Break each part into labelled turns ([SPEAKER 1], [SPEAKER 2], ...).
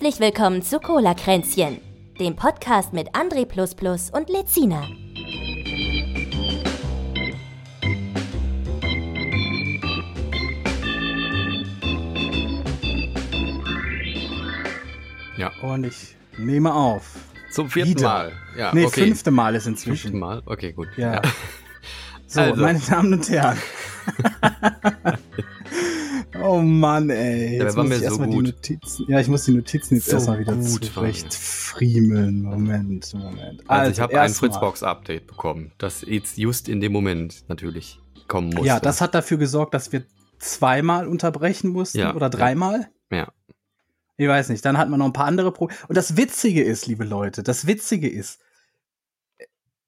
[SPEAKER 1] Herzlich willkommen zu Cola Kränzchen, dem Podcast mit André und Lezina.
[SPEAKER 2] Ja. Und ich nehme auf.
[SPEAKER 3] Zum vierten
[SPEAKER 2] Wieder.
[SPEAKER 3] Mal. Ja,
[SPEAKER 2] nee,
[SPEAKER 3] okay.
[SPEAKER 2] fünfte Mal ist inzwischen.
[SPEAKER 3] Fünften Mal? Okay, gut.
[SPEAKER 2] Ja. So,
[SPEAKER 3] Also.
[SPEAKER 2] meine Damen und Herren. oh Mann, ey.
[SPEAKER 3] Ja,
[SPEAKER 2] Jetzt
[SPEAKER 3] war
[SPEAKER 2] muss
[SPEAKER 3] mir
[SPEAKER 2] ich
[SPEAKER 3] so
[SPEAKER 2] erstmal die
[SPEAKER 3] gut.
[SPEAKER 2] Notizen. Ja, ich muss die Notizen jetzt
[SPEAKER 3] So
[SPEAKER 2] erstmal wieder zurecht friemeln. Moment, Moment.
[SPEAKER 3] Also, ich habe ein. Fritzbox-Update bekommen, das jetzt just in dem Moment natürlich kommen musste.
[SPEAKER 2] Ja, das hat dafür gesorgt, dass wir zweimal unterbrechen mussten
[SPEAKER 3] Ja,
[SPEAKER 2] oder
[SPEAKER 3] ja.
[SPEAKER 2] dreimal.
[SPEAKER 3] Ja.
[SPEAKER 2] Ich weiß nicht. Dann hatten wir noch ein paar andere Probleme. Und das Witzige ist, liebe Leute, das Witzige ist,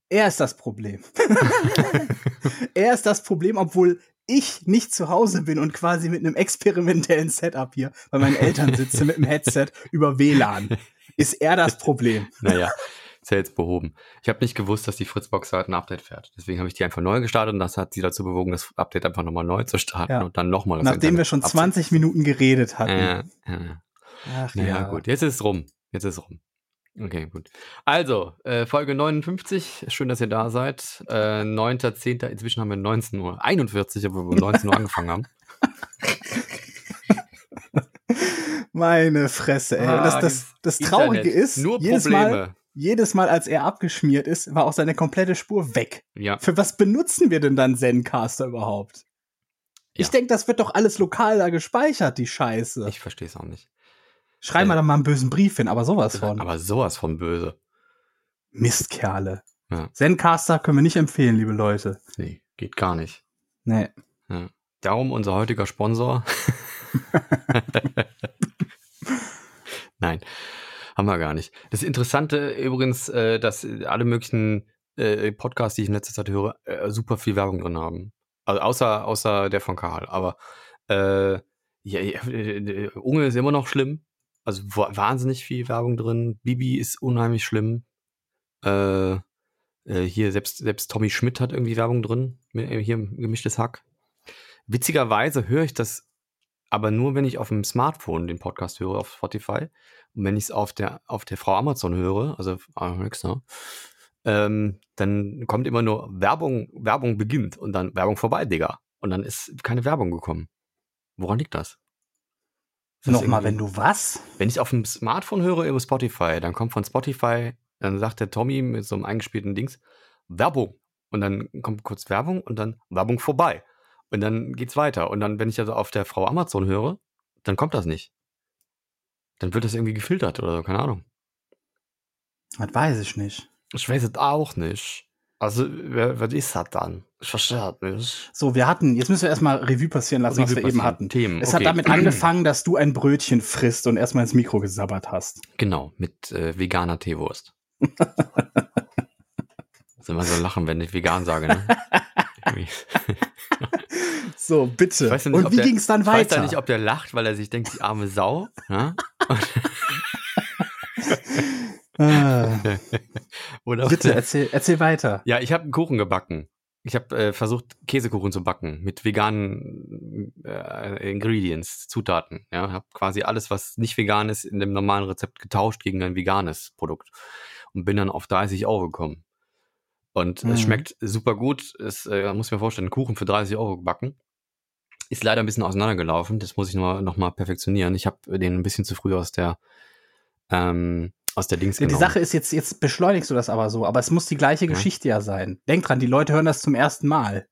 [SPEAKER 2] er ist das Problem. er ist das Problem, obwohl ich nicht zu Hause bin und quasi mit einem experimentellen Setup hier bei meinen Eltern sitze mit einem Headset über WLAN. Ist er das Problem?
[SPEAKER 3] Naja, ist ja jetzt behoben. Ich habe nicht gewusst, dass die Fritzbox halt ein Update fährt. Deswegen habe ich die einfach neu gestartet und das hat sie dazu bewogen, das Update einfach nochmal neu zu starten
[SPEAKER 2] Ja.
[SPEAKER 3] und dann nochmal das
[SPEAKER 2] Nachdem wir
[SPEAKER 3] Internet
[SPEAKER 2] schon
[SPEAKER 3] abzu-
[SPEAKER 2] 20 Minuten geredet hatten.
[SPEAKER 3] Ja, ja, ja.
[SPEAKER 2] Ach
[SPEAKER 3] Naja, gut, jetzt ist es rum. Jetzt ist es rum. Okay, gut. Also, äh, Folge 59. Schön, dass ihr da seid. Äh, 9.10. Inzwischen haben wir 19 Uhr. 41, obwohl wir um 19 Uhr angefangen haben.
[SPEAKER 2] Meine Fresse, ey.
[SPEAKER 3] Ah,
[SPEAKER 2] das, das, das Traurige
[SPEAKER 3] Internet.
[SPEAKER 2] ist,
[SPEAKER 3] Nur
[SPEAKER 2] jedes
[SPEAKER 3] Probleme.
[SPEAKER 2] Mal, jedes Mal, als er abgeschmiert ist, war auch seine komplette Spur weg.
[SPEAKER 3] Ja.
[SPEAKER 2] Für was benutzen wir denn dann Zencaster überhaupt? Ich
[SPEAKER 3] Ja.
[SPEAKER 2] denke, das wird doch alles lokal da gespeichert, die Scheiße.
[SPEAKER 3] Ich verstehe es auch nicht.
[SPEAKER 2] Schreib mal
[SPEAKER 3] äh,
[SPEAKER 2] da mal einen bösen Brief hin, aber sowas von.
[SPEAKER 3] Aber sowas von böse.
[SPEAKER 2] Mistkerle.
[SPEAKER 3] Ja.
[SPEAKER 2] Zencaster können wir nicht empfehlen, liebe Leute.
[SPEAKER 3] Nee, geht gar nicht.
[SPEAKER 2] Nee.
[SPEAKER 3] Darum unser heutiger Sponsor. Nein, haben wir gar nicht. Das Interessante übrigens, äh, dass alle möglichen äh, Podcasts, die ich in letzter Zeit höre, äh, super viel Werbung drin haben. Also außer, außer der von Karl. Aber äh, ja, ja, Unge ist immer noch schlimm. Also wa- wahnsinnig viel Werbung drin. Bibi ist unheimlich schlimm. Äh, äh, hier selbst, selbst Tommy Schmidt hat irgendwie Werbung drin. Mir- Hier gemischtes Hack. Witzigerweise höre ich das aber nur, wenn ich auf dem Smartphone den Podcast höre auf Spotify. Und wenn ich es auf der, auf der Frau Amazon höre, also auf Alexa, ähm, dann kommt immer nur Werbung, Werbung beginnt und dann Werbung vorbei, Digga. Und dann ist keine Werbung gekommen. Woran liegt das?
[SPEAKER 2] Nochmal, wenn du was?
[SPEAKER 3] wenn ich auf dem Smartphone höre über Spotify, dann kommt von Spotify, dann sagt der Tommy mit so einem eingespielten Dings Werbung. Und dann kommt kurz Werbung und dann Werbung vorbei. Und dann geht's weiter. Und dann, wenn ich also auf der Frau Amazon höre, dann kommt das nicht. Dann wird das irgendwie gefiltert oder so, keine Ahnung.
[SPEAKER 2] Das weiß ich nicht.
[SPEAKER 3] Ich weiß es auch nicht. Also, wer, was ist das dann? Ich verstehe das nicht.
[SPEAKER 2] So, wir hatten, jetzt müssen wir erstmal Revue passieren lassen, was
[SPEAKER 3] Revue
[SPEAKER 2] wir eben hatten.
[SPEAKER 3] Themen,
[SPEAKER 2] Es
[SPEAKER 3] okay.
[SPEAKER 2] hat damit angefangen, dass du ein Brötchen frisst und erstmal ins Mikro gesabbert hast.
[SPEAKER 3] Genau, mit äh, veganer Teewurst. das ist immer so lachen, wenn ich vegan sage, ne?
[SPEAKER 2] So, bitte.
[SPEAKER 3] Nicht,
[SPEAKER 2] und wie ging es dann
[SPEAKER 3] Ich weiß
[SPEAKER 2] weiter?
[SPEAKER 3] ja nicht, ob der lacht, weil er sich denkt, die arme Sau. Ja?
[SPEAKER 2] ah,
[SPEAKER 3] Oder
[SPEAKER 2] bitte, erzähl, erzähl weiter.
[SPEAKER 3] Ja, ich habe einen Kuchen gebacken. Ich habe äh, versucht, Käsekuchen zu backen mit veganen äh, Ingredients, Zutaten. Ja, habe quasi alles, was nicht vegan ist, in dem normalen Rezept getauscht gegen ein veganes Produkt und bin dann auf 30 Euro gekommen. Und
[SPEAKER 2] Mhm.
[SPEAKER 3] es schmeckt super gut. Es äh, muss mir vorstellen, einen Kuchen für 30 Euro gebacken. Ist leider ein bisschen auseinandergelaufen. Das muss ich nur noch mal perfektionieren. Ich habe den ein bisschen zu früh aus der ähm, aus der Dings
[SPEAKER 2] Die
[SPEAKER 3] genommen.
[SPEAKER 2] Sache ist jetzt, jetzt beschleunigst du das aber so, aber es muss die gleiche
[SPEAKER 3] Ja.
[SPEAKER 2] Geschichte ja sein. Denk dran, die Leute hören das zum ersten Mal.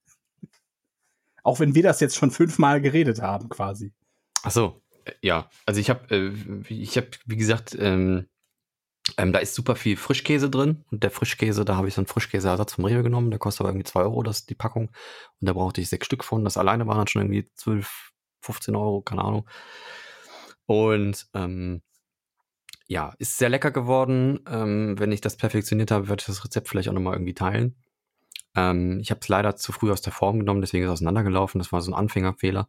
[SPEAKER 2] Auch wenn wir das jetzt schon fünfmal geredet haben, quasi.
[SPEAKER 3] Ach so, äh, ja. Also ich habe, äh, ich habe, wie gesagt, ähm, ähm, da ist super viel Frischkäse drin und der Frischkäse, da habe ich so einen Frischkäseersatz vom Rewe genommen, der kostet aber irgendwie 2 Euro, das ist die Packung und da brauchte ich sechs Stück von. Das alleine waren dann schon irgendwie 12, 15 Euro, keine Ahnung. Und ähm, ja, ist sehr lecker geworden. Ähm, wenn ich das perfektioniert habe, werde ich das Rezept vielleicht auch nochmal irgendwie teilen. Ähm, ich habe es leider zu früh aus der Form genommen, deswegen ist es auseinandergelaufen. Das war so ein Anfängerfehler.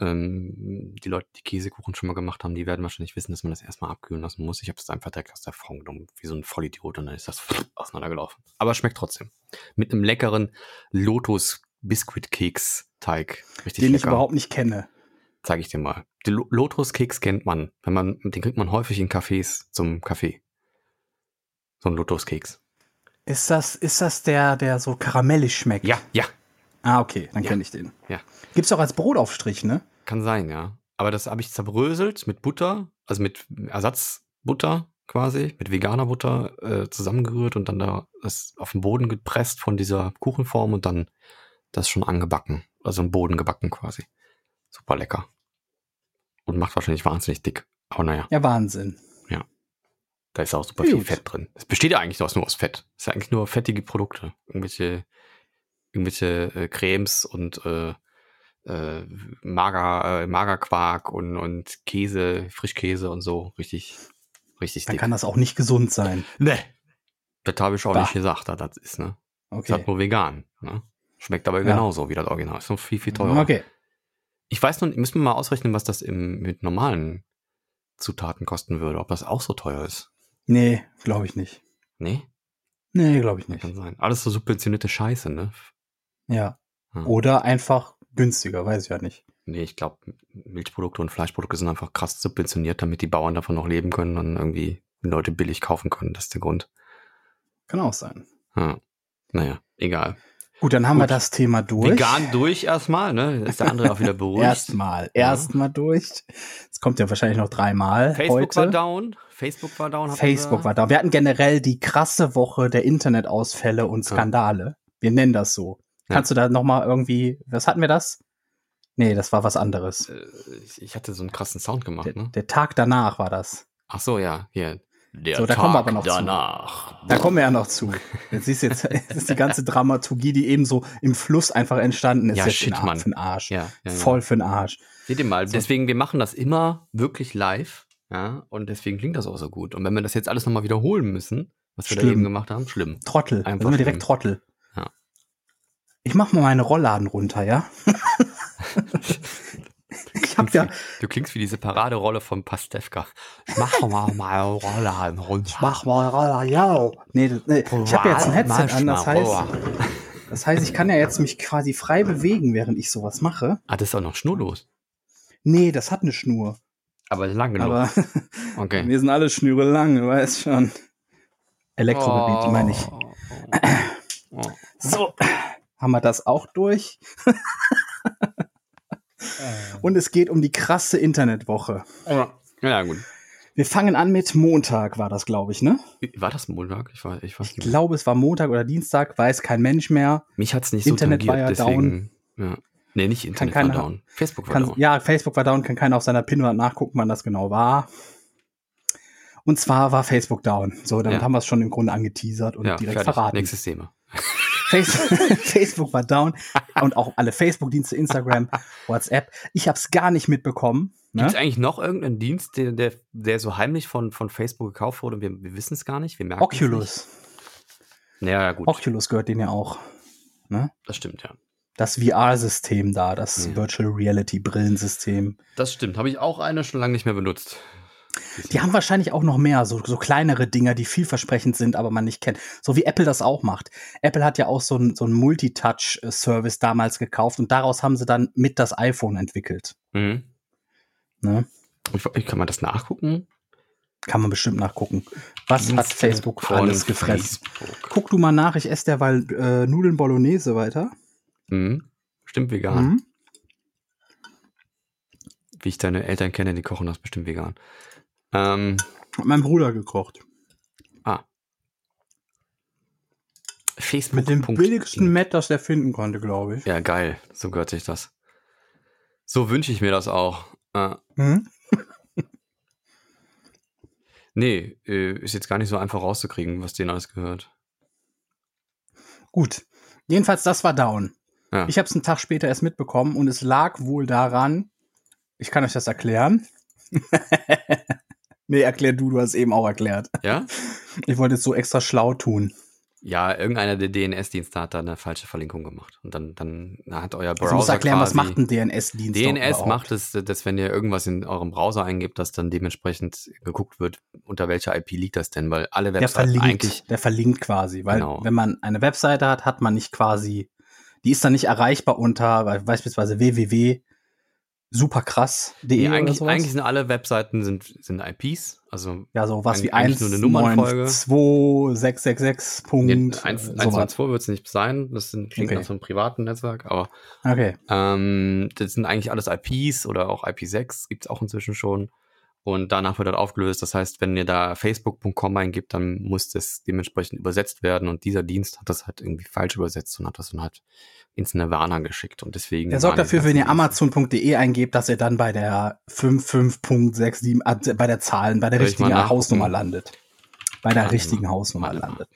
[SPEAKER 3] Ähm, die Leute, die Käsekuchen schon mal gemacht haben, die werden wahrscheinlich wissen, dass man das erstmal abkühlen lassen muss. Ich habe es einfach direkt aus der Form genommen, wie so ein Vollidiot, und dann ist das auseinandergelaufen. Aber es schmeckt trotzdem. Mit einem leckeren Lotus Biscuit Keks Teig. Richtig
[SPEAKER 2] Den ich
[SPEAKER 3] lecker.
[SPEAKER 2] überhaupt nicht kenne.
[SPEAKER 3] Zeige ich dir mal. Die Lo- Lotuskeks kennt man. Wenn man, den kriegt man häufig in Cafés zum Kaffee. So ein Lotuskeks.
[SPEAKER 2] Ist das, ist das der, der so karamellig schmeckt?
[SPEAKER 3] Ja, ja.
[SPEAKER 2] Ah, okay, dann
[SPEAKER 3] Ja.
[SPEAKER 2] kenne ich den.
[SPEAKER 3] Ja.
[SPEAKER 2] Gibt's auch als Brotaufstrich, ne?
[SPEAKER 3] Kann sein, ja. Aber das habe ich zerbröselt mit Butter, also mit Ersatzbutter quasi, mit veganer Butter äh, zusammengerührt und dann da das auf den Boden gepresst von dieser Kuchenform und dann das schon angebacken. Also im Boden gebacken quasi. Super lecker. Und macht wahrscheinlich wahnsinnig dick. Aber naja,
[SPEAKER 2] Ja, Wahnsinn.
[SPEAKER 3] da ist auch super viel
[SPEAKER 2] Gut.
[SPEAKER 3] Fett drin. Es besteht ja eigentlich nur aus, Fett. Es ist ja eigentlich nur fettige Produkte. Irgendwelche, irgendwelche äh, Cremes und äh, äh, Mager, äh, Magerquark und, und Käse, Frischkäse und so. Richtig, richtig
[SPEAKER 2] Dann
[SPEAKER 3] dick.
[SPEAKER 2] kann das auch nicht gesund sein.
[SPEAKER 3] Nee. Das habe ich auch
[SPEAKER 2] Bah.
[SPEAKER 3] nicht gesagt, dass das ist, ne? Das
[SPEAKER 2] Okay.
[SPEAKER 3] hat nur vegan. Ne? Schmeckt aber
[SPEAKER 2] Ja.
[SPEAKER 3] genauso wie das Original. Ist noch viel, viel teurer.
[SPEAKER 2] Okay.
[SPEAKER 3] Ich weiß noch, müssen wir mal ausrechnen, was das im, mit normalen Zutaten kosten würde. Ob das auch so teuer ist.
[SPEAKER 2] Nee, glaube ich nicht.
[SPEAKER 3] Nee?
[SPEAKER 2] Nee, glaube ich nicht.
[SPEAKER 3] Kann sein. Alles so subventionierte Scheiße, ne?
[SPEAKER 2] Ja.
[SPEAKER 3] Hm.
[SPEAKER 2] Oder einfach günstiger, weiß ich ja nicht.
[SPEAKER 3] Nee, ich glaube, Milchprodukte und Fleischprodukte sind einfach krass subventioniert, damit die Bauern davon noch leben können und irgendwie Leute billig kaufen können. Das ist der Grund.
[SPEAKER 2] Kann auch sein.
[SPEAKER 3] Ja. Naja, egal.
[SPEAKER 2] Gut, dann haben wir
[SPEAKER 3] Gut.
[SPEAKER 2] das Thema durch.
[SPEAKER 3] Vegan durch erstmal, ne? Ist der andere auch wieder beruhigt.
[SPEAKER 2] Erstmal, erstmal durch. Es kommt ja wahrscheinlich noch dreimal
[SPEAKER 3] Facebook
[SPEAKER 2] heute.
[SPEAKER 3] war down. Facebook war down.
[SPEAKER 2] Facebook
[SPEAKER 3] wir.
[SPEAKER 2] war da. Wir hatten generell die krasse Woche der Internetausfälle und
[SPEAKER 3] Ja.
[SPEAKER 2] Skandale. Wir nennen das so.
[SPEAKER 3] Ja.
[SPEAKER 2] Kannst du da noch mal irgendwie, was hatten wir das? Nee, das war was anderes.
[SPEAKER 3] Äh, ich- Ich hatte so einen krassen Sound gemacht,
[SPEAKER 2] Der,
[SPEAKER 3] ne?
[SPEAKER 2] der Tag danach war das.
[SPEAKER 3] Ach so, ja, hier. Der
[SPEAKER 2] So, da kommen wir aber noch zu.
[SPEAKER 3] danach.
[SPEAKER 2] Da kommen wir ja noch zu. Jetzt siehst du jetzt, jetzt ist die ganze Dramaturgie, die eben so im Fluss einfach entstanden ist,
[SPEAKER 3] Ja, shit, Mann.
[SPEAKER 2] für den Arsch.
[SPEAKER 3] Ja, ja,
[SPEAKER 2] Voll für den Arsch.
[SPEAKER 3] Seht ihr mal,
[SPEAKER 2] So.
[SPEAKER 3] deswegen, wir machen das immer wirklich live. Ja, und deswegen klingt das auch so gut. Und wenn wir das jetzt alles nochmal wiederholen müssen, was wir da
[SPEAKER 2] Schlimm.
[SPEAKER 3] eben gemacht haben, schlimm.
[SPEAKER 2] Trottel.
[SPEAKER 3] Einfach
[SPEAKER 2] sind wir direkt
[SPEAKER 3] schlimm.
[SPEAKER 2] Trottel.
[SPEAKER 3] Ja.
[SPEAKER 2] Ich mach mal meine Rollladen runter, ja? ich hab ja,
[SPEAKER 3] Du klingst wie diese Paraderolle von Pastewka. Mach mal mal Rollladen runter.
[SPEAKER 2] mach mal Roller, ja. Nee, nee. ich habe jetzt ein Headset an, das heißt, das heißt, ich kann ja jetzt mich quasi frei bewegen, während ich sowas mache.
[SPEAKER 3] Ah, das ist auch noch schnurlos.
[SPEAKER 2] Nee, das hat eine Schnur.
[SPEAKER 3] Aber lang genug.
[SPEAKER 2] Aber
[SPEAKER 3] okay.
[SPEAKER 2] wir sind alle Schnüre lang, du weißt schon. Elektrogebiet, die meine ich.
[SPEAKER 3] Oh.
[SPEAKER 2] So, haben wir das auch durch. Und es geht um die krasse Internetwoche.
[SPEAKER 3] Ja, gut.
[SPEAKER 2] Wir fangen an mit Montag, war das, glaube ich, ne?
[SPEAKER 3] War das Montag? Ich weiß, ich weiß
[SPEAKER 2] Ich
[SPEAKER 3] nicht. mehr.
[SPEAKER 2] glaube, es war Montag oder Dienstag, weiß kein Mensch mehr.
[SPEAKER 3] Mich hat's nicht so
[SPEAKER 2] Internet war
[SPEAKER 3] tangiert,
[SPEAKER 2] ja
[SPEAKER 3] deswegen. Ja. Nee, nicht Internet war
[SPEAKER 2] keiner-
[SPEAKER 3] down. Facebook war
[SPEAKER 2] Kann,
[SPEAKER 3] down.
[SPEAKER 2] ja, Facebook war down, kann keiner auf seiner Pinwand nachgucken, wann das genau war. Und zwar war Facebook down. So, damit
[SPEAKER 3] Ja.
[SPEAKER 2] haben wir es schon im Grunde angeteasert und
[SPEAKER 3] Ja,
[SPEAKER 2] direkt
[SPEAKER 3] fertig.
[SPEAKER 2] verraten.
[SPEAKER 3] Nächstes Thema.
[SPEAKER 2] Face Facebook war down und auch alle Facebook-Dienste, Instagram, WhatsApp. Ich habe es gar nicht mitbekommen.
[SPEAKER 3] Gibt es
[SPEAKER 2] Ne?
[SPEAKER 3] eigentlich noch irgendeinen Dienst, der, der, der so heimlich von, von Facebook gekauft wurde und wir, wir wissen es gar nicht? Wir merken
[SPEAKER 2] Oculus.
[SPEAKER 3] Nicht? Ja, gut.
[SPEAKER 2] Oculus gehört denen ja auch. Ne?
[SPEAKER 3] Das stimmt, ja.
[SPEAKER 2] Das VR-System da, das
[SPEAKER 3] Ja.
[SPEAKER 2] Virtual Reality-Brillensystem.
[SPEAKER 3] Das stimmt. Habe ich auch eine schon lange nicht mehr benutzt.
[SPEAKER 2] Die haben wahrscheinlich auch noch mehr, so, so kleinere Dinger, die vielversprechend sind, aber man nicht kennt. So wie Apple das auch macht. Apple hat ja auch so ein, so ein Multitouch-Service damals gekauft und daraus haben sie dann mit das iPhone entwickelt.
[SPEAKER 3] Mhm.
[SPEAKER 2] Ne?
[SPEAKER 3] Ich, kann man das nachgucken?
[SPEAKER 2] Kann man bestimmt nachgucken. Was hat Facebook alles gefressen?
[SPEAKER 3] Facebook.
[SPEAKER 2] Guck du mal nach, ich esse derweil äh, Nudeln Bolognese weiter.
[SPEAKER 3] Mhm. Stimmt vegan.
[SPEAKER 2] Mhm.
[SPEAKER 3] Wie ich deine Eltern kenne, die kochen das bestimmt vegan. Ähm,
[SPEAKER 2] Hat mein Bruder gekocht.
[SPEAKER 3] ah. Facebook.
[SPEAKER 2] Mit dem billigsten Met, das der finden konnte, glaube ich.
[SPEAKER 3] Ja, geil. So gehört sich das. So wünsche ich mir das auch. Äh,
[SPEAKER 2] Mhm.
[SPEAKER 3] nee, ist jetzt gar nicht so einfach rauszukriegen, was denen alles gehört.
[SPEAKER 2] Gut. Jedenfalls, das war down.
[SPEAKER 3] Ja.
[SPEAKER 2] Ich habe es einen Tag später erst mitbekommen und es lag wohl daran, ich kann euch das erklären. nee, erklär du, du hast eben auch erklärt.
[SPEAKER 3] Ja?
[SPEAKER 2] Ich wollte es so extra schlau tun.
[SPEAKER 3] Ja, irgendeiner der DNS-Dienste hat da eine falsche Verlinkung gemacht. Und dann, dann hat euer Browser
[SPEAKER 2] Also muss erklären, was macht ein DNS-Dienst?
[SPEAKER 3] DNS macht es, dass wenn ihr irgendwas in eurem Browser eingibt, dass dann dementsprechend geguckt wird, unter welcher IP liegt das denn, weil alle
[SPEAKER 2] Der
[SPEAKER 3] Webseiten
[SPEAKER 2] verlinkt,
[SPEAKER 3] eigentlich
[SPEAKER 2] der verlinkt quasi, weil
[SPEAKER 3] Genau.
[SPEAKER 2] wenn man eine Webseite hat, hat man nicht quasi, die ist dann nicht erreichbar unter beispielsweise www super krass.
[SPEAKER 3] Nee, eigentlich, eigentlich sind alle Webseiten sind, sind IPs. Also
[SPEAKER 2] ja, so was wie
[SPEAKER 3] 1, nur eine Nummernfolge.
[SPEAKER 2] 2666. Punkt.
[SPEAKER 3] Nee, 112 wird es nicht sein. Das sind, klingt okay. nach so einem privaten Netzwerk, aber
[SPEAKER 2] okay.
[SPEAKER 3] ähm, das sind eigentlich alles IPs oder auch IP6 gibt es auch inzwischen schon. Und danach wird das aufgelöst. Das heißt, wenn ihr da facebook.com eingibt, dann muss das dementsprechend übersetzt werden. Und dieser Dienst hat das halt irgendwie falsch übersetzt und hat das dann halt ins Nirvana geschickt. Und deswegen.
[SPEAKER 2] Der sorgt dafür, wenn ihr amazon.de eingebt, dass ihr dann bei der 55.67, äh, bei der Zahlen, bei der richtigen Hausnummer landet. Bei der richtigen Hausnummer landet.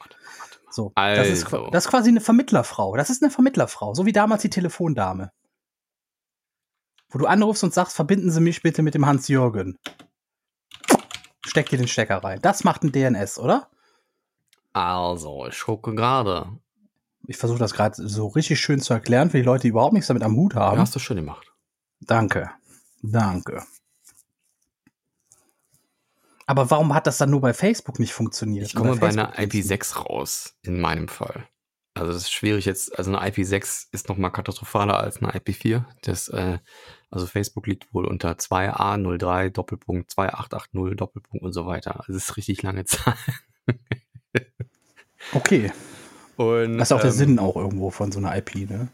[SPEAKER 2] So, also. das, ist, also. das ist quasi eine Vermittlerfrau. Das ist eine Vermittlerfrau, so wie damals die Telefondame. Wo du anrufst und sagst, verbinden Sie mich bitte mit dem Hans-Jürgen. Steck dir den Stecker rein. Das macht ein DNS, oder?
[SPEAKER 3] Also, ich gucke gerade
[SPEAKER 2] ich versuche das gerade so richtig schön zu erklären für die Leute, die überhaupt nichts damit am Hut haben.
[SPEAKER 3] Ja, hast du schön gemacht.
[SPEAKER 2] Danke. Danke. Aber warum hat das dann nur bei Facebook nicht funktioniert?
[SPEAKER 3] Ich komme bei, bei einer IP6 raus, in meinem Fall. Also das ist schwierig jetzt, also eine IP6 ist noch mal katastrophaler als eine IP4. Das, äh, also Facebook liegt wohl unter 2A03 Doppelpunkt 2880 Doppelpunkt und so weiter. Also das ist richtig lange Zahl.
[SPEAKER 2] okay. Und, das ist auch der ähm, Sinn auch irgendwo von so einer IP, ne?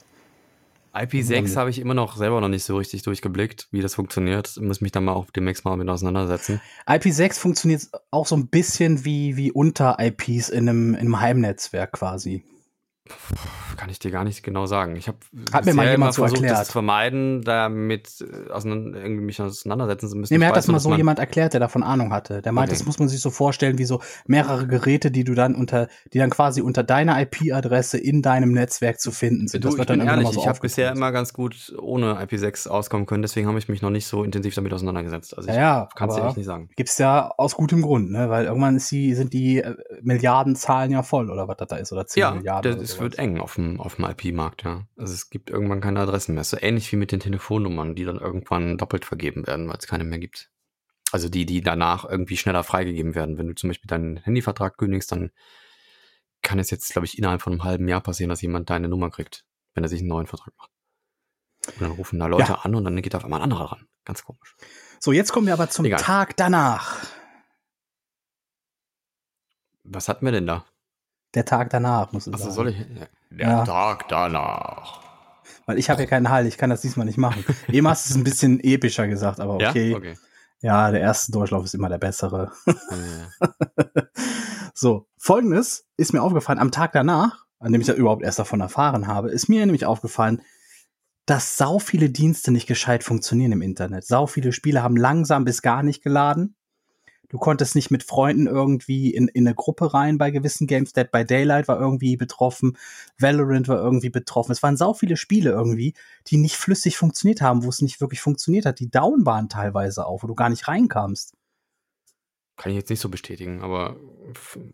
[SPEAKER 3] IP6 habe ich immer noch selber noch nicht so richtig durchgeblickt, wie das funktioniert. Ich muss mich da mal auch demnächst mal mit auseinandersetzen.
[SPEAKER 2] IP6 funktioniert auch so ein bisschen wie, wie Unter-IPs in einem, in einem Heimnetzwerk quasi.
[SPEAKER 3] Kann ich dir gar nicht genau sagen. Ich habe
[SPEAKER 2] Hat mir mal jemand so versucht, erklärt. das
[SPEAKER 3] zu vermeiden, damit äh, auseinander, irgendwie mich auseinandersetzen zu müssen.
[SPEAKER 2] Nee, mir hat das mal so jemand erklärt, der davon Ahnung hatte. Der meint, okay. das muss man sich so vorstellen, wie so mehrere Geräte, die du dann unter, die dann quasi unter deiner IP-Adresse in deinem Netzwerk zu finden sind.
[SPEAKER 3] Du, das wird dann ehrlich, so ich habe bisher immer ganz gut ohne IP6 auskommen können, deswegen habe ich mich noch nicht so intensiv damit auseinandergesetzt. Also ich
[SPEAKER 2] ja,
[SPEAKER 3] kann es dir echt nicht sagen.
[SPEAKER 2] Gibt's ja aus gutem Grund, ne? Weil irgendwann ist die, sind die äh, Milliardenzahlen ja voll oder was das da ist oder 10
[SPEAKER 3] ja,
[SPEAKER 2] Milliarden.
[SPEAKER 3] Ja, es wird eng auf dem auf dem IP-Markt, ja. Also es gibt irgendwann keine Adressen mehr. So ähnlich wie mit den Telefonnummern, die dann irgendwann doppelt vergeben werden, weil es keine mehr gibt. Also die, die danach irgendwie schneller freigegeben werden. Wenn du zum Beispiel deinen Handyvertrag kündigst, dann kann es jetzt, glaube ich, innerhalb von einem halben Jahr passieren, dass jemand deine Nummer kriegt, wenn er sich einen neuen Vertrag macht. Und dann rufen da Leute ja. an und dann geht auf einmal ein anderer ran. Ganz komisch.
[SPEAKER 2] So, jetzt kommen wir aber zum Egal. Tag danach.
[SPEAKER 3] Was hatten wir denn da?
[SPEAKER 2] Der Tag danach, muss ich sagen.
[SPEAKER 3] Achso, soll ich? Der ja. Tag danach.
[SPEAKER 2] Weil ich habe ja keinen Hall, ich kann das diesmal nicht machen. Eben hast du es ein bisschen epischer gesagt, aber okay. Ja? okay. Ja, der erste Durchlauf ist immer der bessere. Ja. so, folgendes ist mir aufgefallen, am Tag danach, an dem ich ja überhaupt erst davon erfahren habe, ist mir nämlich aufgefallen, dass sau viele Dienste nicht gescheit funktionieren im Internet. Sau viele Spiele haben langsam bis gar nicht geladen. Du konntest nicht mit Freunden irgendwie in, in eine Gruppe rein bei gewissen Games. Dead by Daylight war irgendwie betroffen. Valorant war irgendwie betroffen. Es waren sau viele Spiele irgendwie, die nicht flüssig funktioniert haben, wo es nicht wirklich funktioniert hat. Die down waren teilweise auch, wo du gar nicht reinkamst.
[SPEAKER 3] Kann ich jetzt nicht so bestätigen, aber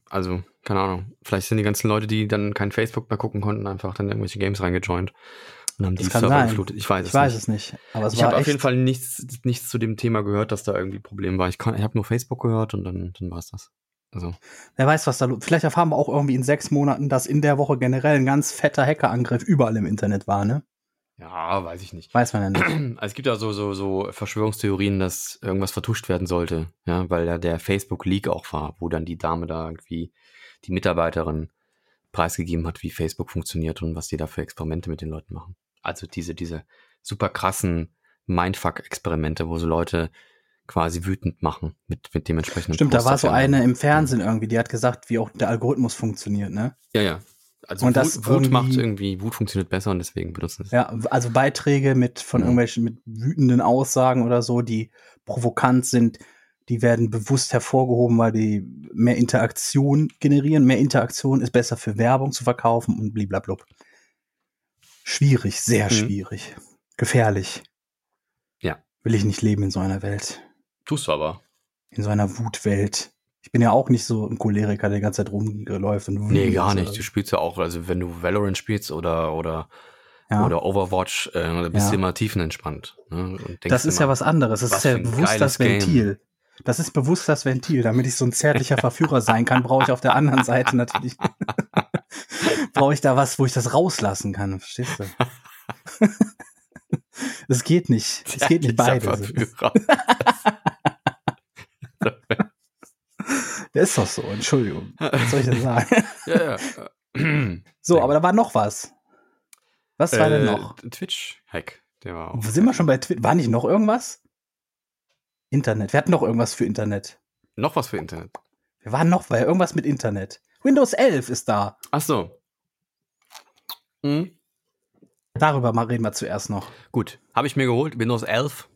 [SPEAKER 3] also, keine Ahnung. Vielleicht sind die ganzen Leute, die dann kein Facebook mehr gucken konnten, einfach dann irgendwelche Games reingejoint
[SPEAKER 2] und haben die Server sein. geflutet. Ich weiß ich es weiß nicht. Es nicht
[SPEAKER 3] aber es ich habe auf jeden Fall nichts, nichts zu dem Thema gehört, dass da irgendwie ein Problem war. Ich, ich habe nur Facebook gehört und dann, dann war es das. Also.
[SPEAKER 2] Wer weiß, was da los Vielleicht erfahren wir auch irgendwie in sechs Monaten, dass in der Woche generell ein ganz fetter Hackerangriff überall im Internet war, ne?
[SPEAKER 3] Ja, weiß ich nicht.
[SPEAKER 2] Weiß man ja nicht.
[SPEAKER 3] Also es gibt ja so, so, so Verschwörungstheorien, dass irgendwas vertuscht werden sollte, ja, weil ja der Facebook-Leak auch war, wo dann die Dame da irgendwie die Mitarbeiterin preisgegeben hat, wie Facebook funktioniert und was die da für Experimente mit den Leuten machen. Also diese, diese super krassen Mindfuck-Experimente, wo so Leute quasi wütend machen mit, mit dementsprechenden
[SPEAKER 2] Stimmt, Poster da war so eine im Fernsehen irgendwie, die hat gesagt, wie auch der Algorithmus funktioniert, ne?
[SPEAKER 3] Ja, ja. Also und Wut, Wut macht irgendwie, Wut funktioniert besser und deswegen benutzen es.
[SPEAKER 2] Ja, also Beiträge mit von ja. irgendwelchen mit wütenden Aussagen oder so, die provokant sind, die werden bewusst hervorgehoben, weil die mehr Interaktion generieren. Mehr Interaktion ist besser für Werbung zu verkaufen und bliblablub. Schwierig, sehr mhm. schwierig. Gefährlich.
[SPEAKER 3] Ja.
[SPEAKER 2] Will ich nicht leben in so einer Welt.
[SPEAKER 3] Tust du aber.
[SPEAKER 2] In so einer Wutwelt. Ich bin ja auch nicht so ein Choleriker, der die ganze Zeit rumläuft und
[SPEAKER 3] Nee, gar nicht. Du spielst ja auch, also wenn du Valorant spielst oder, oder, ja. oder Overwatch, äh, da bist ja. du immer tiefenentspannt. Ne?
[SPEAKER 2] das ist immer, ja was anderes. Das ist ja bewusst das Ventil. Game. Das ist bewusst das Ventil. Damit ich so ein zärtlicher Verführer sein kann, brauche ich auf der anderen Seite natürlich brauche ich da was, wo ich das rauslassen kann, verstehst du? Es geht nicht. Es geht nicht beide.
[SPEAKER 3] Verführer.
[SPEAKER 2] Der ist doch so, Entschuldigung. Was soll ich denn sagen?
[SPEAKER 3] ja, ja.
[SPEAKER 2] So, aber da war noch was. Was war denn
[SPEAKER 3] Äh,
[SPEAKER 2] noch?
[SPEAKER 3] Twitch-Hack. Der war auch.
[SPEAKER 2] Sind wir schon bei Twitter? War nicht noch irgendwas? Internet. Wir hatten noch irgendwas für Internet.
[SPEAKER 3] Noch was für Internet.
[SPEAKER 2] Wir waren noch bei irgendwas mit Internet. Windows 11 ist da.
[SPEAKER 3] Ach so. Mhm.
[SPEAKER 2] Darüber mal reden wir zuerst noch.
[SPEAKER 3] Gut. Habe ich mir geholt. Windows 11.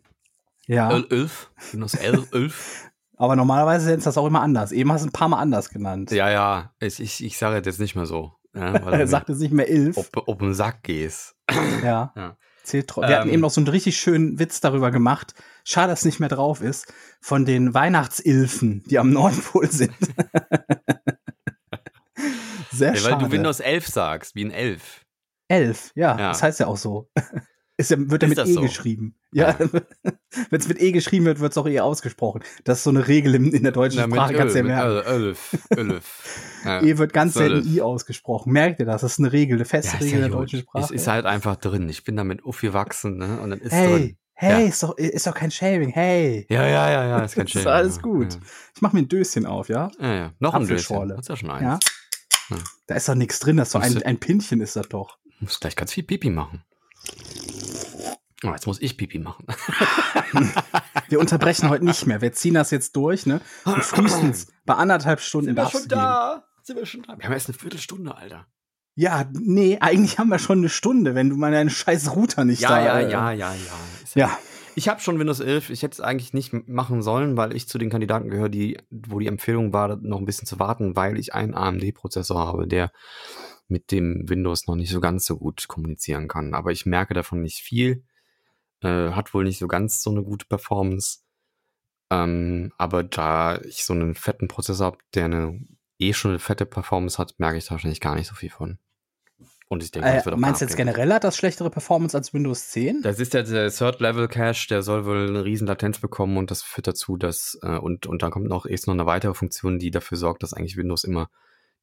[SPEAKER 2] Ja.
[SPEAKER 3] El- 11. Windows 11. 11.
[SPEAKER 2] Aber normalerweise nennt das auch immer anders. Eben hast du ein paar Mal anders genannt.
[SPEAKER 3] Ja, ja. Ich, ich, ich sage jetzt nicht mehr so. Ja,
[SPEAKER 2] Er sagt es nicht mehr 11.
[SPEAKER 3] ob, ob den Sack gehst.
[SPEAKER 2] Ja.
[SPEAKER 3] Ja.
[SPEAKER 2] Zählt tro- Wir hatten
[SPEAKER 3] Ähm.
[SPEAKER 2] eben noch so einen richtig schönen Witz darüber gemacht. Schade, dass es nicht mehr drauf ist. Von den Weihnachtsilfen, die am Nordpol sind. Sehr
[SPEAKER 3] Ja, weil
[SPEAKER 2] schade.
[SPEAKER 3] du Windows 11 sagst, wie ein Elf.
[SPEAKER 2] 11, ja,
[SPEAKER 3] Ja.
[SPEAKER 2] das heißt ja auch so. Ist ja, wird ja mit E
[SPEAKER 3] so?
[SPEAKER 2] geschrieben. Ja, wenn es mit E geschrieben wird, wird es auch E ausgesprochen. Das ist so eine Regel in, in der deutschen
[SPEAKER 3] Ja, mit
[SPEAKER 2] Sprache, kannst du ja merken.
[SPEAKER 3] Elf. Elf. Ja.
[SPEAKER 2] E wird ganz selten I ausgesprochen. Merkt ihr das? Das ist eine Regel, eine feste
[SPEAKER 3] Ja, ist
[SPEAKER 2] Regel
[SPEAKER 3] ja
[SPEAKER 2] der deutschen Sprache.
[SPEAKER 3] Es ist halt einfach drin. Ich bin damit aufgewachsen, ne? Und dann ist
[SPEAKER 2] hey,
[SPEAKER 3] drin.
[SPEAKER 2] hey,
[SPEAKER 3] Ja.
[SPEAKER 2] ist, doch, ist doch kein Shaving, hey.
[SPEAKER 3] Ja, ja, ja, ja, ist kein
[SPEAKER 2] Ist
[SPEAKER 3] Shame.
[SPEAKER 2] alles
[SPEAKER 3] ja.
[SPEAKER 2] gut. Ich mach mir ein Döschen auf, ja?
[SPEAKER 3] Ja, ja. ja. Noch ein Döschen. Hast ja schon eins.
[SPEAKER 2] Ja.
[SPEAKER 3] Ja.
[SPEAKER 2] Da ist doch nichts drin, das ist doch
[SPEAKER 3] Musst
[SPEAKER 2] ein,
[SPEAKER 3] du-
[SPEAKER 2] ein Pinchen ist das doch.
[SPEAKER 3] Muss gleich ganz viel Pipi machen. Oh, jetzt muss ich Pipi machen.
[SPEAKER 2] Wir unterbrechen heute nicht mehr. Wir ziehen das jetzt durch, ne? Und frühestens bei anderthalb Stunden darfst du gehen.
[SPEAKER 3] Sind wir schon da? Wir haben erst eine Viertelstunde, Alter.
[SPEAKER 2] Ja, nee, eigentlich haben wir schon eine Stunde, wenn du mal deinen scheiß Router nicht
[SPEAKER 3] Ja,
[SPEAKER 2] da
[SPEAKER 3] ja,
[SPEAKER 2] äh,
[SPEAKER 3] ja, ja, ja. Ist
[SPEAKER 2] Ja,
[SPEAKER 3] Ich habe schon Windows 11. Ich hätte es eigentlich nicht machen sollen, weil ich zu den Kandidaten gehöre, die, wo die Empfehlung war, noch ein bisschen zu warten, weil ich einen AMD-Prozessor habe, der mit dem Windows noch nicht so ganz so gut kommunizieren kann. Aber ich merke davon nicht viel. Äh, hat wohl nicht so ganz so eine gute Performance. Ähm, aber da ich so einen fetten Prozessor habe, der eine eh schon eine fette Performance hat, merke ich da wahrscheinlich gar nicht so viel von. Und ich denke,
[SPEAKER 2] äh,
[SPEAKER 3] das wird auch
[SPEAKER 2] meinst du jetzt generell hat das schlechtere Performance als Windows 10?
[SPEAKER 3] Das ist ja der Third-Level-Cache, der soll wohl eine riesen Latenz bekommen und das führt dazu, dass, äh, und, und dann kommt noch, ist noch eine weitere Funktion, die dafür sorgt, dass eigentlich Windows immer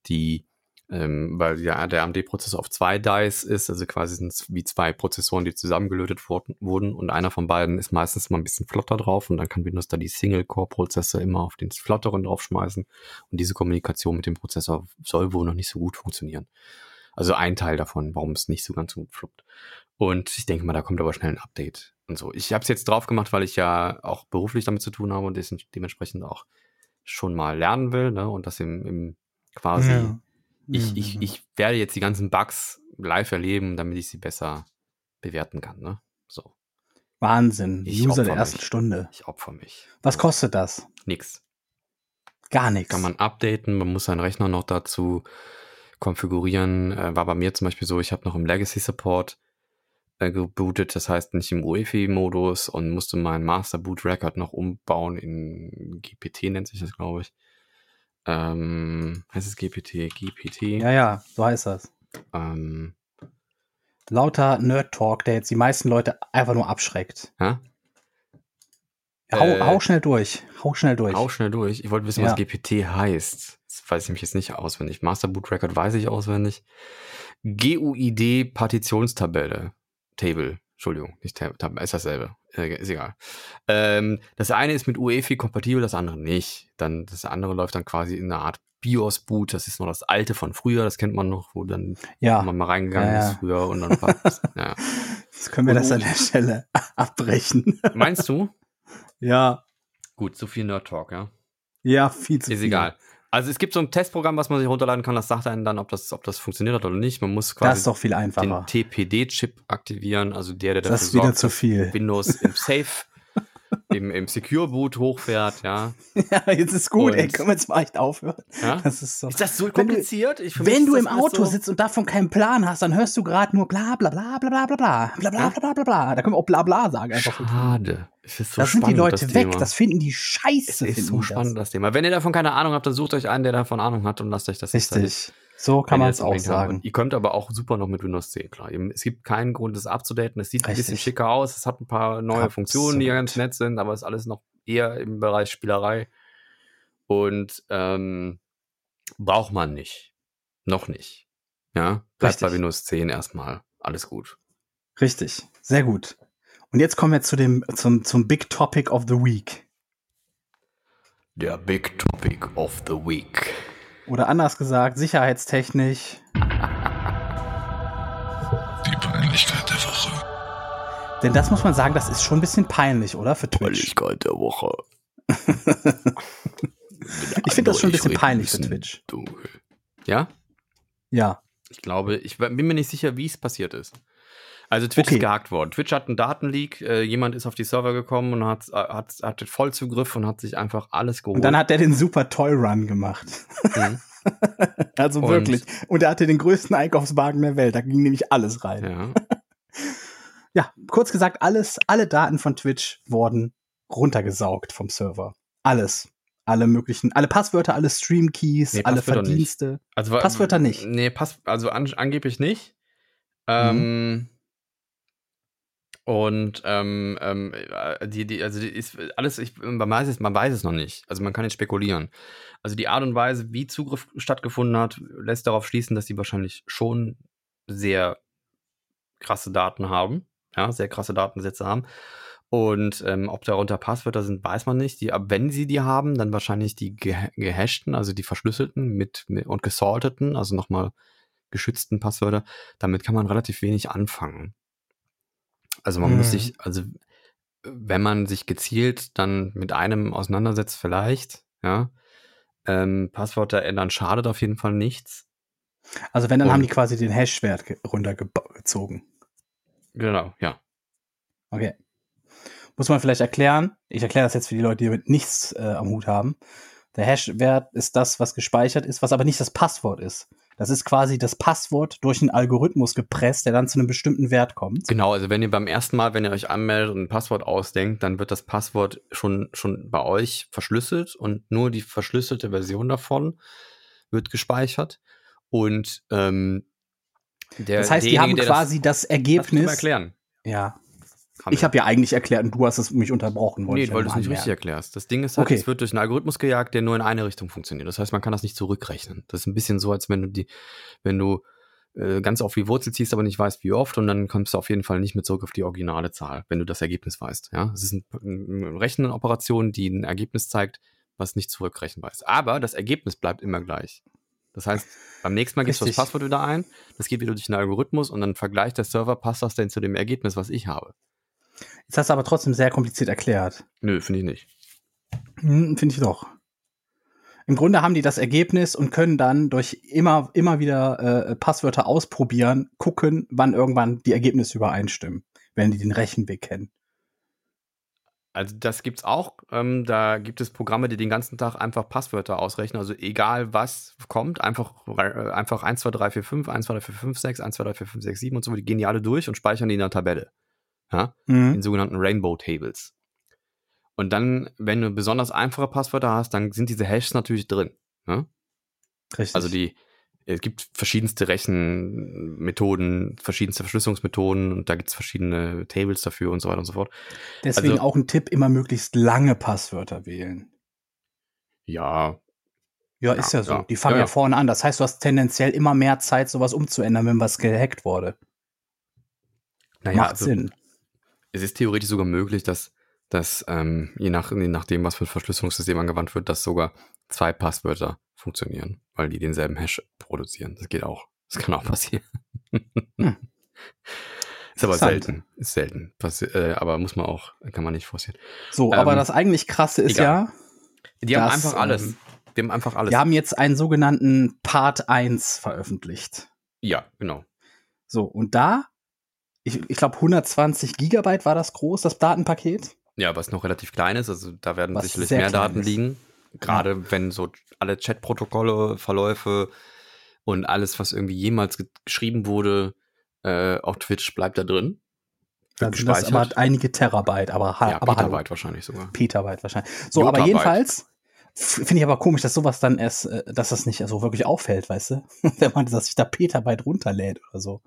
[SPEAKER 3] die, ähm, weil ja der AMD-Prozessor auf zwei Dice ist, also quasi sind es wie zwei Prozessoren, die zusammengelötet wurden, wurden und einer von beiden ist meistens mal ein bisschen flotter drauf und dann kann Windows da die Single-Core-Prozessor immer auf den flotteren draufschmeißen und diese Kommunikation mit dem Prozessor soll wohl noch nicht so gut funktionieren. Also ein Teil davon, warum es nicht so ganz so gut fluppt. Und ich denke mal, da kommt aber schnell ein Update und so. Ich habe es jetzt drauf gemacht, weil ich ja auch beruflich damit zu tun habe und dementsprechend auch schon mal lernen will, ne? Und das im, im quasi.
[SPEAKER 2] Ja.
[SPEAKER 3] Ich,
[SPEAKER 2] Mhm.
[SPEAKER 3] ich, ich werde jetzt die ganzen Bugs live erleben, damit ich sie besser bewerten kann, ne? So.
[SPEAKER 2] Wahnsinn.
[SPEAKER 3] Ich
[SPEAKER 2] User der ersten
[SPEAKER 3] mich.
[SPEAKER 2] Stunde.
[SPEAKER 3] Ich opfer mich.
[SPEAKER 2] Was kostet das?
[SPEAKER 3] Nix.
[SPEAKER 2] Gar nichts.
[SPEAKER 3] Kann man updaten, man muss seinen Rechner noch dazu konfigurieren. Äh, war bei mir zum Beispiel so, ich habe noch im Legacy Support äh, gebootet, das heißt nicht im UEFI-Modus und musste meinen Master Boot Record noch umbauen in GPT, nennt sich das, glaube ich. Ähm, heißt es GPT? GPT.
[SPEAKER 2] Ja, ja, so heißt das.
[SPEAKER 3] Ähm,
[SPEAKER 2] Lauter Nerd-Talk, der jetzt die meisten Leute einfach nur abschreckt.
[SPEAKER 3] ja?
[SPEAKER 2] Hau,
[SPEAKER 3] Äh,
[SPEAKER 2] hau schnell durch. Hau schnell durch.
[SPEAKER 3] Hau schnell durch. Ich wollte wissen,
[SPEAKER 2] Ja.
[SPEAKER 3] was GPT heißt. Das weiß ich mich jetzt nicht auswendig. Master Boot Record weiß ich auswendig. GUID Partitionstabelle. Table. Entschuldigung, nicht Tab, Tab ist dasselbe. Äh, ist egal. Ähm, das eine ist mit UEFI kompatibel, das andere nicht. Dann das andere läuft dann quasi in einer Art BIOS-Boot. Das ist noch das alte von früher, das kennt man noch, wo dann
[SPEAKER 2] ja,
[SPEAKER 3] man mal reingegangen
[SPEAKER 2] Ja, ja.
[SPEAKER 3] ist früher und dann war, ja.
[SPEAKER 2] jetzt können wir
[SPEAKER 3] Und
[SPEAKER 2] das an der Stelle abbrechen.
[SPEAKER 3] Meinst du?
[SPEAKER 2] ja,
[SPEAKER 3] Gut, so viel Nerd Talk, ja.
[SPEAKER 2] ja, viel zu
[SPEAKER 3] Ist
[SPEAKER 2] viel.
[SPEAKER 3] egal. Also es gibt so ein Testprogramm, was man sich runterladen kann, das sagt einem dann, ob das, ob das funktioniert hat oder nicht. Man muss
[SPEAKER 2] Das
[SPEAKER 3] quasi
[SPEAKER 2] ist doch viel
[SPEAKER 3] den
[SPEAKER 2] einfacher.
[SPEAKER 3] TPD-Chip aktivieren, also der, der dafür
[SPEAKER 2] Das ist wieder
[SPEAKER 3] sorgt,
[SPEAKER 2] zu viel.
[SPEAKER 3] Windows im Safe, im, im Secure Boot hochfährt, ja.
[SPEAKER 2] Ja, jetzt ist gut, ey,
[SPEAKER 3] Und-
[SPEAKER 2] können wir jetzt mal echt aufhören?
[SPEAKER 3] ja.
[SPEAKER 2] Das ist so.
[SPEAKER 3] Ist das so
[SPEAKER 2] Wenn du-
[SPEAKER 3] kompliziert? Ich, für mich
[SPEAKER 2] Wenn
[SPEAKER 3] ist
[SPEAKER 2] du
[SPEAKER 3] das
[SPEAKER 2] im Auto
[SPEAKER 3] so,
[SPEAKER 2] sitzt und davon keinen Plan hast, dann hörst du gerade nur bla bla bla bla bla bla bla bla bla bla bla bla. Da können wir auch bla bla sagen. Einfach.
[SPEAKER 3] Schade. Es ist so
[SPEAKER 2] da sind die
[SPEAKER 3] spannend,
[SPEAKER 2] Leute
[SPEAKER 3] das
[SPEAKER 2] weg.
[SPEAKER 3] Thema.
[SPEAKER 2] Das finden die
[SPEAKER 3] es
[SPEAKER 2] scheiße.
[SPEAKER 3] ist
[SPEAKER 2] finden
[SPEAKER 3] so spannend, das. Thema. Wenn ihr davon keine Ahnung habt, dann sucht euch einen, der davon Ahnung hat und lasst euch das
[SPEAKER 2] Das.
[SPEAKER 3] installieren.
[SPEAKER 2] Richtig. So kann man es auch sagen.
[SPEAKER 3] Ihr könnt aber auch super noch mit Windows 10, klar. Es gibt keinen Grund, das abzudaten. Es sieht ein bisschen
[SPEAKER 2] Richtig.
[SPEAKER 3] schicker aus. Es hat ein paar neue Funktionen, die
[SPEAKER 2] Absolut.
[SPEAKER 3] ganz nett sind, aber es ist alles noch eher im Bereich Spielerei. Und ähm, braucht man nicht. Noch nicht. Ja, bleibt bei
[SPEAKER 2] Richtig.
[SPEAKER 3] Windows 10 erstmal. Alles gut.
[SPEAKER 2] Richtig. Sehr gut. Und jetzt kommen wir zu dem, zum, zum Big Topic of the Week.
[SPEAKER 3] Der Big Topic of the Week.
[SPEAKER 2] Oder anders gesagt, sicherheitstechnisch.
[SPEAKER 4] Die Peinlichkeit der Woche.
[SPEAKER 2] Denn das muss man sagen, das ist schon ein bisschen peinlich, oder? Für Twitch.
[SPEAKER 3] Peinlichkeit der Woche.
[SPEAKER 2] Ich finde das schon ein bisschen peinlich für Twitch.
[SPEAKER 3] Dunkel. Ja?
[SPEAKER 2] Ja.
[SPEAKER 3] Ich glaube, ich bin mir nicht sicher, wie es passiert ist. Also Twitch
[SPEAKER 2] Okay.
[SPEAKER 3] ist gehackt worden. Twitch hat einen Datenleak, äh, jemand ist auf die Server gekommen und hat, äh, hat, hatte Vollzugriff und hat sich einfach alles geholt.
[SPEAKER 2] Und dann hat er den Super Toy Run gemacht.
[SPEAKER 3] Mhm.
[SPEAKER 2] Also
[SPEAKER 3] Und-
[SPEAKER 2] wirklich. Und er hatte den größten Einkaufswagen der Welt. Da ging nämlich alles rein.
[SPEAKER 3] ja.
[SPEAKER 2] Ja, kurz gesagt, alles, alle Daten von Twitch wurden runtergesaugt vom Server. Alles. Alle möglichen, alle Passwörter, alle Stream-Keys,
[SPEAKER 3] Nee,
[SPEAKER 2] alle
[SPEAKER 3] Passwörter nicht.
[SPEAKER 2] Verdienste.
[SPEAKER 3] Also,
[SPEAKER 2] Passwörter nicht.
[SPEAKER 3] Nee, Pass, also an, angeblich nicht. Ähm, Und ähm, ähm, äh, die, die, also die ist alles, ich, man, weiß es, man weiß es noch nicht. Also man kann jetzt spekulieren. Also die Art und Weise, wie Zugriff stattgefunden hat, lässt darauf schließen, dass die wahrscheinlich schon sehr krasse Daten haben. Ja, sehr krasse Datensätze haben. Und ähm, ob darunter Passwörter sind, weiß man nicht. Die, wenn sie die haben, dann wahrscheinlich die ge gehashten, also die verschlüsselten mit, mit und gesalteten, also nochmal geschützten Passwörter. Damit kann man relativ wenig anfangen. Also man muss
[SPEAKER 2] Mhm.
[SPEAKER 3] sich, also wenn man sich gezielt dann mit einem auseinandersetzt, vielleicht, ja. Ähm, Passwörter ändern schadet auf jeden Fall nichts.
[SPEAKER 2] Also wenn, dann
[SPEAKER 3] Und-
[SPEAKER 2] haben die quasi den Hash-Wert ge- runtergezogen.
[SPEAKER 3] Genau, ja.
[SPEAKER 2] Okay. Muss man vielleicht erklären. Ich erkläre das jetzt für die Leute, die damit nichts äh, am Hut haben. Der Hash-Wert ist das, was gespeichert ist, was aber nicht das Passwort ist. Das ist quasi das Passwort durch einen Algorithmus gepresst, der dann zu einem bestimmten Wert kommt.
[SPEAKER 3] Genau, also wenn ihr beim ersten Mal, wenn ihr euch anmeldet und ein Passwort ausdenkt, dann wird das Passwort schon, schon bei euch verschlüsselt und nur die verschlüsselte Version davon wird gespeichert. Und ähm, der,
[SPEAKER 2] Das heißt, die haben quasi das,
[SPEAKER 3] das,
[SPEAKER 2] Ergebnis.
[SPEAKER 3] erklären.
[SPEAKER 2] Ja.
[SPEAKER 3] Haben
[SPEAKER 2] Ich habe ja eigentlich erklärt und du hast es mich unterbrochen.
[SPEAKER 3] Nee,
[SPEAKER 2] ich
[SPEAKER 3] weil du es nicht richtig erklärst. Das Ding ist halt,
[SPEAKER 2] Okay.
[SPEAKER 3] es wird durch einen Algorithmus gejagt, der nur in eine Richtung funktioniert. Das heißt, man kann das nicht zurückrechnen. Das ist ein bisschen so, als wenn du die, wenn du äh, ganz auf die Wurzel ziehst, aber nicht weißt, wie oft, und dann kommst du auf jeden Fall nicht mehr zurück auf die originale Zahl, wenn du das Ergebnis weißt. Ja, es ist ein, eine Rechenoperation, die ein Ergebnis zeigt, was nicht zurückrechenbar ist. Aber das Ergebnis bleibt immer gleich. Das heißt, beim nächsten Mal gibst du das. Passwort wieder ein, das geht wieder durch den Algorithmus und dann vergleicht der Server, passt das denn zu dem Ergebnis, was ich habe?
[SPEAKER 2] Jetzt hast du aber trotzdem sehr kompliziert erklärt.
[SPEAKER 3] Nö, finde ich nicht.
[SPEAKER 2] Hm, Finde ich doch. Im Grunde haben die das Ergebnis und können dann durch immer, immer wieder äh, Passwörter ausprobieren, gucken, wann irgendwann die Ergebnisse übereinstimmen, wenn die den Rechenweg kennen.
[SPEAKER 3] Also das gibt's auch. Ähm, da gibt es Programme, die den ganzen Tag einfach Passwörter ausrechnen. Also egal was kommt, einfach, äh, einfach 1, 2, 3, 4, 5, 1, 2, 3, 4, 5, 6, 1, 2, 3, 4, 5, 6, 7 und so, die gehen die alle durch und speichern die in einer Tabelle. Ja?
[SPEAKER 2] Mhm.
[SPEAKER 3] In sogenannten Rainbow Tables. Und dann, wenn du besonders einfache Passwörter hast, dann sind diese Hashes natürlich drin. Ne?
[SPEAKER 2] Richtig.
[SPEAKER 3] Also die, es gibt verschiedenste Rechenmethoden, verschiedenste Verschlüsselungsmethoden und da gibt es verschiedene Tables dafür und so weiter und so fort.
[SPEAKER 2] Deswegen
[SPEAKER 3] also-
[SPEAKER 2] auch ein Tipp, immer möglichst lange Passwörter wählen.
[SPEAKER 3] Ja,
[SPEAKER 2] Ja, ist ja so.
[SPEAKER 3] ja.
[SPEAKER 2] Die fangen
[SPEAKER 3] Ja,
[SPEAKER 2] ja,
[SPEAKER 3] ja.
[SPEAKER 2] vorne an. Das heißt, du hast tendenziell immer mehr Zeit, sowas umzuändern, wenn was gehackt wurde.
[SPEAKER 3] naja,
[SPEAKER 2] Macht
[SPEAKER 3] also,
[SPEAKER 2] Sinn.
[SPEAKER 3] Es ist theoretisch sogar möglich, dass, dass ähm, je, nach, je nachdem, was für ein Verschlüsselungssystem angewandt wird, dass sogar zwei Passwörter funktionieren, weil die denselben Hash produzieren. Das geht auch. Das kann auch passieren.
[SPEAKER 2] Hm.
[SPEAKER 3] Ist aber selten. Ist selten. Passi äh, aber muss man auch, kann man nicht forcieren.
[SPEAKER 2] So, aber
[SPEAKER 3] ähm,
[SPEAKER 2] das eigentlich krasse ist
[SPEAKER 3] egal.
[SPEAKER 2] ja,
[SPEAKER 3] Die haben einfach alles.
[SPEAKER 2] ähm,
[SPEAKER 3] Die haben einfach alles.
[SPEAKER 2] wir haben jetzt einen sogenannten Part 1 veröffentlicht.
[SPEAKER 3] ja, genau.
[SPEAKER 2] So, und da, ich, ich glaube, 120 Gigabyte war das groß, das Datenpaket.
[SPEAKER 3] Ja, was noch relativ klein ist, also da werden
[SPEAKER 2] Was
[SPEAKER 3] sicherlich mehr Daten
[SPEAKER 2] ist.
[SPEAKER 3] liegen. Gerade wenn so alle Chatprotokolle, Verläufe und alles, was irgendwie jemals ge- geschrieben wurde, äh, auf Twitch bleibt da drin.
[SPEAKER 2] Da
[SPEAKER 3] Wird
[SPEAKER 2] sind das aber einige Terabyte, aber, ha
[SPEAKER 3] ja,
[SPEAKER 2] aber
[SPEAKER 3] Petabyte wahrscheinlich sogar.
[SPEAKER 2] Petabyte wahrscheinlich. So, aber
[SPEAKER 3] Jotabyte.
[SPEAKER 2] jedenfalls f- finde ich aber komisch, dass sowas dann erst, äh, dass das nicht so wirklich auffällt, weißt du? Wenn man dass sich da Petabyte runterlädt oder so.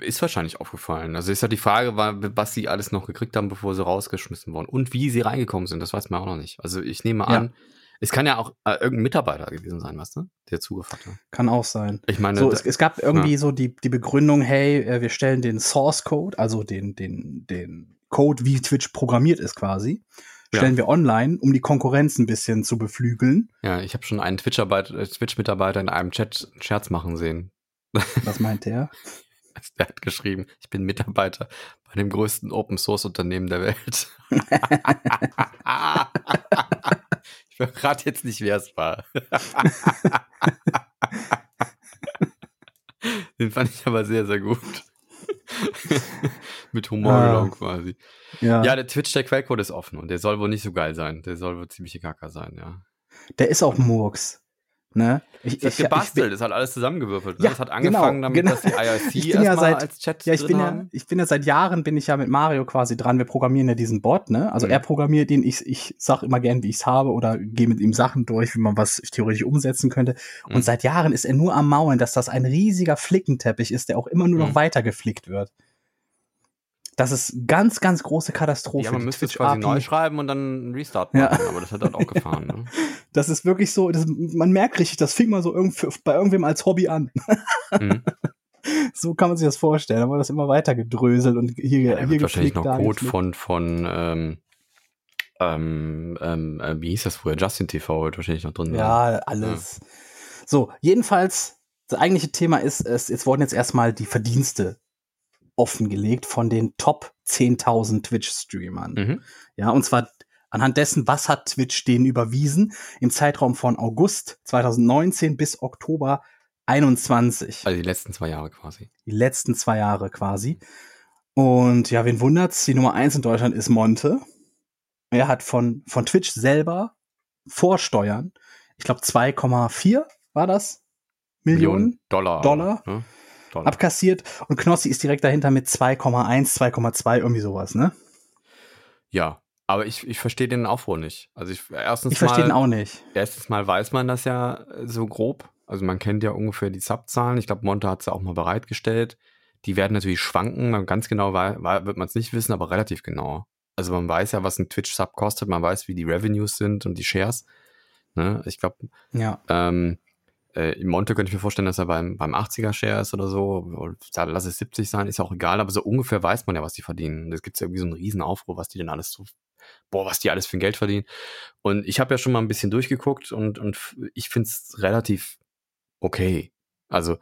[SPEAKER 3] Ist wahrscheinlich aufgefallen. Also ist ja die Frage, was sie alles noch gekriegt haben, bevor sie rausgeschmissen wurden. Und wie sie reingekommen sind, das weiß man auch noch nicht. Also ich nehme
[SPEAKER 2] Ja.
[SPEAKER 3] an, Es kann ja auch äh, irgendein Mitarbeiter gewesen sein, weißt du, der zugefragt hat.
[SPEAKER 2] Kann auch sein.
[SPEAKER 3] Ich meine,
[SPEAKER 2] So,
[SPEAKER 3] da-
[SPEAKER 2] es, es gab irgendwie so die, die Begründung, hey, äh, wir stellen den Source Code, also den, den, den Code, wie Twitch programmiert ist quasi,
[SPEAKER 3] Ja.
[SPEAKER 2] stellen wir online, um die Konkurrenz ein bisschen zu beflügeln.
[SPEAKER 3] ja, ich habe schon einen äh, Twitch-Mitarbeiter in einem Chat einen Scherz machen sehen.
[SPEAKER 2] Was meint der?
[SPEAKER 3] Der hat geschrieben, ich bin Mitarbeiter bei dem größten Open-Source-Unternehmen der Welt. ich verrate jetzt nicht, wer es war. Den fand ich aber sehr, sehr gut. Mit Humor
[SPEAKER 2] Ah.
[SPEAKER 3] quasi.
[SPEAKER 2] Ja,
[SPEAKER 3] Ja, der Twitch, der Quellcode ist offen und der soll wohl nicht so geil sein. Der soll wohl ziemlich Kacker sein, ja.
[SPEAKER 2] der ist auch Murks. Ne? Ich,
[SPEAKER 3] Das ist gebastelt, das hat alles zusammengewürfelt. Ne?
[SPEAKER 2] Ja,
[SPEAKER 3] das hat angefangen
[SPEAKER 2] genau,
[SPEAKER 3] damit,
[SPEAKER 2] genau.
[SPEAKER 3] dass die IRC
[SPEAKER 2] Ich bin ja
[SPEAKER 3] erstmal
[SPEAKER 2] seit-
[SPEAKER 3] als Chat
[SPEAKER 2] Ja, ich bin ja, ich bin ja seit Jahren bin ich ja mit Mario quasi dran. Wir programmieren ja diesen Bot, ne? Also
[SPEAKER 3] Mhm.
[SPEAKER 2] er programmiert den, ich, ich sag immer gern, wie ich es habe oder gehe mit ihm Sachen durch, wie man was theoretisch umsetzen könnte.
[SPEAKER 3] Mhm.
[SPEAKER 2] Und seit Jahren ist er nur am Maulen, dass das ein riesiger Flickenteppich ist, der auch immer nur noch
[SPEAKER 3] Mhm.
[SPEAKER 2] weiter geflickt wird. Das ist ganz, ganz große Katastrophe.
[SPEAKER 3] Ja, man müsste es quasi neu schreiben und dann einen Restart
[SPEAKER 2] Ja.
[SPEAKER 3] machen, aber das hat halt auch gefahren. Ne?
[SPEAKER 2] Das ist wirklich so, das, man merkt richtig, das fing mal so irgend, bei irgendwem als Hobby an.
[SPEAKER 3] Mhm.
[SPEAKER 2] So kann man sich das vorstellen. Da wurde das immer weiter gedröselt und hier,
[SPEAKER 3] Ja,
[SPEAKER 2] hier
[SPEAKER 3] wird wahrscheinlich noch Code von, von ähm, ähm, ähm, äh, wie hieß das früher? Justin TV wird wahrscheinlich noch drin sein.
[SPEAKER 2] Ja, alles. So, jedenfalls, das eigentliche Thema ist, es, jetzt wurden jetzt erstmal die Verdienste offengelegt von den Top 10.000 Twitch-Streamern.
[SPEAKER 3] Mhm.
[SPEAKER 2] Ja, und zwar anhand dessen, was hat Twitch denen überwiesen im Zeitraum von August 2019 bis Oktober 21.
[SPEAKER 3] Also die letzten zwei Jahre quasi.
[SPEAKER 2] Die letzten zwei Jahre quasi. Und ja, wen wundert's? Die Nummer eins in Deutschland ist Monte. Er hat von, von Twitch selber Vorsteuern, ich glaube 2,4 war das? Millionen
[SPEAKER 3] Dollar.
[SPEAKER 2] Dollar?
[SPEAKER 3] Ne? Dollar.
[SPEAKER 2] abkassiert. Und Knossi ist direkt dahinter mit 2,1, 2,2, irgendwie sowas, ne?
[SPEAKER 3] Ja, aber ich, ich verstehe den Aufruhr nicht. Also ich erstens
[SPEAKER 2] Ich verstehe den auch nicht.
[SPEAKER 3] Erstens mal weiß man das ja äh, so grob. Also man kennt ja ungefähr die Subzahlen. Ich glaube, Monte hat es auch mal bereitgestellt. Die werden natürlich schwanken. Ganz genau wird man es nicht wissen, aber relativ genau. Also man weiß ja, was ein Twitch-Sub kostet. Man weiß, wie die Revenues sind und die Shares. Ne? Ich glaube,
[SPEAKER 2] Ja.
[SPEAKER 3] ähm, äh, im Monte könnte ich mir vorstellen, dass er beim, beim 80er-Share ist oder so. Lass es 70 sein, ist ja auch egal. Aber so ungefähr weiß man ja, was die verdienen. Es gibt irgendwie so einen riesen Aufruhr, was die denn alles so, boah, was die alles für ein Geld verdienen. Und ich habe ja schon mal ein bisschen durchgeguckt und, und ich finde es relativ okay. Also,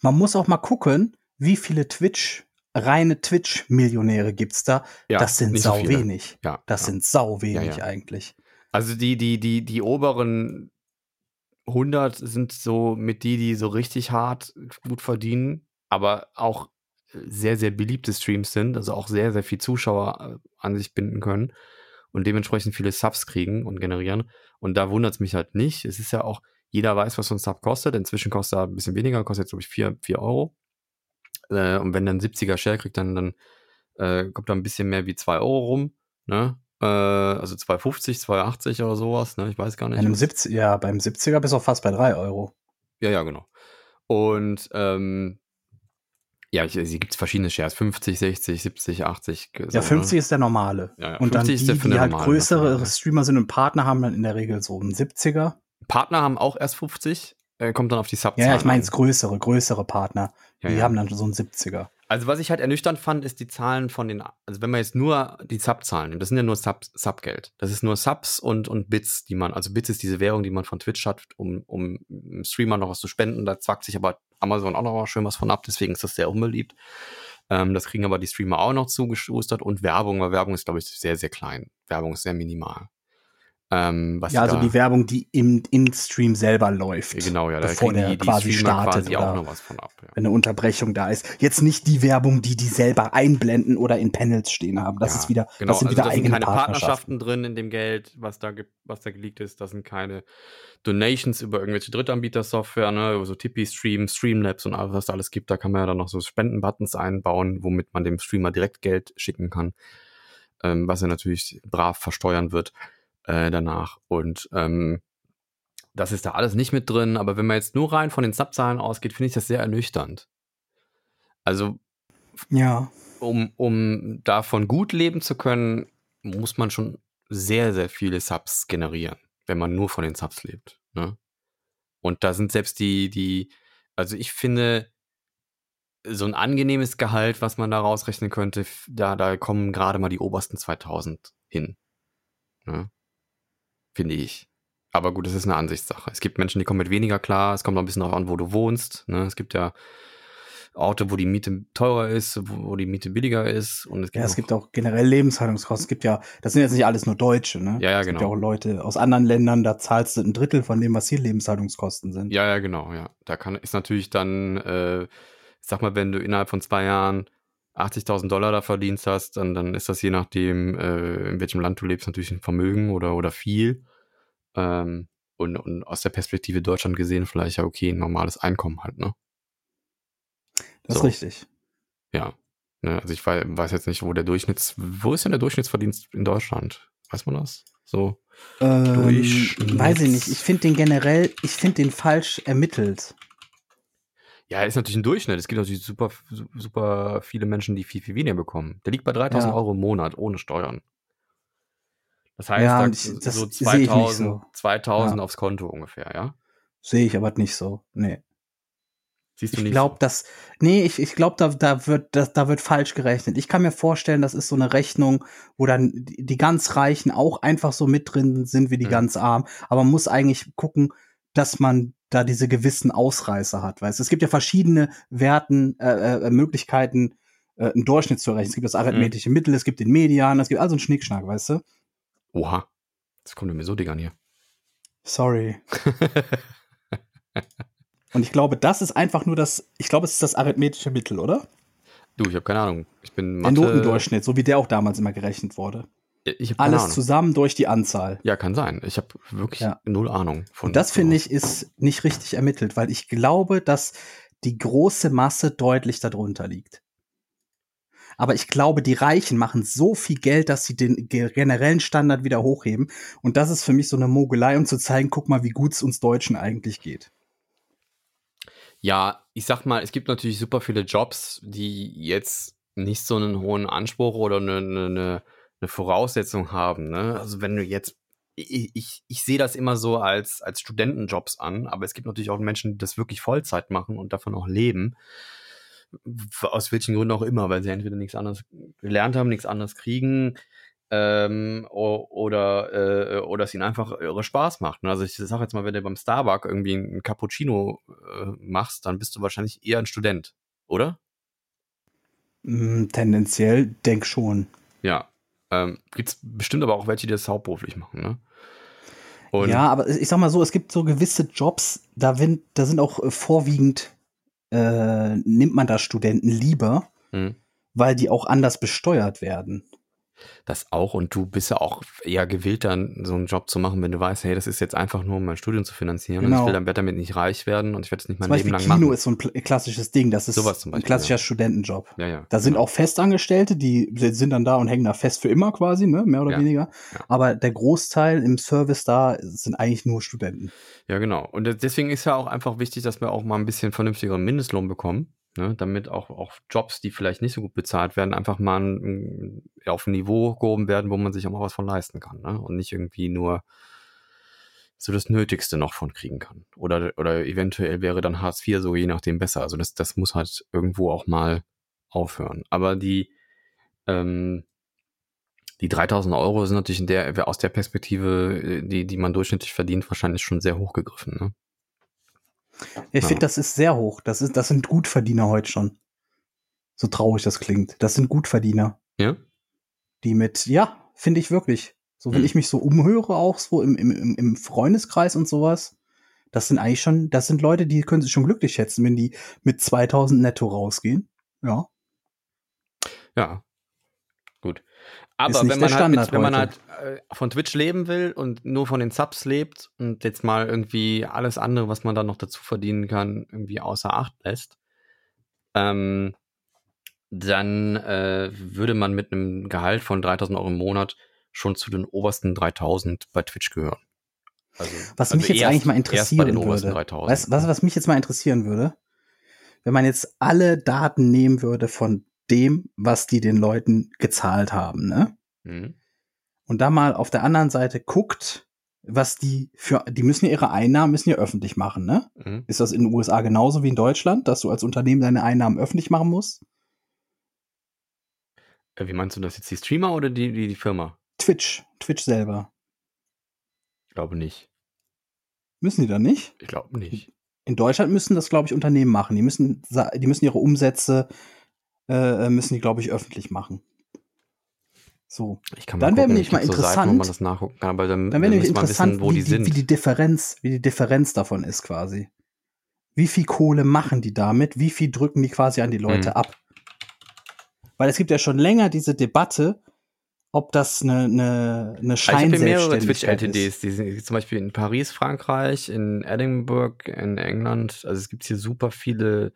[SPEAKER 2] Man muss auch mal gucken, wie viele Twitch, reine Twitch-Millionäre gibt's da.
[SPEAKER 3] ja,
[SPEAKER 2] das sind
[SPEAKER 3] so
[SPEAKER 2] sau
[SPEAKER 3] viele.
[SPEAKER 2] wenig.
[SPEAKER 3] Ja,
[SPEAKER 2] Das
[SPEAKER 3] ja.
[SPEAKER 2] sind sau wenig
[SPEAKER 3] Ja, ja.
[SPEAKER 2] eigentlich.
[SPEAKER 3] Also die, die, die, die oberen 100 sind so mit die, die so richtig hart gut verdienen, aber auch sehr, sehr beliebte Streams sind, also auch sehr, sehr viel Zuschauer äh, an sich binden können und dementsprechend viele Subs kriegen und generieren. Und da wundert es mich halt nicht. Es ist ja auch, jeder weiß, was so ein Sub kostet. Inzwischen kostet er ein bisschen weniger, kostet jetzt, glaube ich, 4, 4 Euro. Äh, und wenn dann 70er Share kriegt, dann, dann äh, kommt da ein bisschen mehr wie 2 Euro rum. Ne? Äh, also 2,50, 2,80 oder sowas. Ne? Ich weiß gar nicht.
[SPEAKER 2] einem 70, ja, beim 70er bist du auch fast bei 3 Euro.
[SPEAKER 3] Ja, ja, genau. Und ähm, ja, sie gibt verschiedene Shares, 50, 60, 70, 80. So,
[SPEAKER 2] ja, 50 ist der normale.
[SPEAKER 3] Ja, ja,
[SPEAKER 2] und dann
[SPEAKER 3] 50
[SPEAKER 2] die,
[SPEAKER 3] ist der
[SPEAKER 2] die halt
[SPEAKER 3] normale
[SPEAKER 2] größere
[SPEAKER 3] Maschine.
[SPEAKER 2] Streamer sind und Partner haben dann in der Regel so einen 70er.
[SPEAKER 3] Ne? Partner haben auch erst 50, äh, kommt dann auf die Subzahlen.
[SPEAKER 2] Ja, ja, ich meine jetzt größere, größere Partner. Die haben dann so einen 70er.
[SPEAKER 3] Also was ich halt ernüchternd fand, ist die Zahlen von den, also wenn man jetzt nur die Sub-Zahlen nimmt, das sind ja nur Sub, Subgeld. Das ist nur Subs und, und Bits, die man, also Bits ist diese Währung, die man von Twitch hat, um, um Streamer noch was zu spenden. Da zwackt sich aber Amazon auch noch mal schön was von ab, deswegen ist das sehr unbeliebt. Ähm, das kriegen aber die Streamer auch noch zugeschustert und Werbung, weil Werbung ist, glaube ich, sehr, sehr klein. Werbung ist sehr minimal. Ähm,
[SPEAKER 2] Ja, also die Werbung, die im, im Stream selber läuft.
[SPEAKER 3] Genau, ja, da
[SPEAKER 2] bevor der
[SPEAKER 3] die, die
[SPEAKER 2] quasi
[SPEAKER 3] Streamer
[SPEAKER 2] startet
[SPEAKER 3] quasi auch
[SPEAKER 2] oder-
[SPEAKER 3] noch was von ab. Ja.
[SPEAKER 2] Wenn eine Unterbrechung da ist. Jetzt nicht die Werbung, die die selber einblenden oder in Panels stehen haben. Das
[SPEAKER 3] Ja,
[SPEAKER 2] ist wieder,
[SPEAKER 3] genau.
[SPEAKER 2] das sind
[SPEAKER 3] also
[SPEAKER 2] wieder
[SPEAKER 3] da sind
[SPEAKER 2] eigene
[SPEAKER 3] keine
[SPEAKER 2] Partnerschaften.
[SPEAKER 3] Partnerschaften drin in dem Geld, was da, was da geleakt ist. Das sind keine Donations über irgendwelche Drittanbieter-Software, ne, über so Tipeee-Stream, Streamlabs und alles, was da alles gibt. Da kann man ja dann noch so Spenden-Buttons einbauen, womit man dem Streamer direkt Geld schicken kann, ähm, was er natürlich brav versteuern wird äh, danach. Und ähm, das ist da alles nicht mit drin. Aber wenn man jetzt nur rein von den Subzahlen ausgeht, finde ich das sehr ernüchternd. Also
[SPEAKER 2] Ja.
[SPEAKER 3] um, um davon gut leben zu können, muss man schon sehr, sehr viele Subs generieren. wenn man nur von den Subs lebt. Ne? Und da sind selbst die, die, also ich finde, so ein angenehmes Gehalt, was man da rausrechnen könnte, da, da kommen gerade mal die obersten 2000 hin. Ne? Finde ich. Aber gut, das ist eine Ansichtssache. Es gibt Menschen, die kommen mit weniger klar. Es kommt auch ein bisschen darauf an, wo du wohnst. Ne? Es gibt ja Orte, wo die Miete teurer ist, wo, die Miete billiger ist. Und es gibt
[SPEAKER 2] Ja, es
[SPEAKER 3] auch-
[SPEAKER 2] gibt auch generell Lebenshaltungskosten. Es gibt ja, das sind jetzt nicht alles nur Deutsche, ne?
[SPEAKER 3] Ja, ja,
[SPEAKER 2] es gibt
[SPEAKER 3] genau.
[SPEAKER 2] ja auch Leute aus anderen Ländern, da zahlst du ein Drittel von dem, was hier Lebenshaltungskosten sind.
[SPEAKER 3] Ja, ja, genau, ja. Da kann, ist natürlich dann, äh, ich sag mal, wenn du innerhalb von zwei Jahren 80.000 Dollar da verdienst hast, dann, dann ist das je nachdem, äh, in welchem Land du lebst, natürlich ein Vermögen oder, oder viel. Ähm, und, und aus der Perspektive Deutschland gesehen vielleicht ja okay, ein normales Einkommen halt, ne?
[SPEAKER 2] Das
[SPEAKER 3] So.
[SPEAKER 2] ist richtig.
[SPEAKER 3] Ja. Ne, also ich weiß, weiß jetzt nicht, wo der Durchschnitts, wo ist denn der Durchschnittsverdienst in Deutschland? Weiß man das? So.
[SPEAKER 2] Ähm,
[SPEAKER 3] Durchschnitts-
[SPEAKER 2] weiß ich nicht. Ich finde den generell, ich finde den falsch ermittelt.
[SPEAKER 3] Ja, ist natürlich ein Durchschnitt. Es gibt natürlich super, super viele Menschen, die viel, viel weniger bekommen. Der liegt bei 3000
[SPEAKER 2] Ja.
[SPEAKER 3] Euro im Monat ohne Steuern. Das heißt,
[SPEAKER 2] Ja,
[SPEAKER 3] da,
[SPEAKER 2] ich- das
[SPEAKER 3] so
[SPEAKER 2] sehe ich nicht
[SPEAKER 3] 2000,
[SPEAKER 2] so.
[SPEAKER 3] 2000
[SPEAKER 2] Ja.
[SPEAKER 3] aufs Konto ungefähr, ja?
[SPEAKER 2] Sehe ich aber nicht so. Nee.
[SPEAKER 3] Siehst du
[SPEAKER 2] Ich
[SPEAKER 3] nicht?
[SPEAKER 2] glaube,
[SPEAKER 3] so?
[SPEAKER 2] dass, nee, ich, ich glaube, da, da wird, da, da wird falsch gerechnet. Ich kann mir vorstellen, das ist so eine Rechnung, wo dann die, die ganz Reichen auch einfach so mit drin sind wie die
[SPEAKER 3] Mhm.
[SPEAKER 2] ganz Armen. Aber man muss eigentlich gucken, dass man da diese gewissen Ausreißer hat. Weißt? du? Es gibt ja verschiedene Werten, äh, äh, Möglichkeiten, äh, einen Durchschnitt zu errechnen. Es gibt das arithmetische Mittel, es gibt den Median, es gibt also einen Schnickschnack, weißt du?
[SPEAKER 3] Oha. Das kommt mir so dick an hier.
[SPEAKER 2] Sorry. Und ich glaube, das ist einfach nur das, ich glaube, es ist das arithmetische Mittel, oder?
[SPEAKER 3] du, ich habe keine Ahnung. Ich bin
[SPEAKER 2] Der
[SPEAKER 3] Mathe.
[SPEAKER 2] Notendurchschnitt, so wie der auch damals immer gerechnet wurde.
[SPEAKER 3] Ich habe keine
[SPEAKER 2] Alles
[SPEAKER 3] Ahnung.
[SPEAKER 2] zusammen durch die Anzahl.
[SPEAKER 3] Ja, kann sein. Ich habe wirklich
[SPEAKER 2] Ja.
[SPEAKER 3] null Ahnung von.
[SPEAKER 2] Und das finde ich ist nicht richtig ermittelt, weil ich glaube, dass die große Masse deutlich darunter liegt. Aber ich glaube, die Reichen machen so viel Geld, dass sie den ge- generellen Standard wieder hochheben. Und das ist für mich so eine Mogelei, um zu zeigen, guck mal, wie gut es uns Deutschen eigentlich geht.
[SPEAKER 3] Ja, ich sag mal, es gibt natürlich super viele Jobs, die jetzt nicht so einen hohen Anspruch oder eine, eine, eine eine Voraussetzung haben. Ne? Also wenn du jetzt, ich, ich, ich sehe das immer so als, als Studentenjobs an, aber es gibt natürlich auch Menschen, die das wirklich Vollzeit machen und davon auch leben. Aus welchen Gründen auch immer, weil sie entweder nichts anderes gelernt haben, nichts anderes kriegen, ähm, oder, äh, oder es ihnen einfach irre Spaß macht. ne? Also ich sage jetzt mal, wenn du beim Starbucks irgendwie einen Cappuccino äh, machst, dann bist du wahrscheinlich eher ein Student, oder?
[SPEAKER 2] Mm, tendenziell denk schon.
[SPEAKER 3] Ja. Ähm, Gibt es bestimmt aber auch welche, die das hauptberuflich machen, ne? Und
[SPEAKER 2] ja, aber ich sag mal so, es gibt so gewisse Jobs, da, wenn, da sind auch äh, vorwiegend, äh, nimmt man da Studenten lieber,
[SPEAKER 3] mh,
[SPEAKER 2] weil die auch anders besteuert werden.
[SPEAKER 3] Das auch. Und du bist ja auch eher gewillt, dann so einen Job zu machen, wenn du weißt, hey, das ist jetzt einfach nur, um mein Studium zu finanzieren. Und
[SPEAKER 2] Genau.
[SPEAKER 3] ich will dann werde damit nicht reich werden und ich werde es nicht mein
[SPEAKER 2] Zum
[SPEAKER 3] Leben
[SPEAKER 2] Beispiel
[SPEAKER 3] lang
[SPEAKER 2] Kino
[SPEAKER 3] machen.
[SPEAKER 2] ist so ein klassisches Ding, das ist
[SPEAKER 3] zum
[SPEAKER 2] ein
[SPEAKER 3] Beispiel,
[SPEAKER 2] klassischer
[SPEAKER 3] ja.
[SPEAKER 2] Studentenjob.
[SPEAKER 3] ja, ja.
[SPEAKER 2] Da sind
[SPEAKER 3] genau.
[SPEAKER 2] auch Festangestellte, die sind dann da und hängen da fest für immer quasi, ne, mehr oder weniger. Aber der Großteil im Service da sind eigentlich nur Studenten.
[SPEAKER 3] Ja, genau. Und deswegen ist ja auch einfach wichtig, dass wir auch mal ein bisschen vernünftigeren Mindestlohn bekommen, ne? damit auch, auch Jobs, die vielleicht nicht so gut bezahlt werden, einfach mal ein, auf ein Niveau gehoben werden, wo man sich auch mal was von leisten kann. Ne? Und nicht irgendwie nur so das Nötigste noch von kriegen kann. Oder, oder eventuell wäre dann Hartz IV so je nachdem besser. Also das, das muss halt irgendwo auch mal aufhören. Aber die, ähm, die 3000 Euro sind natürlich in der, aus der Perspektive, äh, die, die man durchschnittlich verdient, wahrscheinlich schon sehr hoch gegriffen. Ne?
[SPEAKER 2] Ich
[SPEAKER 3] Ja.
[SPEAKER 2] finde, das ist sehr hoch. Das, ist, das sind Gutverdiener heute schon. So traurig das klingt. Das sind Gutverdiener,
[SPEAKER 3] Ja?
[SPEAKER 2] die mit, ja, finde ich wirklich. So, wenn
[SPEAKER 3] Hm.
[SPEAKER 2] ich mich so umhöre, auch so im, im, im- im Freundeskreis und sowas, das sind eigentlich schon, das sind Leute, die können sich schon glücklich schätzen, wenn die mit 2000 netto rausgehen. Ja.
[SPEAKER 3] Ja. Gut. Aber
[SPEAKER 2] nicht
[SPEAKER 3] wenn man, halt, mit, wenn man halt von Twitch leben will und nur von den Subs lebt und jetzt mal irgendwie alles andere, was man dann noch dazu verdienen kann, irgendwie außer Acht lässt, ähm, dann äh, würde man mit einem Gehalt von 3000 Euro im Monat schon zu den obersten 3000 bei Twitch gehören. Also,
[SPEAKER 2] Was
[SPEAKER 3] also
[SPEAKER 2] mich jetzt
[SPEAKER 3] erst-
[SPEAKER 2] eigentlich mal interessieren würde.
[SPEAKER 3] 3000.
[SPEAKER 2] Weißt, was, was mich jetzt mal interessieren würde, wenn man jetzt alle Daten nehmen würde von dem, was die den Leuten gezahlt haben, ne?
[SPEAKER 3] Mhm.
[SPEAKER 2] Und da mal auf der anderen Seite guckt, was die für, die müssen ja ihre Einnahmen müssen ja öffentlich machen, ne?
[SPEAKER 3] Mhm.
[SPEAKER 2] Ist das in den USA genauso wie in Deutschland, dass du als Unternehmen deine Einnahmen öffentlich machen musst?
[SPEAKER 3] Äh, Wie meinst du das jetzt? Die Streamer oder die, die, die Firma?
[SPEAKER 2] Twitch, Twitch selber.
[SPEAKER 3] Ich glaube nicht.
[SPEAKER 2] Müssen die da nicht?
[SPEAKER 3] Ich glaube nicht.
[SPEAKER 2] In Deutschland müssen das, glaube ich, Unternehmen machen. Die müssen, die müssen ihre Umsätze, äh, müssen die, glaube ich, öffentlich machen. So. Dann wäre nämlich mal
[SPEAKER 3] gibt so Seiten, wo
[SPEAKER 2] interessant-
[SPEAKER 3] man das nachgucken kann, aber dann,
[SPEAKER 2] Dann wäre nämlich interessant,
[SPEAKER 3] wissen, wo
[SPEAKER 2] wie,
[SPEAKER 3] die sind.
[SPEAKER 2] wie die Differenz, wie die Differenz davon ist quasi. Wie viel Kohle machen die damit? Wie viel drücken die quasi an die Leute
[SPEAKER 3] Mhm.
[SPEAKER 2] ab? Weil es gibt ja schon länger diese Debatte, ob das eine, eine, eine
[SPEAKER 3] Also
[SPEAKER 2] Scheinselbstständigkeit ist.
[SPEAKER 3] Twitch-LTDs, die sind zum Beispiel in Paris, Frankreich, in Edinburgh, in England. Also es gibt hier super viele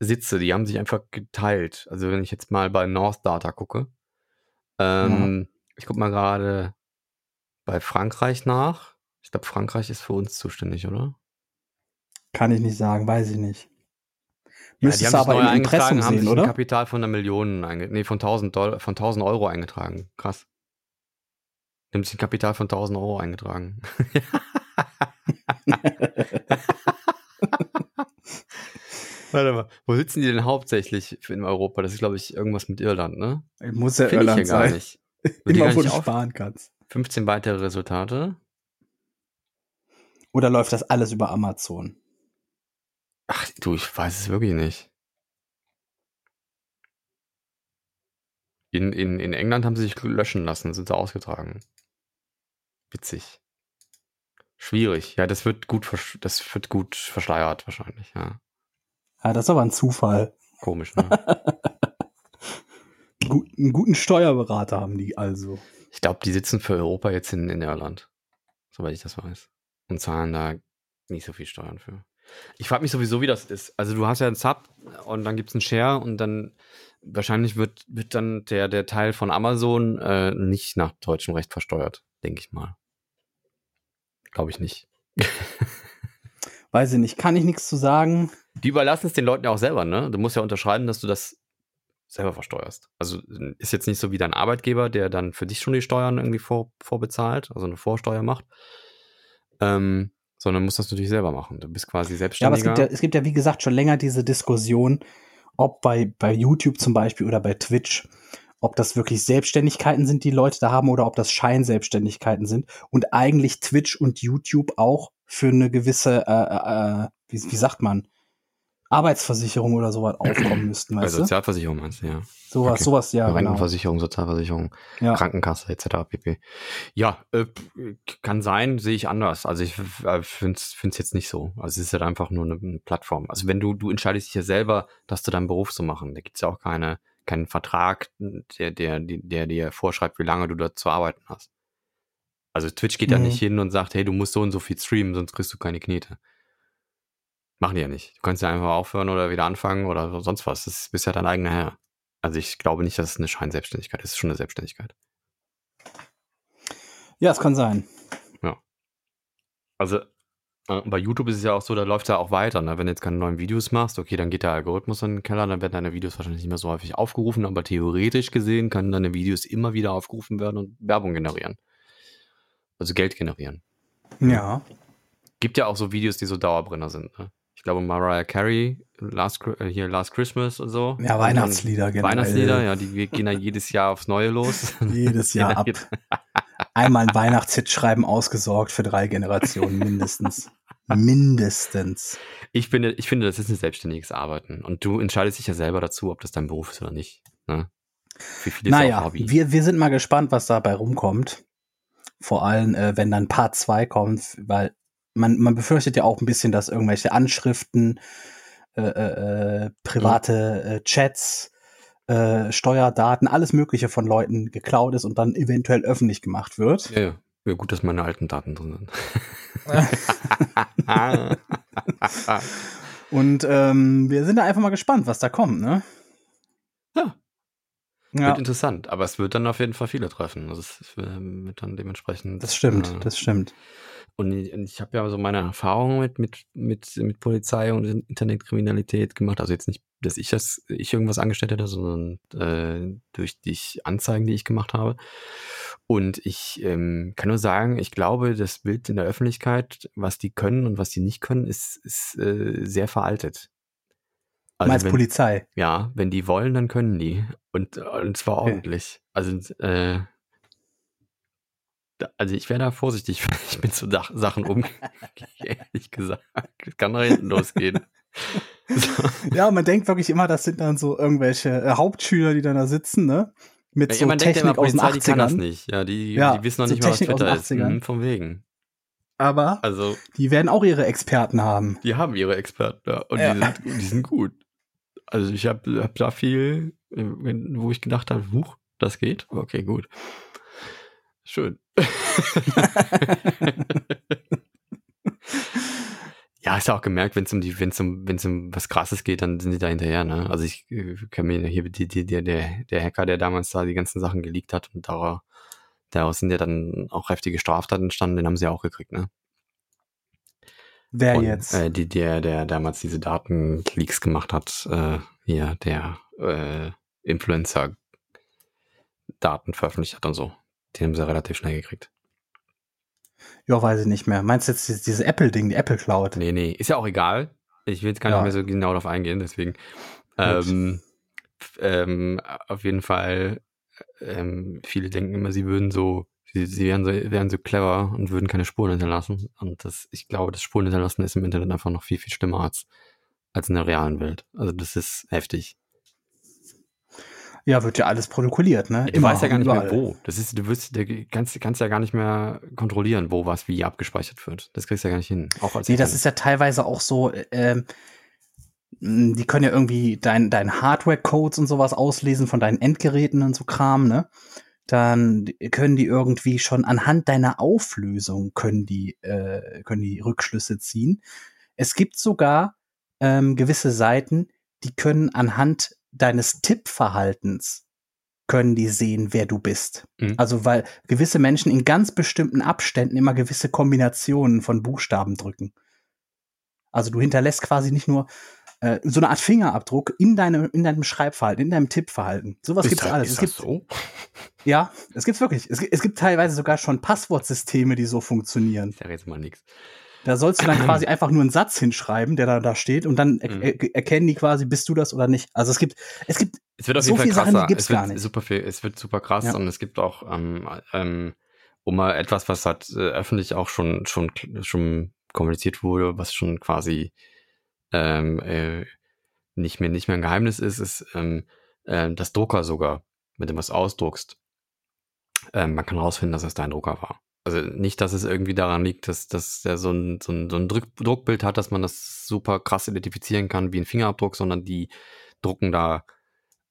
[SPEAKER 3] Sitze, die haben sich einfach geteilt. Also wenn ich jetzt mal bei North Data gucke, ähm, ich gucke mal gerade bei Frankreich nach. Ich glaube, Frankreich ist für uns zuständig, oder?
[SPEAKER 2] Kann ich nicht sagen, weiß ich nicht.
[SPEAKER 3] Ja,
[SPEAKER 2] Müsstest du aber im Impressum
[SPEAKER 3] haben
[SPEAKER 2] sehen,
[SPEAKER 3] sich ein
[SPEAKER 2] oder?
[SPEAKER 3] Kapital von einer Million, nee, von 1000, Dollar, von 1000 Euro eingetragen. Krass. Die haben sich ein Kapital von 1000 Euro eingetragen. Warte mal, wo sitzen die denn hauptsächlich in Europa? Das ist, glaube ich, irgendwas mit Irland, ne?
[SPEAKER 2] Muss ja
[SPEAKER 3] Finde ich
[SPEAKER 2] Irland
[SPEAKER 3] gar
[SPEAKER 2] sein.
[SPEAKER 3] nicht. Wird die
[SPEAKER 2] Immer
[SPEAKER 3] gar
[SPEAKER 2] wo
[SPEAKER 3] nicht
[SPEAKER 2] du
[SPEAKER 3] auf?
[SPEAKER 2] sparen kannst.
[SPEAKER 3] 15 weitere Resultate.
[SPEAKER 2] Oder läuft das alles über Amazon?
[SPEAKER 3] Ach, du, ich weiß es wirklich nicht. In, in, in England haben sie sich löschen lassen, sind sie ausgetragen. Witzig. Schwierig. Ja, das wird gut, das wird gut verschleiert wahrscheinlich, ja.
[SPEAKER 2] Ja, das ist aber ein Zufall.
[SPEAKER 3] Komisch, ne?
[SPEAKER 2] Gut, einen guten Steuerberater haben die also.
[SPEAKER 3] ich glaube, die sitzen für Europa jetzt in, in Irland. Soweit ich das weiß. Und zahlen da nicht so viel Steuern für. Ich frage mich sowieso, wie das ist. Also du hast ja einen Sub und dann gibt es einen Share und dann wahrscheinlich wird, wird dann der, der Teil von Amazon äh, nicht nach deutschem Recht versteuert, denke ich mal. Glaube ich nicht.
[SPEAKER 2] Weiß ich nicht, kann ich nichts zu sagen.
[SPEAKER 3] Die überlassen es den Leuten ja auch selber, ne? Du musst ja unterschreiben, dass du das selber versteuerst. Also ist jetzt nicht so wie dein Arbeitgeber, der dann für dich schon die Steuern irgendwie vor, vorbezahlt, also eine Vorsteuer macht. Ähm, sondern musst das natürlich selber machen. Du bist quasi
[SPEAKER 2] Ja, aber es
[SPEAKER 3] selbstständiger.
[SPEAKER 2] gibt ja, es gibt ja, wie gesagt, schon länger diese Diskussion, ob bei, bei YouTube zum Beispiel oder bei Twitch, ob das wirklich Selbstständigkeiten sind, die Leute da haben, oder ob das Scheinselbstständigkeiten sind. Und eigentlich Twitch und YouTube auch für eine gewisse, äh, äh, wie, wie sagt man, Arbeitsversicherung oder sowas aufkommen müssten, weißt du?
[SPEAKER 3] Sozialversicherung meinst du, ja.
[SPEAKER 2] Sowas,
[SPEAKER 3] okay.
[SPEAKER 2] sowas, ja, genau.
[SPEAKER 3] Rentenversicherung, Sozialversicherung,
[SPEAKER 2] Ja.
[SPEAKER 3] Krankenkasse etc. pp. Ja, äh, kann sein, sehe ich anders. Also ich äh, finde es jetzt nicht so. Also es ist halt einfach nur eine, eine Plattform. Also wenn du, du entscheidest dich ja selber, dass du deinen Beruf so machen. Da gibt's ja auch keine, keinen Vertrag, der, der, der, der dir vorschreibt, wie lange du dort zu arbeiten hast. Also Twitch geht da
[SPEAKER 2] Mhm.
[SPEAKER 3] nicht hin und sagt, hey, du musst so und so viel streamen, sonst kriegst du keine Knete. Machen die ja nicht. Du kannst ja einfach aufhören oder wieder anfangen oder sonst was. Das ist ja dein eigener Herr. Also ich glaube nicht, dass es eine Scheinselbstständigkeit ist. Es ist schon eine Selbstständigkeit.
[SPEAKER 2] Ja, es kann sein.
[SPEAKER 3] Also äh, bei YouTube ist es ja auch so, da läuft ja auch weiter. Ne? Wenn du jetzt keine neuen Videos machst, okay, dann geht der Algorithmus in den Keller, dann werden deine Videos wahrscheinlich nicht mehr so häufig aufgerufen, aber theoretisch gesehen können deine Videos immer wieder aufgerufen werden und Werbung generieren. Also Geld generieren.
[SPEAKER 2] Ja.
[SPEAKER 3] Gibt ja auch so Videos, die so Dauerbrenner sind. Ne? Ich glaube, Mariah Carey, Last, äh, hier Last Christmas und so.
[SPEAKER 2] Ja, Weihnachtslieder generell.
[SPEAKER 3] Weihnachtslieder, ja, die gehen ja jedes Jahr aufs Neue los.
[SPEAKER 2] Jedes Jahr ab. Einmal ein Weihnachtshit schreiben ausgesorgt für drei Generationen mindestens. mindestens.
[SPEAKER 3] Ich finde, ich finde, das ist ein selbstständiges Arbeiten. Und du entscheidest dich ja selber dazu, ob das dein Beruf ist oder nicht. Ne? Für viele ist
[SPEAKER 2] Naja,
[SPEAKER 3] Hobby.
[SPEAKER 2] wir, wir sind mal gespannt, was dabei rumkommt. Vor allem, äh, wenn dann Part 2 kommt, weil man, man befürchtet ja auch ein bisschen, dass irgendwelche Anschriften, äh, äh, äh, private äh, Chats, äh, Steuerdaten, alles Mögliche von Leuten geklaut ist und dann eventuell öffentlich gemacht wird.
[SPEAKER 3] ja, ja. gut, dass meine alten Daten drin sind.
[SPEAKER 2] Und ähm, wir sind da einfach mal gespannt, was da kommt, ne?
[SPEAKER 3] Ja.
[SPEAKER 2] Ja,
[SPEAKER 3] Wird interessant, aber es wird dann auf jeden Fall viele treffen. Also es es wird dann dementsprechend.
[SPEAKER 2] das stimmt,
[SPEAKER 3] äh,
[SPEAKER 2] das stimmt.
[SPEAKER 3] Und ich, ich habe ja so meine Erfahrungen mit, mit, mit, mit Polizei und Internetkriminalität gemacht. Also jetzt nicht, dass ich das, ich irgendwas angestellt hätte, sondern äh, durch die Anzeigen, die ich gemacht habe. Und ich ähm, kann nur sagen, ich glaube, das Bild in der Öffentlichkeit, was die können und was die nicht können, ist, ist äh, sehr veraltet.
[SPEAKER 2] Also Meinst
[SPEAKER 3] wenn,
[SPEAKER 2] Polizei?
[SPEAKER 3] Ja, wenn die wollen, dann können die. Und, und zwar
[SPEAKER 2] Okay.
[SPEAKER 3] ordentlich. Also, äh, also ich wäre da vorsichtig, wenn ich mit so Dach- Sachen umgehe, ehrlich gesagt. Kann nach hinten losgehen. So.
[SPEAKER 2] Ja, man denkt wirklich immer, das sind dann so irgendwelche äh, Hauptschüler, die dann da sitzen, ne? Mit so
[SPEAKER 3] man denkt ja
[SPEAKER 2] Technik
[SPEAKER 3] immer,
[SPEAKER 2] aus den
[SPEAKER 3] Polizei, die kann das
[SPEAKER 2] 80ern.
[SPEAKER 3] nicht. Ja, die,
[SPEAKER 2] Ja,
[SPEAKER 3] die wissen noch
[SPEAKER 2] so
[SPEAKER 3] nicht mal, was
[SPEAKER 2] Technik aus den
[SPEAKER 3] Twitter ist.
[SPEAKER 2] 80ern.
[SPEAKER 3] Mhm, von wegen.
[SPEAKER 2] Aber
[SPEAKER 3] Also,
[SPEAKER 2] die werden auch ihre Experten haben.
[SPEAKER 3] die haben ihre Experten da und
[SPEAKER 2] Ja.
[SPEAKER 3] die, sind, die sind gut. Also ich habe hab da viel, äh, wo ich gedacht habe, huch, das geht. Okay, gut. Schön. ja, ist ja auch gemerkt, wenn es um die, wenn es um, wenn es um was Krasses geht, dann sind die da hinterher, ne? Also ich äh, kann mir hier die, die, der, der, der Hacker, der damals da die ganzen Sachen geleakt hat und daraus, daraus sind ja dann auch heftige Straftaten entstanden, den haben sie ja auch gekriegt, ne?
[SPEAKER 2] Wer
[SPEAKER 3] Und,
[SPEAKER 2] jetzt?
[SPEAKER 3] Äh, die, der, der damals diese Datenleaks gemacht hat, äh, hier, der äh, Influencer Daten veröffentlicht hat und so. Den haben sie relativ schnell gekriegt.
[SPEAKER 2] ja, weiß ich nicht mehr. Meinst du jetzt dieses, dieses Apple-Ding, die Apple Cloud?
[SPEAKER 3] Nee, nee, ist ja auch egal. Ich will jetzt gar nicht
[SPEAKER 2] Ja.
[SPEAKER 3] mehr so genau darauf eingehen, deswegen. Ähm, ähm, auf jeden Fall, ähm, viele denken immer, sie würden so, sie, sie wären so, wären so clever und würden keine Spuren hinterlassen. Und das, ich glaube, das Spuren hinterlassen ist im Internet einfach noch viel, viel schlimmer als, als in der realen Welt. Also das ist heftig.
[SPEAKER 2] Ja, wird ja alles protokolliert, ne?
[SPEAKER 3] Du weißt ja gar nicht
[SPEAKER 2] überall.
[SPEAKER 3] mehr wo. Das ist, du wirst, du kannst, kannst ja gar nicht mehr kontrollieren, wo was wie abgespeichert wird. Das kriegst du ja gar nicht hin. Auch als
[SPEAKER 2] Nee, das ist ja teilweise auch so, ähm, die können ja irgendwie dein, dein Hardware-Codes und sowas auslesen von deinen Endgeräten und so Kram, ne? Dann können die irgendwie schon anhand deiner Auflösung können die, äh, können die Rückschlüsse ziehen. Es gibt sogar ähm, gewisse Seiten, die können anhand deines Tippverhaltens können die sehen, wer du bist.
[SPEAKER 3] Mhm.
[SPEAKER 2] Also weil gewisse Menschen in ganz bestimmten Abständen immer gewisse Kombinationen von Buchstaben drücken. Also du hinterlässt quasi nicht nur äh, so eine Art Fingerabdruck in deinem in deinem Schreibverhalten, in deinem Tippverhalten. Sowas gibt's
[SPEAKER 3] das,
[SPEAKER 2] alles.
[SPEAKER 3] Ist
[SPEAKER 2] Es gibt
[SPEAKER 3] so?
[SPEAKER 2] ja, es gibt's wirklich. Es, gibt- es gibt teilweise sogar schon Passwortsysteme, die so funktionieren.
[SPEAKER 3] Ich sag jetzt mal nichts.
[SPEAKER 2] Da sollst du dann quasi einfach nur einen Satz hinschreiben, der da, da steht, und dann er
[SPEAKER 3] Mhm.
[SPEAKER 2] er erkennen die quasi, bist du das oder nicht. Also es gibt, es gibt
[SPEAKER 3] Es wird auf
[SPEAKER 2] So
[SPEAKER 3] jeden Fall
[SPEAKER 2] viele Sachen, die
[SPEAKER 3] krasser.
[SPEAKER 2] gibt's
[SPEAKER 3] es wird
[SPEAKER 2] gar nicht.
[SPEAKER 3] super viel, es wird super krass
[SPEAKER 2] Ja.
[SPEAKER 3] und es gibt auch ähm, ähm, um mal etwas, was halt äh, öffentlich auch schon schon schon kommuniziert wurde, was schon quasi ähm, äh, nicht mehr nicht mehr ein Geheimnis ist, ist ähm, äh, das Drucker sogar, mit dem du was ausdruckst. Ähm, man kann rausfinden, dass es dein Drucker war. Also nicht, dass es irgendwie daran liegt, dass, dass der so ein, so ein, so ein Druck, Druckbild hat, dass man das super krass identifizieren kann wie ein Fingerabdruck, sondern die drucken da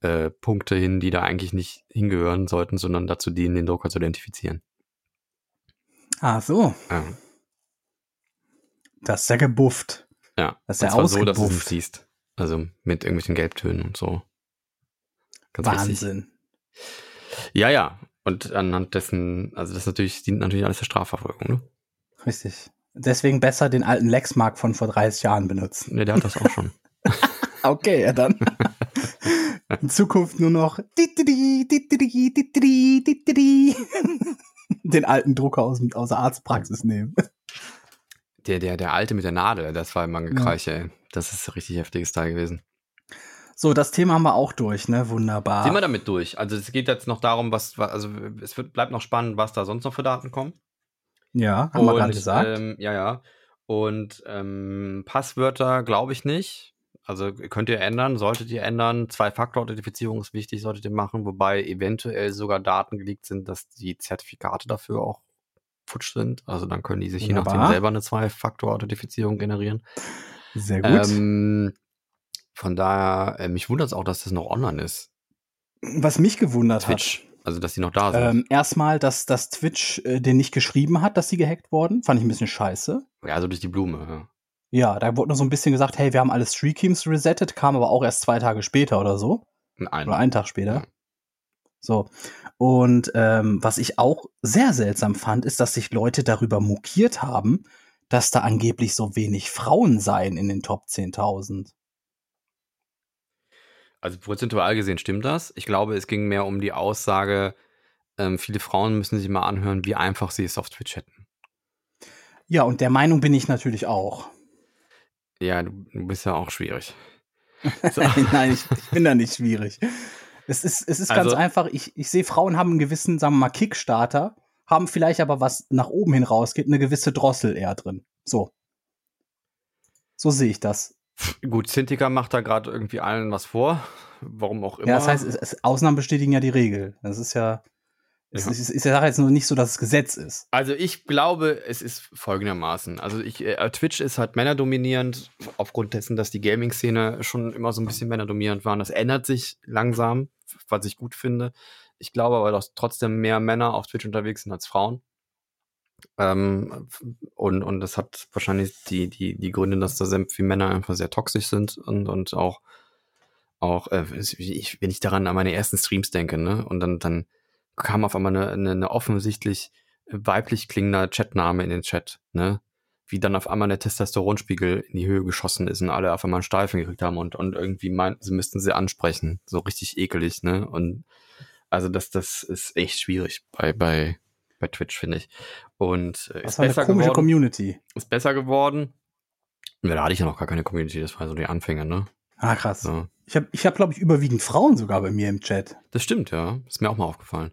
[SPEAKER 3] äh, Punkte hin, die da eigentlich nicht hingehören sollten, sondern dazu dienen, den Drucker zu identifizieren.
[SPEAKER 2] ah so,
[SPEAKER 3] Ja,
[SPEAKER 2] das ist ja gebufft.
[SPEAKER 3] ja.
[SPEAKER 2] Das ist ja
[SPEAKER 3] zwar so, dass du es
[SPEAKER 2] ausgebufft.
[SPEAKER 3] siehst. Also mit irgendwelchen Gelbtönen und so. Ganz.
[SPEAKER 2] Wahnsinn.
[SPEAKER 3] Ja, ja. Und anhand dessen, also das natürlich, dient natürlich alles der Strafverfolgung, ne?
[SPEAKER 2] Richtig. Deswegen besser den alten Lexmark von vor 30 Jahren benutzen.
[SPEAKER 3] Ne, der hat das auch schon.
[SPEAKER 2] Okay, ja dann. In Zukunft nur noch den alten Drucker aus, aus der Arztpraxis nehmen.
[SPEAKER 3] Der, der, der alte mit der Nadel, das war immer ein Gekreiche, ey. Das ist ein richtig heftiges Teil gewesen.
[SPEAKER 2] So, das Thema haben wir auch durch, ne? Wunderbar.
[SPEAKER 3] Sind wir damit durch? Also es geht jetzt noch darum, was, also es wird, bleibt noch spannend, was da sonst noch für Daten kommen.
[SPEAKER 2] ja, haben wir gerade gesagt.
[SPEAKER 3] Ähm, ja, ja. Und ähm, Passwörter glaube ich nicht. Also könnt ihr ändern, solltet ihr ändern. Zwei-Faktor-Authentifizierung ist wichtig, solltet ihr machen, wobei eventuell sogar Daten geleakt sind, dass die Zertifikate dafür auch futsch sind. Also dann können die sich je
[SPEAKER 2] Wunderbar.
[SPEAKER 3] nachdem selber eine Zwei-Faktor-Authentifizierung generieren.
[SPEAKER 2] Sehr gut.
[SPEAKER 3] Ähm, von daher, äh, mich wundert es auch, dass das noch online ist.
[SPEAKER 2] Was mich gewundert
[SPEAKER 3] Twitch. Also, dass die noch da
[SPEAKER 2] hat.
[SPEAKER 3] sind.
[SPEAKER 2] Ähm, erstmal, dass das Twitch äh, den nicht geschrieben hat, dass sie gehackt wurden. Fand ich ein bisschen scheiße.
[SPEAKER 3] ja, also durch die Blume. Ja.
[SPEAKER 2] Ja, da wurde nur so ein bisschen gesagt, hey, wir haben alle Streakeams resettet, kam aber auch erst zwei Tage später oder so.
[SPEAKER 3] Nein.
[SPEAKER 2] Oder einen Tag später. So. Und ähm, was ich auch sehr seltsam fand, ist, dass sich Leute darüber mokiert haben, dass da angeblich so wenig Frauen seien in den Top 10.000.
[SPEAKER 3] Also prozentual gesehen stimmt das. Ich glaube, es ging mehr um die Aussage, ähm, viele Frauen müssen sich mal anhören, wie einfach sie es auf Twitch hätten.
[SPEAKER 2] Ja, und der Meinung bin ich natürlich auch.
[SPEAKER 3] Ja, du, du bist ja auch schwierig.
[SPEAKER 2] So. Nein, ich, ich, bin da nicht schwierig. Es ist, es ist also, ganz einfach, ich, ich sehe, Frauen haben einen gewissen, sagen wir mal, Kickstarter, haben vielleicht aber was nach oben hin rausgeht, eine gewisse Drossel eher drin. So. So sehe ich das.
[SPEAKER 3] Gut, Cintiqa macht da gerade irgendwie allen was vor. Warum auch immer.
[SPEAKER 2] Ja, das heißt, es, es, Ausnahmen bestätigen ja die Regel. Das ist ja. Es ja. ist, ist ja jetzt nur nicht so, dass es Gesetz ist.
[SPEAKER 3] Also ich glaube, es ist folgendermaßen. Also ich, äh, Twitch ist halt männerdominierend, aufgrund dessen, dass die Gaming-Szene schon immer so ein bisschen männerdominierend war. Das ändert sich langsam, was ich gut finde. Ich glaube aber, dass trotzdem mehr Männer auf Twitch unterwegs sind als Frauen. Ähm, und, und das hat wahrscheinlich die, die, die Gründe, dass da sehr viele Männer einfach sehr toxisch sind und, und auch, auch äh, ich, wenn ich daran an meine ersten Streams denke, ne, und dann, dann kam auf einmal eine, eine, eine offensichtlich weiblich klingender Chatname in den Chat, ne, wie dann auf einmal der Testosteronspiegel in die Höhe geschossen ist und alle auf einmal einen Steifen gekriegt haben und, und irgendwie meinten, sie müssten sie ansprechen. So richtig ekelig, ne? Und also das, das ist echt schwierig bei, bei, bei Twitch, finde ich. Und
[SPEAKER 2] äh, ist besser eine komische geworden. Community.
[SPEAKER 3] Ist besser geworden. Ja, da hatte ich ja noch gar keine Community, das war so die Anfänge, ne?
[SPEAKER 2] Ah, krass. So. Ich habe, ich hab, glaube ich, überwiegend Frauen sogar bei mir im Chat.
[SPEAKER 3] Das stimmt, ja. Ist mir auch mal aufgefallen.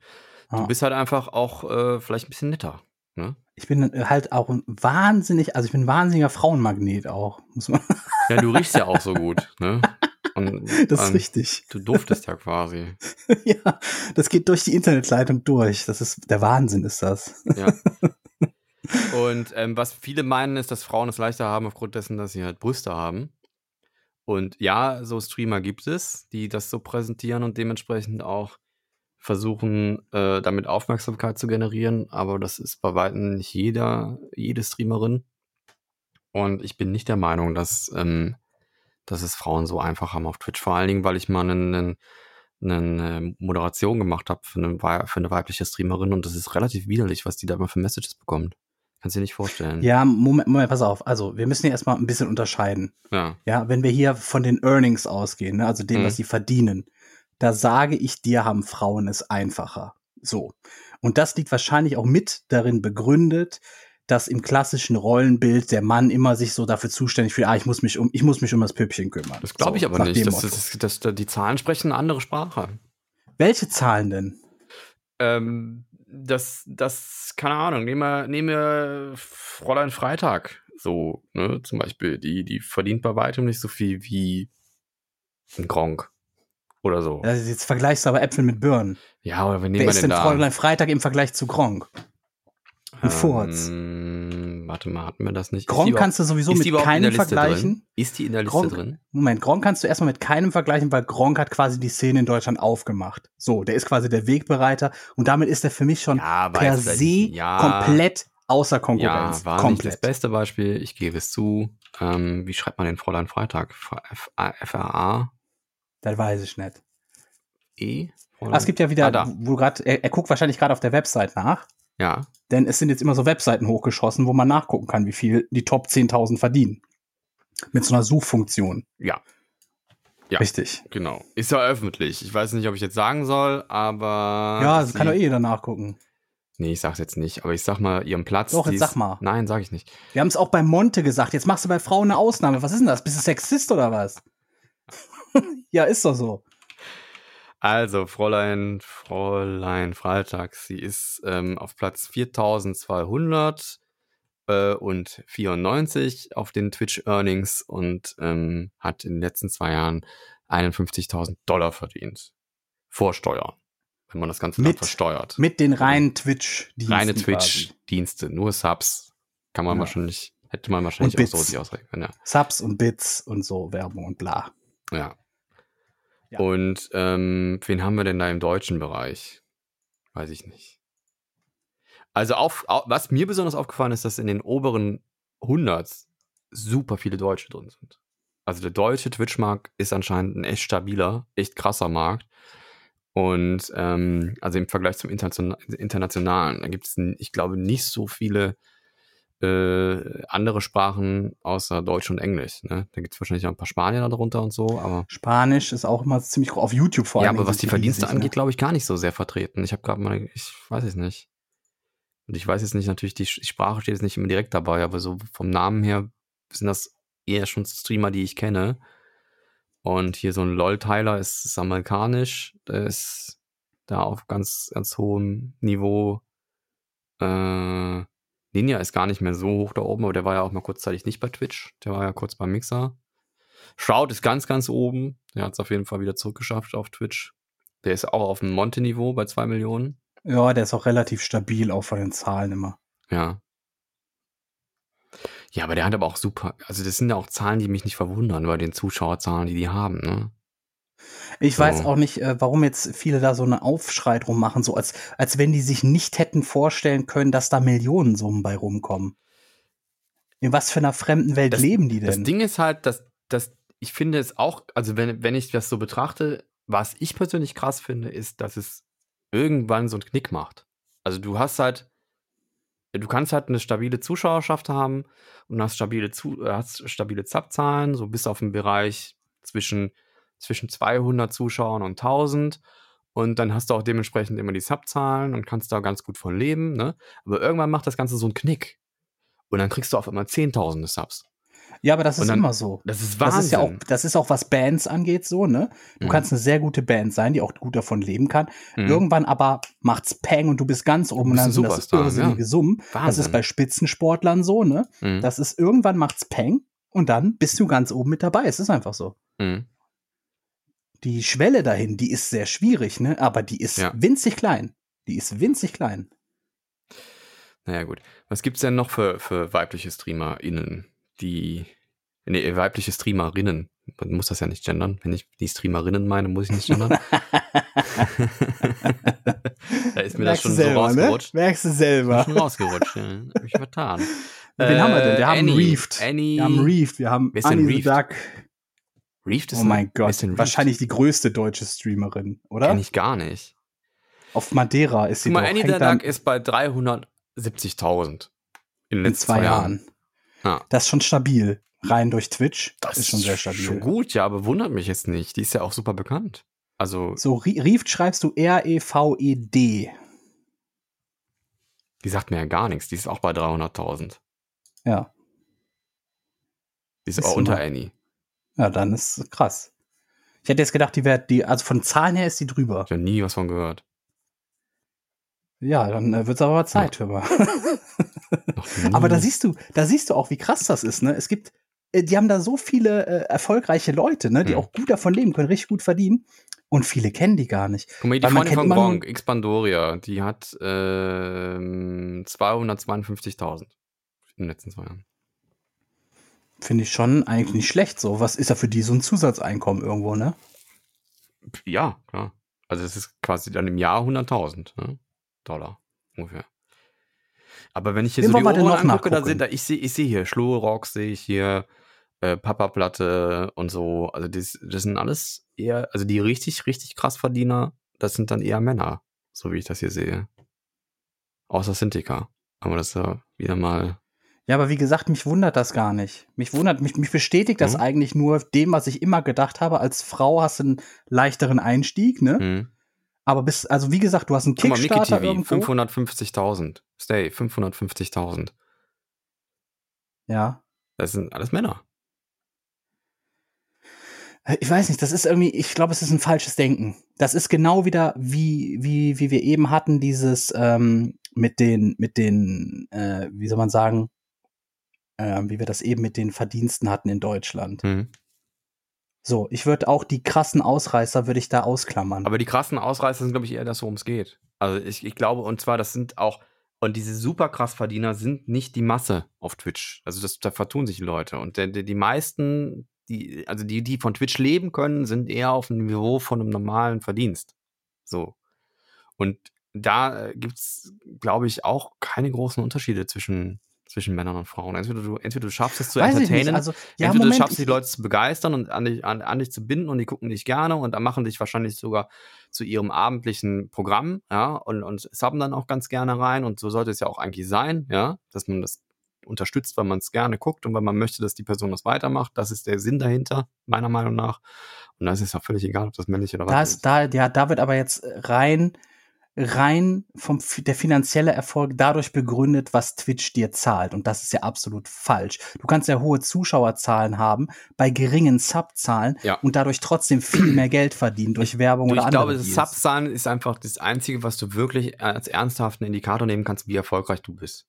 [SPEAKER 3] Ah. Du bist halt einfach auch äh, vielleicht ein bisschen netter. Ne?
[SPEAKER 2] Ich bin äh, halt auch ein wahnsinnig, also ich bin ein wahnsinniger Frauenmagnet auch, muss man.
[SPEAKER 3] Ja, du riechst ja auch so gut, ne?
[SPEAKER 2] Und, das ist ähm, richtig.
[SPEAKER 3] Du duftest ja quasi.
[SPEAKER 2] ja, das geht durch die Internetleitung durch. Das ist der Wahnsinn, ist das. ja.
[SPEAKER 3] Und ähm, was viele meinen, ist, dass Frauen es leichter haben aufgrund dessen, dass sie halt Brüste haben. Und ja, so Streamer gibt es, die das so präsentieren und dementsprechend auch versuchen, äh, damit Aufmerksamkeit zu generieren. Aber das ist bei weitem nicht jeder, jede Streamerin. Und ich bin nicht der Meinung, dass ähm, dass es Frauen so einfach haben auf Twitch. Vor allen Dingen, weil ich mal eine, eine Moderation gemacht habe für eine, für eine weibliche Streamerin und das ist relativ widerlich, was die da immer für Messages bekommt. Kannst du dir nicht vorstellen.
[SPEAKER 2] Ja, Moment, Moment, pass auf. Also, wir müssen hier erstmal ein bisschen unterscheiden.
[SPEAKER 3] Ja.
[SPEAKER 2] Ja, wenn wir hier von den Earnings ausgehen, ne, also dem, mhm. was sie verdienen, da sage ich dir, haben Frauen es einfacher. So. Und das liegt wahrscheinlich auch mit darin begründet, dass im klassischen Rollenbild der Mann immer sich so dafür zuständig fühlt, ah, ich muss mich um, ich muss mich um das Püppchen kümmern.
[SPEAKER 3] Das glaube ich so, aber nicht. Das, das, das, das, die Zahlen sprechen eine andere Sprache.
[SPEAKER 2] Welche Zahlen denn?
[SPEAKER 3] Ähm, das, das, keine Ahnung, nehmen wir, nehmen wir Fräulein Freitag so, ne, zum Beispiel, die, die verdient bei weitem nicht so viel wie ein Gronk oder so.
[SPEAKER 2] Jetzt vergleichst du aber Äpfel mit Birnen.
[SPEAKER 3] Ja, oder wir nehmen
[SPEAKER 2] Wer ist
[SPEAKER 3] denn
[SPEAKER 2] denn? Fräulein Freitag im Vergleich zu Gronk? Ein Furz.
[SPEAKER 3] Ähm, warte mal, hatten wir das nicht?
[SPEAKER 2] Gronk kannst du sowieso mit keinem vergleichen.
[SPEAKER 3] Drin? Ist die in der Liste
[SPEAKER 2] Gronk,
[SPEAKER 3] drin?
[SPEAKER 2] Moment, Gronk kannst du erstmal mit keinem vergleichen, weil Gronk hat quasi die Szene in Deutschland aufgemacht. So, der ist quasi der Wegbereiter und damit ist er für mich schon
[SPEAKER 3] ja,
[SPEAKER 2] per se ja, komplett außer Konkurrenz.
[SPEAKER 3] Ja, war
[SPEAKER 2] komplett.
[SPEAKER 3] nicht das beste Beispiel, ich gebe es zu. Ähm, wie schreibt man den Fräulein Freitag? F-R-A?
[SPEAKER 2] Das weiß ich nicht.
[SPEAKER 3] E?
[SPEAKER 2] Ah, es gibt ja wieder, ah, wo grad, er, er guckt wahrscheinlich gerade auf der Website nach.
[SPEAKER 3] Ja.
[SPEAKER 2] Denn es sind jetzt immer so Webseiten hochgeschossen, wo man nachgucken kann, wie viel die Top 10.000 verdienen. Mit so einer Suchfunktion.
[SPEAKER 3] Ja.
[SPEAKER 2] Ja, Richtig.
[SPEAKER 3] Genau. Ist ja öffentlich. Ich weiß nicht, ob ich jetzt sagen soll, aber.
[SPEAKER 2] Ja, das kann doch eh jeder nachgucken.
[SPEAKER 3] Nee, ich sag's jetzt nicht, aber ich sag mal ihren Platz.
[SPEAKER 2] Doch, jetzt sag mal.
[SPEAKER 3] Nein, sag ich nicht.
[SPEAKER 2] Wir haben es auch bei Monte gesagt. Jetzt machst du bei Frauen eine Ausnahme. Was ist denn das? Bist du Sexist oder was? ja, ist doch so.
[SPEAKER 3] Also, Fräulein, Fräulein Freitag, sie ist ähm, auf Platz 4200 äh, und 94 auf den Twitch Earnings und ähm, hat in den letzten zwei Jahren 51.000 Dollar verdient. Vor Steuern. Wenn man das Ganze mit, versteuert.
[SPEAKER 2] Mit den reinen Twitch-Diensten.
[SPEAKER 3] Reine Twitch-Dienste, nur Subs. Kann man ja. wahrscheinlich, hätte man wahrscheinlich auch so sich ausrechnen. Ja.
[SPEAKER 2] Subs und Bits und so, Werbung und bla.
[SPEAKER 3] Ja. Und ähm, wen haben wir denn da im deutschen Bereich? Weiß ich nicht. Also auf, auf, was mir besonders aufgefallen ist, dass in den oberen 100 super viele Deutsche drin sind. Also der deutsche Twitch-Markt ist anscheinend ein echt stabiler, echt krasser Markt. Und ähm, also im Vergleich zum Internation Internationalen, da gibt es, ich glaube, nicht so viele äh, andere Sprachen außer Deutsch und Englisch. Ne? Da gibt es wahrscheinlich auch ein paar Spanier darunter und so, aber.
[SPEAKER 2] Spanisch ist auch immer ziemlich groß. Auf YouTube vor allem.
[SPEAKER 3] Ja, aber was die Verdienste
[SPEAKER 2] riesig,
[SPEAKER 3] angeht, glaube ich, gar nicht so sehr vertreten. Ich habe gerade mal, ich weiß es nicht. Und ich weiß jetzt nicht, natürlich, die Sprache steht jetzt nicht immer direkt dabei, aber so vom Namen her sind das eher schon Streamer, die ich kenne. Und hier so ein LOL-Tyler ist, ist amerikanisch, der ist da auf ganz, ganz hohem Niveau. Äh, Ninja ist gar nicht mehr so hoch da oben, aber der war ja auch mal kurzzeitig nicht bei Twitch. Der war ja kurz beim Mixer. Shroud ist ganz, ganz oben. Der hat es auf jeden Fall wieder zurückgeschafft auf Twitch. Der ist auch auf dem Monte-Niveau bei 2 Millionen.
[SPEAKER 2] Ja, der ist auch relativ stabil, auch von den Zahlen immer.
[SPEAKER 3] Ja. Ja, aber der hat aber auch super, also das sind ja auch Zahlen, die mich nicht verwundern bei den Zuschauerzahlen, die die haben, ne?
[SPEAKER 2] Ich
[SPEAKER 3] So.
[SPEAKER 2] weiß auch nicht, äh, warum jetzt viele da so eine Aufschrei drum machen, so als, als wenn die sich nicht hätten vorstellen können, dass da Millionensummen bei rumkommen. In was für einer fremden Welt
[SPEAKER 3] Das-
[SPEAKER 2] leben die
[SPEAKER 3] Das
[SPEAKER 2] denn?
[SPEAKER 3] Ding ist halt, dass, dass ich finde es auch, also wenn, wenn ich das so betrachte, was ich persönlich krass finde, ist, dass es irgendwann so einen Knick macht. Also du hast halt, du kannst halt eine stabile Zuschauerschaft haben und hast stabile, Zu äh, hast stabile Zapzahlen, so bis auf den Bereich zwischen, zwischen 200 Zuschauern und 1000. Und dann hast du auch dementsprechend immer die Subzahlen und kannst da ganz gut von leben. Ne? Aber irgendwann macht das Ganze so einen Knick. Und dann kriegst du auf einmal Zehntausende Subs.
[SPEAKER 2] ja, aber das ist
[SPEAKER 3] dann-
[SPEAKER 2] immer so.
[SPEAKER 3] Das ist
[SPEAKER 2] Das
[SPEAKER 3] Wahnsinn.
[SPEAKER 2] ist ja auch, das ist auch, was Bands angeht, so, ne? Du
[SPEAKER 3] Mhm.
[SPEAKER 2] kannst eine sehr gute Band sein, die auch gut davon leben kann.
[SPEAKER 3] Mhm.
[SPEAKER 2] Irgendwann aber macht's Peng und du bist ganz oben und dann sind das irrsinnige
[SPEAKER 3] ja.
[SPEAKER 2] Summen. Das
[SPEAKER 3] Wahnsinn.
[SPEAKER 2] ist bei Spitzensportlern so, ne?
[SPEAKER 3] Mhm.
[SPEAKER 2] Das ist irgendwann macht's Peng und dann bist du ganz oben mit dabei. Es ist einfach so.
[SPEAKER 3] Mhm.
[SPEAKER 2] Die Schwelle dahin, die ist sehr schwierig, ne? Aber die ist
[SPEAKER 3] Ja.
[SPEAKER 2] winzig klein. Die ist winzig klein.
[SPEAKER 3] Naja, gut. Was gibt's denn noch für, für weibliche StreamerInnen, die. Nee, weibliche Streamerinnen. Man muss das ja nicht gendern. Wenn ich die Streamerinnen meine, muss ich nicht gendern. da ist mir das schon so rausgerutscht.
[SPEAKER 2] Ne? Merkst du
[SPEAKER 3] Ist
[SPEAKER 2] selber.
[SPEAKER 3] Schon rausgerutscht. Ja. Hab ich vertan.
[SPEAKER 2] Wen haben wir denn? Wir haben
[SPEAKER 3] Annie.
[SPEAKER 2] Reefed.
[SPEAKER 3] Annie.
[SPEAKER 2] Wir haben Reefed, wir haben Annie the? Duck.
[SPEAKER 3] Reefed ist
[SPEAKER 2] Oh mein Gott, wahrscheinlich die größte deutsche Streamerin, oder?
[SPEAKER 3] Kenn ich gar nicht.
[SPEAKER 2] Auf Madeira ist sie
[SPEAKER 3] Guck mal,
[SPEAKER 2] doch.
[SPEAKER 3] Annie Duck ist bei 370.000 in den letzten
[SPEAKER 2] zwei Jahren.
[SPEAKER 3] Ja.
[SPEAKER 2] Das ist schon stabil. Rein durch Twitch.
[SPEAKER 3] Das
[SPEAKER 2] ist schon sehr stabil.
[SPEAKER 3] Schon gut, ja, aber wundert mich jetzt nicht. Die ist ja auch super bekannt. Also,
[SPEAKER 2] So, Rieft schreibst du R-E-V-E-D.
[SPEAKER 3] die sagt mir ja gar nichts. Die ist auch bei 300.000.
[SPEAKER 2] Ja.
[SPEAKER 3] Die ist
[SPEAKER 2] Ist
[SPEAKER 3] aber
[SPEAKER 2] sie
[SPEAKER 3] unter. Annie.
[SPEAKER 2] Ja, dann ist krass. Ich hätte jetzt gedacht, die wäre, die, also von Zahlen her ist die drüber.
[SPEAKER 3] Ich habe nie was von gehört.
[SPEAKER 2] Ja, dann äh, wird's aber mal Zeit, hör mal. Aber da siehst du, da siehst du auch, wie krass das ist, ne? Es gibt, äh, die haben da so viele äh, erfolgreiche Leute, ne, die
[SPEAKER 3] Hm.
[SPEAKER 2] auch gut davon leben können, richtig gut verdienen. Und viele kennen die gar nicht.
[SPEAKER 3] Guck mal, die Freundin von Gronk, Xpandoria, die hat ähm, 252.000 in den letzten zwei Jahren.
[SPEAKER 2] Finde ich schon eigentlich nicht schlecht so. Was ist ja für die so ein Zusatzeinkommen irgendwo, ne?
[SPEAKER 3] Ja, klar. Also es ist quasi dann im Jahr 100.000 ne? Dollar ungefähr. Aber wenn ich hier
[SPEAKER 2] Wen
[SPEAKER 3] so die
[SPEAKER 2] noch
[SPEAKER 3] angucke, da
[SPEAKER 2] nachgucken?
[SPEAKER 3] sind da, ich sehe ich sehe hier Schlohrock, sehe ich hier äh, Papa-Platte und so. Also das, das sind alles eher, also die richtig, richtig krass Verdiener, das sind dann eher Männer, so wie ich das hier sehe. Außer Sintika. Aber das ist ja wieder mal.
[SPEAKER 2] Ja, aber wie gesagt, mich wundert das gar nicht. Mich wundert, mich, mich bestätigt das
[SPEAKER 3] Mhm.
[SPEAKER 2] eigentlich nur dem, was ich immer gedacht habe. Als Frau hast du einen leichteren Einstieg, ne?
[SPEAKER 3] Hm.
[SPEAKER 2] Aber bis, also wie gesagt, du hast einen
[SPEAKER 3] Guck mal,
[SPEAKER 2] Kickstarter
[SPEAKER 3] TV,
[SPEAKER 2] irgendwo.
[SPEAKER 3] 550.000. Stay, 550.000.
[SPEAKER 2] Ja.
[SPEAKER 3] Das sind alles Männer.
[SPEAKER 2] Ich weiß nicht, das ist irgendwie, ich glaube, es ist ein falsches Denken. Das ist genau wieder wie, wie, wie wir eben hatten, dieses ähm, mit den, mit den, äh, wie soll man sagen, äh, wie wir das eben mit den Verdiensten hatten in Deutschland.
[SPEAKER 3] Hm.
[SPEAKER 2] So, ich würde auch die krassen Ausreißer würde ich da ausklammern.
[SPEAKER 3] Aber die krassen Ausreißer sind, glaube ich, eher das, worum es geht. Also ich, ich glaube, und zwar, das sind auch, und diese super krass Verdiener sind nicht die Masse auf Twitch. Also das, da vertun sich die Leute. Und der, der, die meisten, die, also die, die von Twitch leben können, sind eher auf dem Niveau von einem normalen Verdienst. So. Und da äh, gibt's, glaube ich, auch keine großen Unterschiede zwischen zwischen Männern und Frauen. Entweder du, entweder du schaffst es zu
[SPEAKER 2] Weiß
[SPEAKER 3] entertainen,
[SPEAKER 2] Also, ja,
[SPEAKER 3] entweder
[SPEAKER 2] Moment,
[SPEAKER 3] du schaffst es, die Leute zu begeistern und an dich, an, an dich zu binden und die gucken dich gerne und dann machen dich wahrscheinlich sogar zu ihrem abendlichen Programm, ja, und, und subben dann auch ganz gerne rein und so sollte es ja auch eigentlich sein, ja, dass man das unterstützt, weil man es gerne guckt und weil man möchte, dass die Person das weitermacht. Das ist der Sinn dahinter, meiner Meinung nach. Und da ist es auch völlig egal, ob das männlich oder weiblich
[SPEAKER 2] ist, da, ja, da wird aber jetzt rein, rein vom, der finanzielle Erfolg dadurch begründet, was Twitch dir zahlt. Und das ist ja absolut falsch. Du kannst ja hohe Zuschauerzahlen haben bei geringen Subzahlen
[SPEAKER 3] Ja.
[SPEAKER 2] und dadurch trotzdem viel mehr Geld verdienen durch Werbung oder
[SPEAKER 3] ich
[SPEAKER 2] andere
[SPEAKER 3] glaube, das
[SPEAKER 2] Deals.
[SPEAKER 3] Subzahlen ist einfach das Einzige, was du wirklich als ernsthaften Indikator nehmen kannst, wie erfolgreich du bist.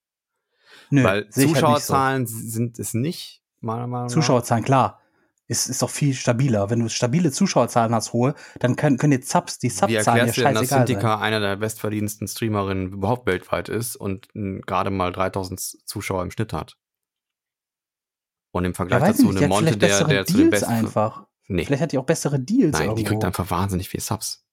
[SPEAKER 2] Nö,
[SPEAKER 3] Weil
[SPEAKER 2] sehe ich halt so.
[SPEAKER 3] Zuschauerzahlen sind es nicht, meiner Meinung nach.
[SPEAKER 2] Zuschauerzahlen, klar. Ist, ist doch viel stabiler. Wenn du stabile Zuschauerzahlen hast, hohe, dann können, können die Subs, die Subzahlen ja
[SPEAKER 3] denn, dass
[SPEAKER 2] scheißegal sein.
[SPEAKER 3] Einer der bestverdiensten Streamerinnen überhaupt weltweit ist und m, gerade mal 3000 Zuschauer im Schnitt hat? Und im
[SPEAKER 2] Ja,
[SPEAKER 3] Vergleich
[SPEAKER 2] weiß
[SPEAKER 3] dazu
[SPEAKER 2] die
[SPEAKER 3] eine Monte,
[SPEAKER 2] vielleicht
[SPEAKER 3] der, der zu den besten.
[SPEAKER 2] einfach.
[SPEAKER 3] Nee,
[SPEAKER 2] Vielleicht hat die auch bessere Deals
[SPEAKER 3] nein, die
[SPEAKER 2] irgendwo.
[SPEAKER 3] kriegt einfach wahnsinnig viel Subs.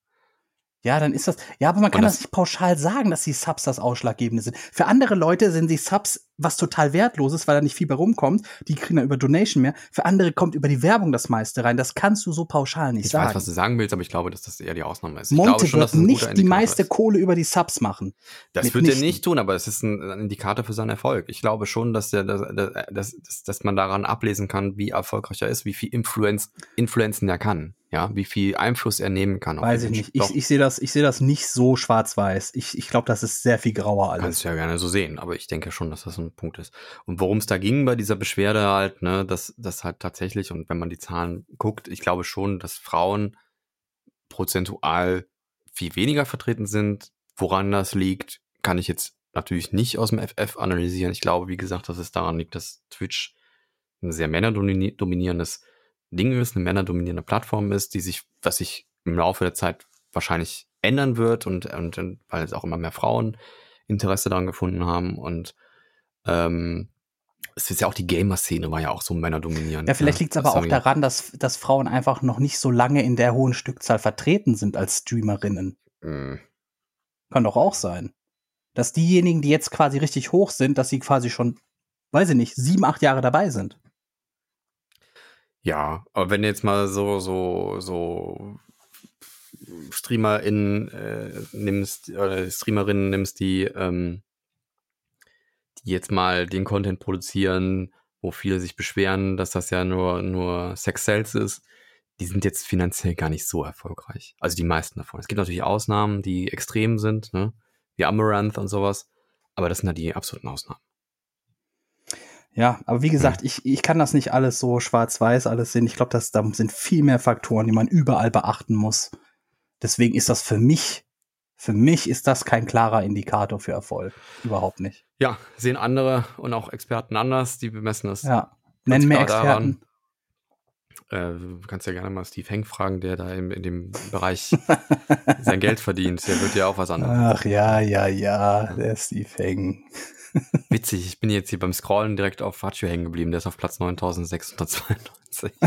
[SPEAKER 2] Ja, dann ist das. Ja, aber man kann das,
[SPEAKER 3] das-
[SPEAKER 2] nicht pauschal sagen, dass die Subs das Ausschlaggebende sind. Für andere Leute sind die Subs was total wertloses, weil da nicht viel bei rumkommt. Die kriegen dann über Donation mehr. Für andere kommt über die Werbung das meiste rein. Das kannst du so pauschal nicht
[SPEAKER 3] Ich
[SPEAKER 2] sagen.
[SPEAKER 3] weiß, was du sagen willst, aber ich glaube, dass das eher die Ausnahme ist. Ich
[SPEAKER 2] Monte
[SPEAKER 3] glaube schon, dass
[SPEAKER 2] wird
[SPEAKER 3] das ein
[SPEAKER 2] nicht die meiste
[SPEAKER 3] ist.
[SPEAKER 2] Kohle über die Subs machen.
[SPEAKER 3] Das wird er nicht tun, aber es ist ein, Indikator für seinen Erfolg. Ich glaube schon, dass, der, dass, dass, dass, dass man daran ablesen kann, wie erfolgreich er ist, wie viel Influenz, Influenzen er kann, ja, wie viel Einfluss er nehmen kann.
[SPEAKER 2] Weiß ich nicht. Ich, ich sehe das, ich sehe das nicht so schwarz-weiß. Ich, ich glaube, das ist sehr viel grauer alles.
[SPEAKER 3] kannst du ja gerne so sehen, aber ich denke schon, dass das ein Punkt ist. Und worum es da ging bei dieser Beschwerde halt, ne, dass das halt tatsächlich, und wenn man die Zahlen guckt, ich glaube schon, dass Frauen prozentual viel weniger vertreten sind. Woran das liegt, kann ich jetzt natürlich nicht aus dem FF analysieren. Ich glaube, wie gesagt, dass es daran liegt, dass Twitch ein sehr männerdominierendes Ding ist, eine männerdominierende Plattform ist, die sich, was sich im Laufe der Zeit wahrscheinlich ändern wird und, und, und weil es auch immer mehr Frauen Interesse daran gefunden haben und ähm, es ist ja auch die Gamer-Szene war ja auch so männerdominierend.
[SPEAKER 2] Ja, vielleicht
[SPEAKER 3] ne?
[SPEAKER 2] liegt es aber auch daran, dass, dass Frauen einfach noch nicht so lange in der hohen Stückzahl vertreten sind als Streamerinnen.
[SPEAKER 3] Mm.
[SPEAKER 2] Kann doch auch sein. Dass diejenigen, die jetzt quasi richtig hoch sind, dass sie quasi schon, weiß ich nicht, sieben, acht Jahre dabei sind.
[SPEAKER 3] Ja, aber wenn jetzt mal so, so, so StreamerInnen äh, nimmst, oder Streamerinnen nimmst, die, ähm, die jetzt mal den Content produzieren, wo viele sich beschweren, dass das ja nur, nur Sex Sales ist, die sind jetzt finanziell gar nicht so erfolgreich. Also die meisten davon. Es gibt natürlich Ausnahmen, die extrem sind, ne? Wie Amaranth und sowas. Aber das sind ja die absoluten Ausnahmen.
[SPEAKER 2] Ja, aber wie gesagt, ich, ich kann das nicht alles so schwarz-weiß alles sehen. Ich glaube, dass da sind viel mehr Faktoren, die man überall beachten muss. Deswegen ist das für mich, für mich ist das kein klarer Indikator für Erfolg. Überhaupt nicht.
[SPEAKER 3] Ja, sehen andere und auch Experten anders, die bemessen das
[SPEAKER 2] Ja. Nennen mir
[SPEAKER 3] klar daran.
[SPEAKER 2] Experten.
[SPEAKER 3] Äh, du kannst ja gerne mal Steve Henk fragen, der da in, in dem Bereich sein Geld verdient. Der wird ja auch was anderes.
[SPEAKER 2] Ach ja, ja, ja, der Steve Heng.
[SPEAKER 3] Witzig, ich bin jetzt hier beim Scrollen direkt auf Faccio hängen geblieben. Der ist auf Platz 9692.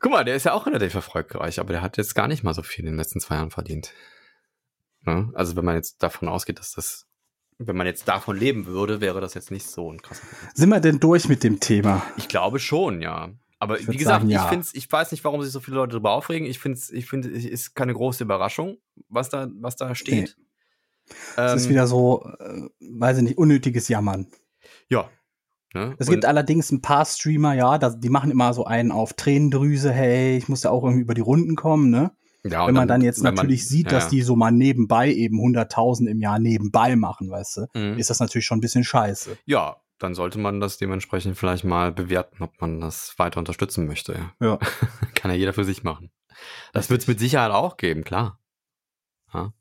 [SPEAKER 3] Guck mal, der ist ja auch relativ erfolgreich, aber der hat jetzt gar nicht mal so viel in den letzten zwei Jahren verdient. Ne? Also wenn man jetzt davon ausgeht, dass das, wenn man jetzt davon leben würde, wäre das jetzt nicht so ein krasser.
[SPEAKER 2] Sind wir denn durch mit dem Thema?
[SPEAKER 3] Ich glaube schon, ja. Aber wie gesagt,
[SPEAKER 2] sagen, ja.
[SPEAKER 3] ich find's, ich weiß nicht, warum sich so viele Leute darüber aufregen. Ich finde, ich finde, es ist keine große Überraschung, was da, was da steht.
[SPEAKER 2] Es ist
[SPEAKER 3] Ähm,
[SPEAKER 2] wieder so, äh, weiß ich nicht, unnötiges Jammern.
[SPEAKER 3] ja. Ne?
[SPEAKER 2] Es
[SPEAKER 3] Und-
[SPEAKER 2] gibt allerdings ein paar Streamer, ja, da, die machen immer so einen auf Tränendrüse, hey, ich muss ja auch irgendwie über die Runden kommen, ne?
[SPEAKER 3] ja,
[SPEAKER 2] wenn man dann jetzt
[SPEAKER 3] wenn man-
[SPEAKER 2] natürlich sieht,
[SPEAKER 3] ja,
[SPEAKER 2] dass die so mal nebenbei eben 100.000 im Jahr nebenbei machen, weißt du,
[SPEAKER 3] Mhm.
[SPEAKER 2] ist das natürlich schon ein bisschen scheiße.
[SPEAKER 3] Ja, dann sollte man das dementsprechend vielleicht mal bewerten, ob man das weiter unterstützen möchte. Ja.
[SPEAKER 2] Ja.
[SPEAKER 3] Kann ja jeder für sich machen. Das wird es mit Sicherheit auch geben, klar. Ja.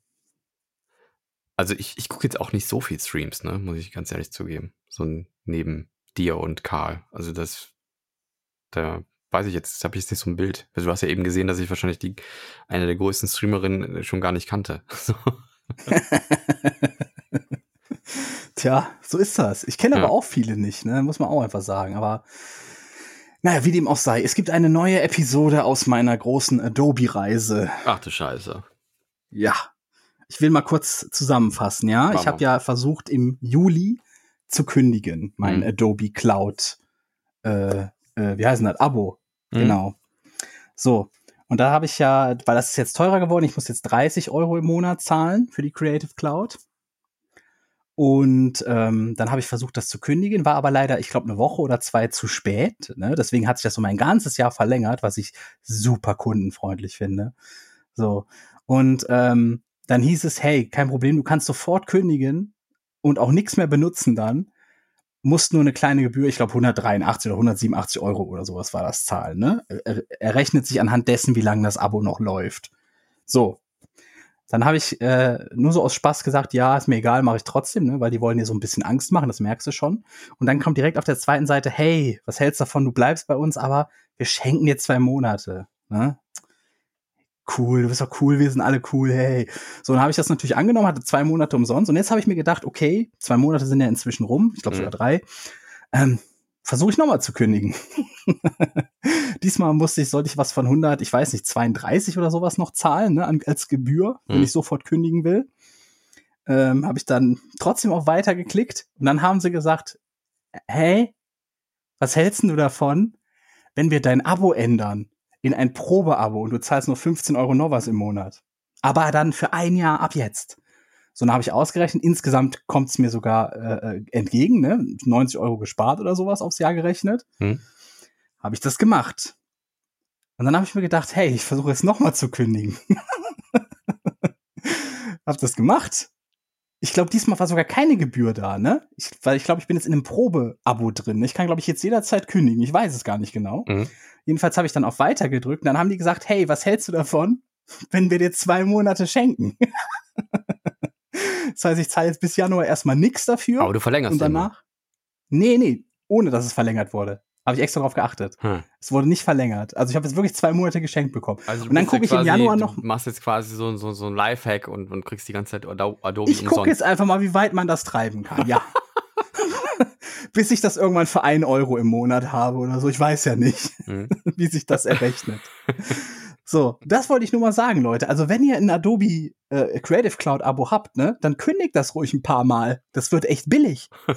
[SPEAKER 3] Also ich, ich gucke jetzt auch nicht so viel Streams, ne, muss ich ganz ehrlich zugeben. So neben dir und Karl. Also das, da weiß ich jetzt, habe ich jetzt nicht so ein Bild. Also du hast ja eben gesehen, dass ich wahrscheinlich die eine der größten Streamerinnen schon gar nicht kannte. So.
[SPEAKER 2] Tja, so ist das. Ich kenne
[SPEAKER 3] Ja.
[SPEAKER 2] aber auch viele nicht, ne? Muss man auch einfach sagen. Aber naja, wie dem auch sei, es gibt eine neue Episode aus meiner großen Adobe-Reise.
[SPEAKER 3] Ach du Scheiße.
[SPEAKER 2] Ja. ich will mal kurz zusammenfassen, ja.
[SPEAKER 3] Mach
[SPEAKER 2] Ich habe ja versucht im Juli zu kündigen, mein
[SPEAKER 3] Mhm.
[SPEAKER 2] Adobe Cloud, äh, äh, wie heißt denn das? Abo.
[SPEAKER 3] Mhm.
[SPEAKER 2] Genau. So. Und da habe ich ja, weil das ist jetzt teurer geworden, ich muss jetzt 30 Euro im Monat zahlen für die Creative Cloud. Und ähm, dann habe ich versucht, das zu kündigen, war aber leider, ich glaube, eine Woche oder zwei zu spät. Ne? Deswegen hat sich das um ein ganzes Jahr verlängert, was ich super kundenfreundlich finde. So. Und ähm, dann hieß es, hey, kein Problem, du kannst sofort kündigen und auch nichts mehr benutzen dann. Musst nur eine kleine Gebühr, ich glaube 183 oder 187 Euro oder sowas war das Zahl. Ne? Er, er rechnet sich anhand dessen, wie lange das Abo noch läuft. So. Dann habe ich äh, nur so aus Spaß gesagt, ja, ist mir egal, mache ich trotzdem, ne? weil die wollen dir so ein bisschen Angst machen, das merkst du schon. Und dann kommt direkt auf der zweiten Seite, hey, was hältst du davon, du bleibst bei uns, aber wir schenken dir zwei Monate. Ne? Cool, du bist doch cool, wir sind alle cool, hey. So, dann habe ich das natürlich angenommen, hatte zwei Monate umsonst. Und jetzt habe ich mir gedacht, okay, zwei Monate sind ja inzwischen rum, ich glaube
[SPEAKER 3] Mhm.
[SPEAKER 2] sogar drei. Ähm, Versuche ich nochmal zu kündigen. Diesmal musste ich, sollte ich was von 100, ich weiß nicht, 32 oder sowas noch zahlen, ne, als Gebühr, wenn
[SPEAKER 3] Mhm.
[SPEAKER 2] ich sofort kündigen will. Ähm, habe ich dann trotzdem auf Weiter geklickt und dann haben sie gesagt, hey, was hältst du davon, wenn wir dein Abo ändern in ein Probeabo und du zahlst nur 15 Euro noch was im Monat? Aber dann für ein Jahr ab jetzt. So, dann habe ich ausgerechnet, insgesamt kommt es mir sogar äh, äh, entgegen, ne? 90 Euro gespart oder sowas aufs Jahr gerechnet.
[SPEAKER 3] Hm.
[SPEAKER 2] Habe ich das gemacht. Und dann habe ich mir gedacht, hey, ich versuche jetzt nochmal zu kündigen. hab das gemacht. Ich glaube, diesmal war sogar keine Gebühr da, ne? Ich, weil ich glaube, ich bin jetzt in einem Probe-Abo drin. Ich kann, glaube ich, jetzt jederzeit kündigen. Ich weiß es gar nicht genau.
[SPEAKER 3] Mhm.
[SPEAKER 2] Jedenfalls habe ich dann auf Weiter gedrückt und dann haben die gesagt, hey, was hältst du davon, wenn wir dir zwei Monate schenken? das heißt, ich zahle jetzt bis Januar erstmal nichts dafür
[SPEAKER 3] Aber du verlängerst
[SPEAKER 2] und
[SPEAKER 3] den
[SPEAKER 2] danach. Nee, nee, ohne dass es verlängert wurde. Habe ich extra drauf geachtet.
[SPEAKER 3] Hm.
[SPEAKER 2] Es wurde nicht verlängert. Also ich habe jetzt wirklich zwei Monate geschenkt bekommen.
[SPEAKER 3] Also
[SPEAKER 2] Und dann gucke ich im Januar noch-
[SPEAKER 3] Du machst jetzt quasi so, so, so ein Lifehack und, und kriegst die ganze Zeit Ado- Adobe
[SPEAKER 2] Ich gucke jetzt einfach mal, wie weit man das treiben kann. Ja. Bis ich das irgendwann für einen Euro im Monat habe oder so. Ich weiß ja nicht,
[SPEAKER 3] Mhm.
[SPEAKER 2] wie sich das errechnet. So, das wollte ich nur mal sagen, Leute. Also wenn ihr ein Adobe äh, Creative Cloud Abo habt, ne, dann kündigt das ruhig ein paar Mal. Das wird echt billig.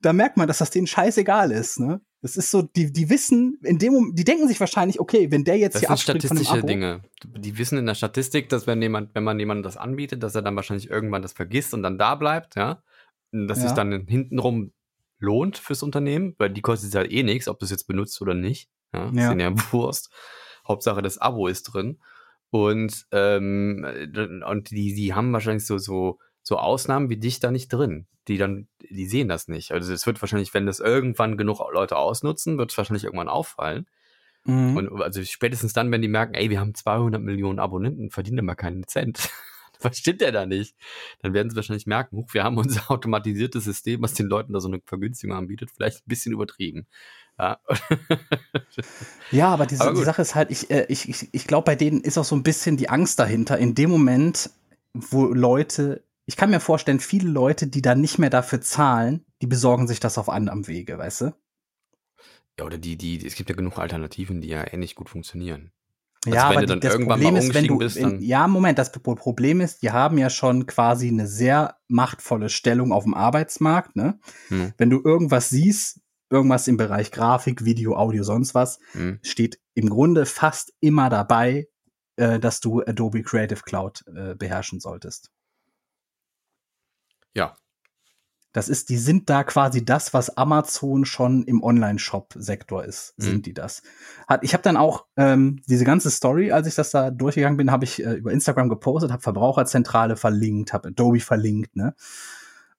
[SPEAKER 2] da merkt man, dass das denen scheißegal ist, ne? Das ist so, die, die wissen, in dem Moment, die denken sich wahrscheinlich, okay, wenn der jetzt
[SPEAKER 3] Das
[SPEAKER 2] hier abspringt von
[SPEAKER 3] statistische
[SPEAKER 2] Abo,
[SPEAKER 3] Dinge. Die wissen in der Statistik, dass wenn jemand, wenn man jemandem das anbietet, dass er dann wahrscheinlich irgendwann das vergisst und dann da bleibt, ja. Und dass
[SPEAKER 2] Ja.
[SPEAKER 3] sich dann hintenrum lohnt fürs Unternehmen, weil die kostet halt eh nichts, ob du es jetzt benutzt oder nicht. Ja,
[SPEAKER 2] Ja.
[SPEAKER 3] Denen ja Wurst. Hauptsache das Abo ist drin. Und, ähm, und die, die haben wahrscheinlich so, so, so Ausnahmen wie dich da nicht drin. Die dann, die sehen das nicht. Also es wird wahrscheinlich, wenn das irgendwann genug Leute ausnutzen, wird es wahrscheinlich irgendwann auffallen.
[SPEAKER 2] Mhm.
[SPEAKER 3] Und also spätestens dann, wenn die merken, ey, wir haben 200 Millionen Abonnenten, verdienen aber keinen Cent. Was stimmt der da nicht? Dann werden sie wahrscheinlich merken, huch, wir haben unser automatisiertes System, was den Leuten da so eine Vergünstigung anbietet, vielleicht ein bisschen übertrieben. Ja.
[SPEAKER 2] Ja, aber diese,
[SPEAKER 3] Aber
[SPEAKER 2] die. Sache ist halt, ich, äh, ich, ich, ich glaube, bei denen ist auch so ein bisschen die Angst dahinter. In dem Moment, wo Leute, ich kann mir vorstellen, viele Leute, die dann nicht mehr dafür zahlen, die besorgen sich das auf anderem Wege, weißt du?
[SPEAKER 3] ja, oder die, die, es gibt ja genug Alternativen, die ja ähnlich gut funktionieren. Also
[SPEAKER 2] ja,
[SPEAKER 3] wenn
[SPEAKER 2] aber
[SPEAKER 3] du dann
[SPEAKER 2] das
[SPEAKER 3] irgendwann
[SPEAKER 2] Problem
[SPEAKER 3] mal
[SPEAKER 2] ist, wenn du,
[SPEAKER 3] bist,
[SPEAKER 2] in, ja, Moment, das Pro- Problem ist, die haben ja schon quasi eine sehr machtvolle Stellung auf dem Arbeitsmarkt, ne?
[SPEAKER 3] Hm.
[SPEAKER 2] Wenn du irgendwas siehst, irgendwas im Bereich Grafik, Video, Audio, sonst was,
[SPEAKER 3] Hm.
[SPEAKER 2] steht im Grunde fast immer dabei, äh, dass du Adobe Creative Cloud äh, beherrschen solltest.
[SPEAKER 3] Ja,
[SPEAKER 2] Das ist, die sind da quasi das, was Amazon schon im Online-Shop-Sektor ist,
[SPEAKER 3] Mhm.
[SPEAKER 2] sind die das. Hat, ich habe dann auch ähm, diese ganze Story, als ich das da durchgegangen bin, habe ich äh, über Instagram gepostet, habe Verbraucherzentrale verlinkt, habe Adobe verlinkt, ne?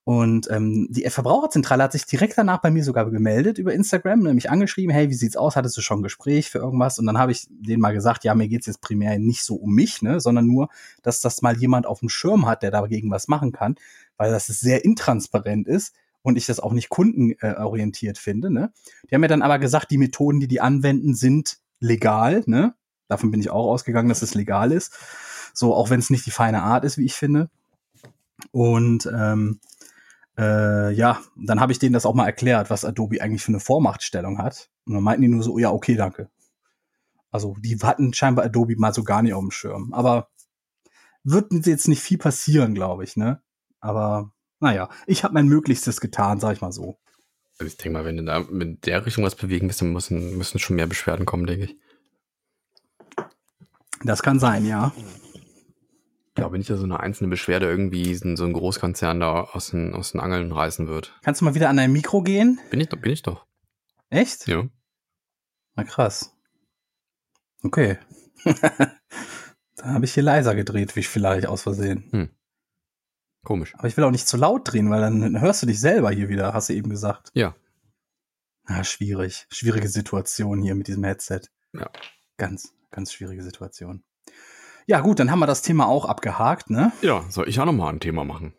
[SPEAKER 2] Und ähm, die Verbraucherzentrale hat sich direkt danach bei mir sogar gemeldet über Instagram, nämlich angeschrieben, hey, wie sieht's aus? Hattest du schon ein Gespräch für irgendwas? Und dann habe ich denen mal gesagt, ja, mir geht's jetzt primär nicht so um mich, ne, sondern nur, dass das mal jemand auf dem Schirm hat, der dagegen was machen kann, weil das sehr intransparent ist und ich das auch nicht kundenorientiert finde, ne? Die haben mir dann aber gesagt, die Methoden, die die anwenden, sind legal, ne? Davon bin ich auch ausgegangen, dass es legal ist. So, auch wenn es nicht die feine Art ist, wie ich finde. Und ähm, äh, ja, dann habe ich denen das auch mal erklärt, was Adobe eigentlich für eine Vormachtstellung hat. Und dann meinten die nur so, ja, okay, danke. Also die hatten scheinbar Adobe mal so gar nicht auf dem Schirm. Aber wird jetzt nicht viel passieren, glaube ich, ne? Aber naja, ich habe mein Möglichstes getan, sag ich mal so.
[SPEAKER 3] Also ich denke mal, wenn du da mit der Richtung was bewegen willst, dann müssen, müssen schon mehr Beschwerden kommen, denke ich.
[SPEAKER 2] Das kann sein, ja.
[SPEAKER 3] Ich glaube nicht, dass so eine einzelne Beschwerde irgendwie so ein Großkonzern da aus den, aus den Angeln reißen wird.
[SPEAKER 2] Kannst du mal wieder an dein Mikro gehen?
[SPEAKER 3] Bin ich doch, bin ich doch.
[SPEAKER 2] Echt?
[SPEAKER 3] Ja.
[SPEAKER 2] Na krass. Okay. Dann habe ich hier leiser gedreht, wie ich vielleicht aus Versehen.
[SPEAKER 3] Komisch.
[SPEAKER 2] Aber ich will auch nicht zu laut drehen, weil dann hörst du dich selber hier wieder, hast du eben gesagt.
[SPEAKER 3] Ja.
[SPEAKER 2] Na, schwierig. Schwierige Situation hier mit diesem Headset.
[SPEAKER 3] Ja.
[SPEAKER 2] Ganz, ganz schwierige Situation. Ja, gut, dann haben wir das Thema auch abgehakt, ne?
[SPEAKER 3] Ja, soll ich auch nochmal ein Thema machen?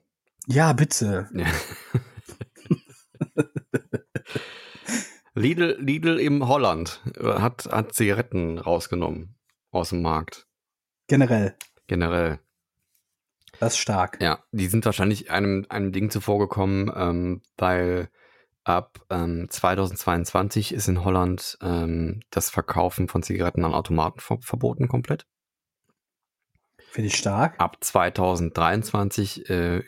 [SPEAKER 2] Ja, bitte.
[SPEAKER 3] Ja. Lidl, Lidl im Holland äh, hat, hat Zigaretten rausgenommen aus dem Markt.
[SPEAKER 2] Generell.
[SPEAKER 3] Generell.
[SPEAKER 2] Das ist stark.
[SPEAKER 3] Ja, die sind wahrscheinlich einem, einem Ding zuvorgekommen, ähm, weil ab ähm, 2022 ist in Holland ähm, das Verkaufen von Zigaretten an Automaten ver verboten komplett.
[SPEAKER 2] Finde ich stark.
[SPEAKER 3] Ab 2023 äh,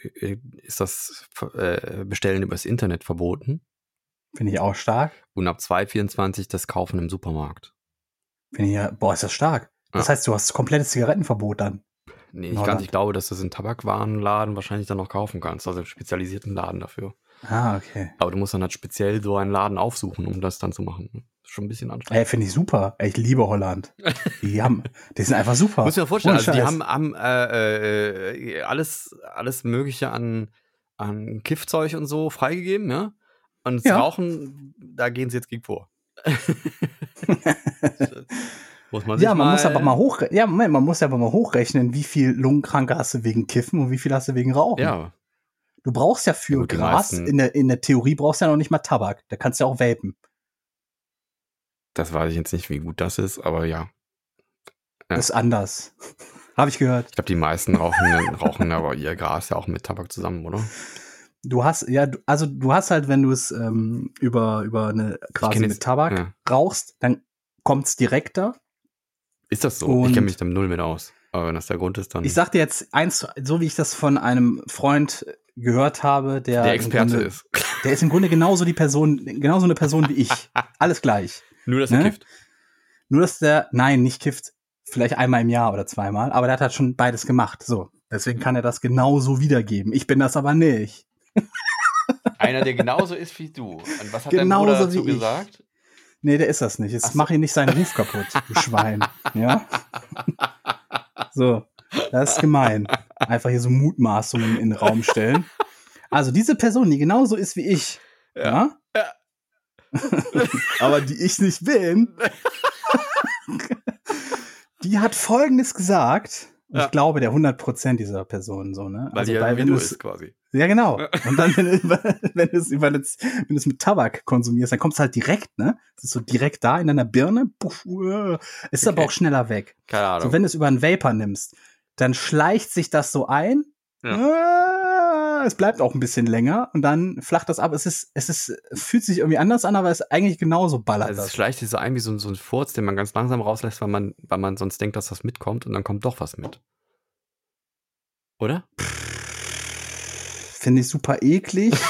[SPEAKER 3] ist das äh, Bestellen übers Internet verboten.
[SPEAKER 2] Finde ich auch stark.
[SPEAKER 3] Und ab 2024 das Kaufen im Supermarkt.
[SPEAKER 2] Finde ich ja, boah, ist das stark. Das
[SPEAKER 3] Ja.
[SPEAKER 2] heißt, du hast komplettes Zigarettenverbot dann.
[SPEAKER 3] Nee, ganz.
[SPEAKER 2] Holland.
[SPEAKER 3] Ich glaube, dass du es in Tabakwarenladen wahrscheinlich dann noch kaufen kannst. Also einen spezialisierten Laden dafür.
[SPEAKER 2] Ah, okay.
[SPEAKER 3] Aber du musst dann halt speziell so einen Laden aufsuchen, um das dann zu machen. Schon ein bisschen anstrengend.
[SPEAKER 2] Ey, finde ich super. Ich liebe Holland. Die haben, die sind einfach super.
[SPEAKER 3] Muss ich mir vorstellen, also die haben, haben äh, äh, alles, alles Mögliche an, an Kiffzeug und so freigegeben, ja. Und das
[SPEAKER 2] Ja.
[SPEAKER 3] Rauchen, da gehen sie jetzt gegen vor. muss man sich
[SPEAKER 2] Ja, man
[SPEAKER 3] mal,
[SPEAKER 2] muss aber mal hoch, ja, Moment, man muss aber mal hochrechnen, wie viel Lungenkranke hast du wegen Kiffen und wie viel hast du wegen Rauchen.
[SPEAKER 3] Ja,
[SPEAKER 2] Du brauchst ja für
[SPEAKER 3] Ja,
[SPEAKER 2] Gras, in der, in der Theorie brauchst du ja noch nicht mal Tabak. Da kannst du ja auch vapen.
[SPEAKER 3] Das weiß ich jetzt nicht, wie gut das ist, aber ja. Ja.
[SPEAKER 2] Das ist anders. Habe ich gehört.
[SPEAKER 3] Ich glaube, die meisten rauchen, rauchen aber ihr Gras ja auch mit Tabak zusammen, oder?
[SPEAKER 2] Du hast, ja, du- also du hast halt, wenn du es ähm, über, über eine quasi mit
[SPEAKER 3] jetzt-
[SPEAKER 2] Tabak
[SPEAKER 3] ja.
[SPEAKER 2] rauchst, dann kommt's direkter.
[SPEAKER 3] Ist das so?
[SPEAKER 2] Und-
[SPEAKER 3] ich kenne mich da null mit aus. Aber wenn das der Grund ist, dann.
[SPEAKER 2] Ich sag dir jetzt eins, so wie ich das von einem Freund gehört habe, der,
[SPEAKER 3] der Experte
[SPEAKER 2] Grunde,
[SPEAKER 3] ist.
[SPEAKER 2] Der ist im Grunde genauso die Person, genauso eine Person wie ich. Alles gleich.
[SPEAKER 3] Nur, dass er
[SPEAKER 2] Ne?
[SPEAKER 3] kifft.
[SPEAKER 2] Nur, dass der, nein, nicht kifft, vielleicht einmal im Jahr oder zweimal, aber der hat halt schon beides gemacht. So. Deswegen kann er das genauso wiedergeben. Ich bin das aber nicht.
[SPEAKER 3] Einer, der genauso ist wie du. Und was hat
[SPEAKER 2] Genauso
[SPEAKER 3] dein Bruder dazu
[SPEAKER 2] wie ich.
[SPEAKER 3] gesagt?
[SPEAKER 2] Nee, der ist das nicht. Jetzt
[SPEAKER 3] so.
[SPEAKER 2] mach ihn nicht seinen Ruf kaputt, du Schwein. Ja? So, das ist gemein. Einfach hier so Mutmaßungen in den Raum stellen. Also diese Person, die genauso ist wie ich, ja?
[SPEAKER 3] Ja.
[SPEAKER 2] Aber die ich nicht bin, die hat Folgendes gesagt.
[SPEAKER 3] Ja.
[SPEAKER 2] Ich glaube, der 100% dieser Person so, ne?
[SPEAKER 3] Weil
[SPEAKER 2] also,
[SPEAKER 3] die ja
[SPEAKER 2] weil, wenn
[SPEAKER 3] du
[SPEAKER 2] es
[SPEAKER 3] quasi.
[SPEAKER 2] ja, genau. Und dann, wenn, du- wenn du es über wenn du es mit Tabak konsumierst, dann kommt es halt direkt, ne? Es ist so direkt da in deiner Birne. Puff, uh, ist aber
[SPEAKER 3] Okay.
[SPEAKER 2] auch schneller weg.
[SPEAKER 3] Keine Ahnung.
[SPEAKER 2] So, wenn du es über einen Vapor nimmst, dann schleicht sich das so ein. Ah, Es bleibt auch ein bisschen länger und dann flacht das ab. Es ist, es ist, fühlt sich irgendwie anders an, aber es ist eigentlich genauso ballert
[SPEAKER 3] also es
[SPEAKER 2] das.
[SPEAKER 3] schleicht sich so ein wie so, ein- so ein Furz, den man ganz langsam rauslässt, weil man, weil man sonst denkt, dass was mitkommt und dann kommt doch was mit. Oder?
[SPEAKER 2] Finde ich super eklig.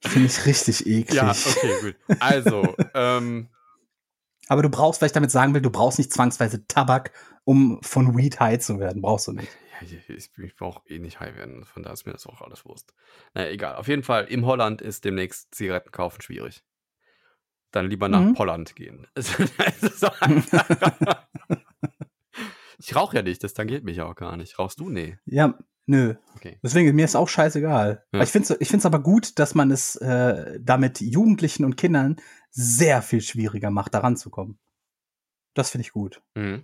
[SPEAKER 2] Finde ich richtig eklig.
[SPEAKER 3] okay, gut. Also, ähm,
[SPEAKER 2] Aber du brauchst, weil ich damit sagen will, du brauchst nicht zwangsweise Tabak, um von Weed high zu werden. Brauchst du nicht.
[SPEAKER 3] ich, ich, ich brauche eh nicht high werden, von da ist mir das auch alles Wurst. Naja, egal. Auf jeden Fall, im Holland ist demnächst Zigaretten kaufen schwierig. Dann lieber nach
[SPEAKER 2] Mhm.
[SPEAKER 3] Holland gehen. Ich rauche ja nicht, das tangiert mich ja auch gar nicht. Rauchst du? Nee.
[SPEAKER 2] Ja, nö.
[SPEAKER 3] Okay.
[SPEAKER 2] Deswegen, mir ist auch scheißegal.
[SPEAKER 3] Ja.
[SPEAKER 2] Ich finde es ich find's aber gut, dass man es äh, damit Jugendlichen und Kindern sehr viel schwieriger macht, daran zu kommen. Das finde ich gut.
[SPEAKER 3] Mhm.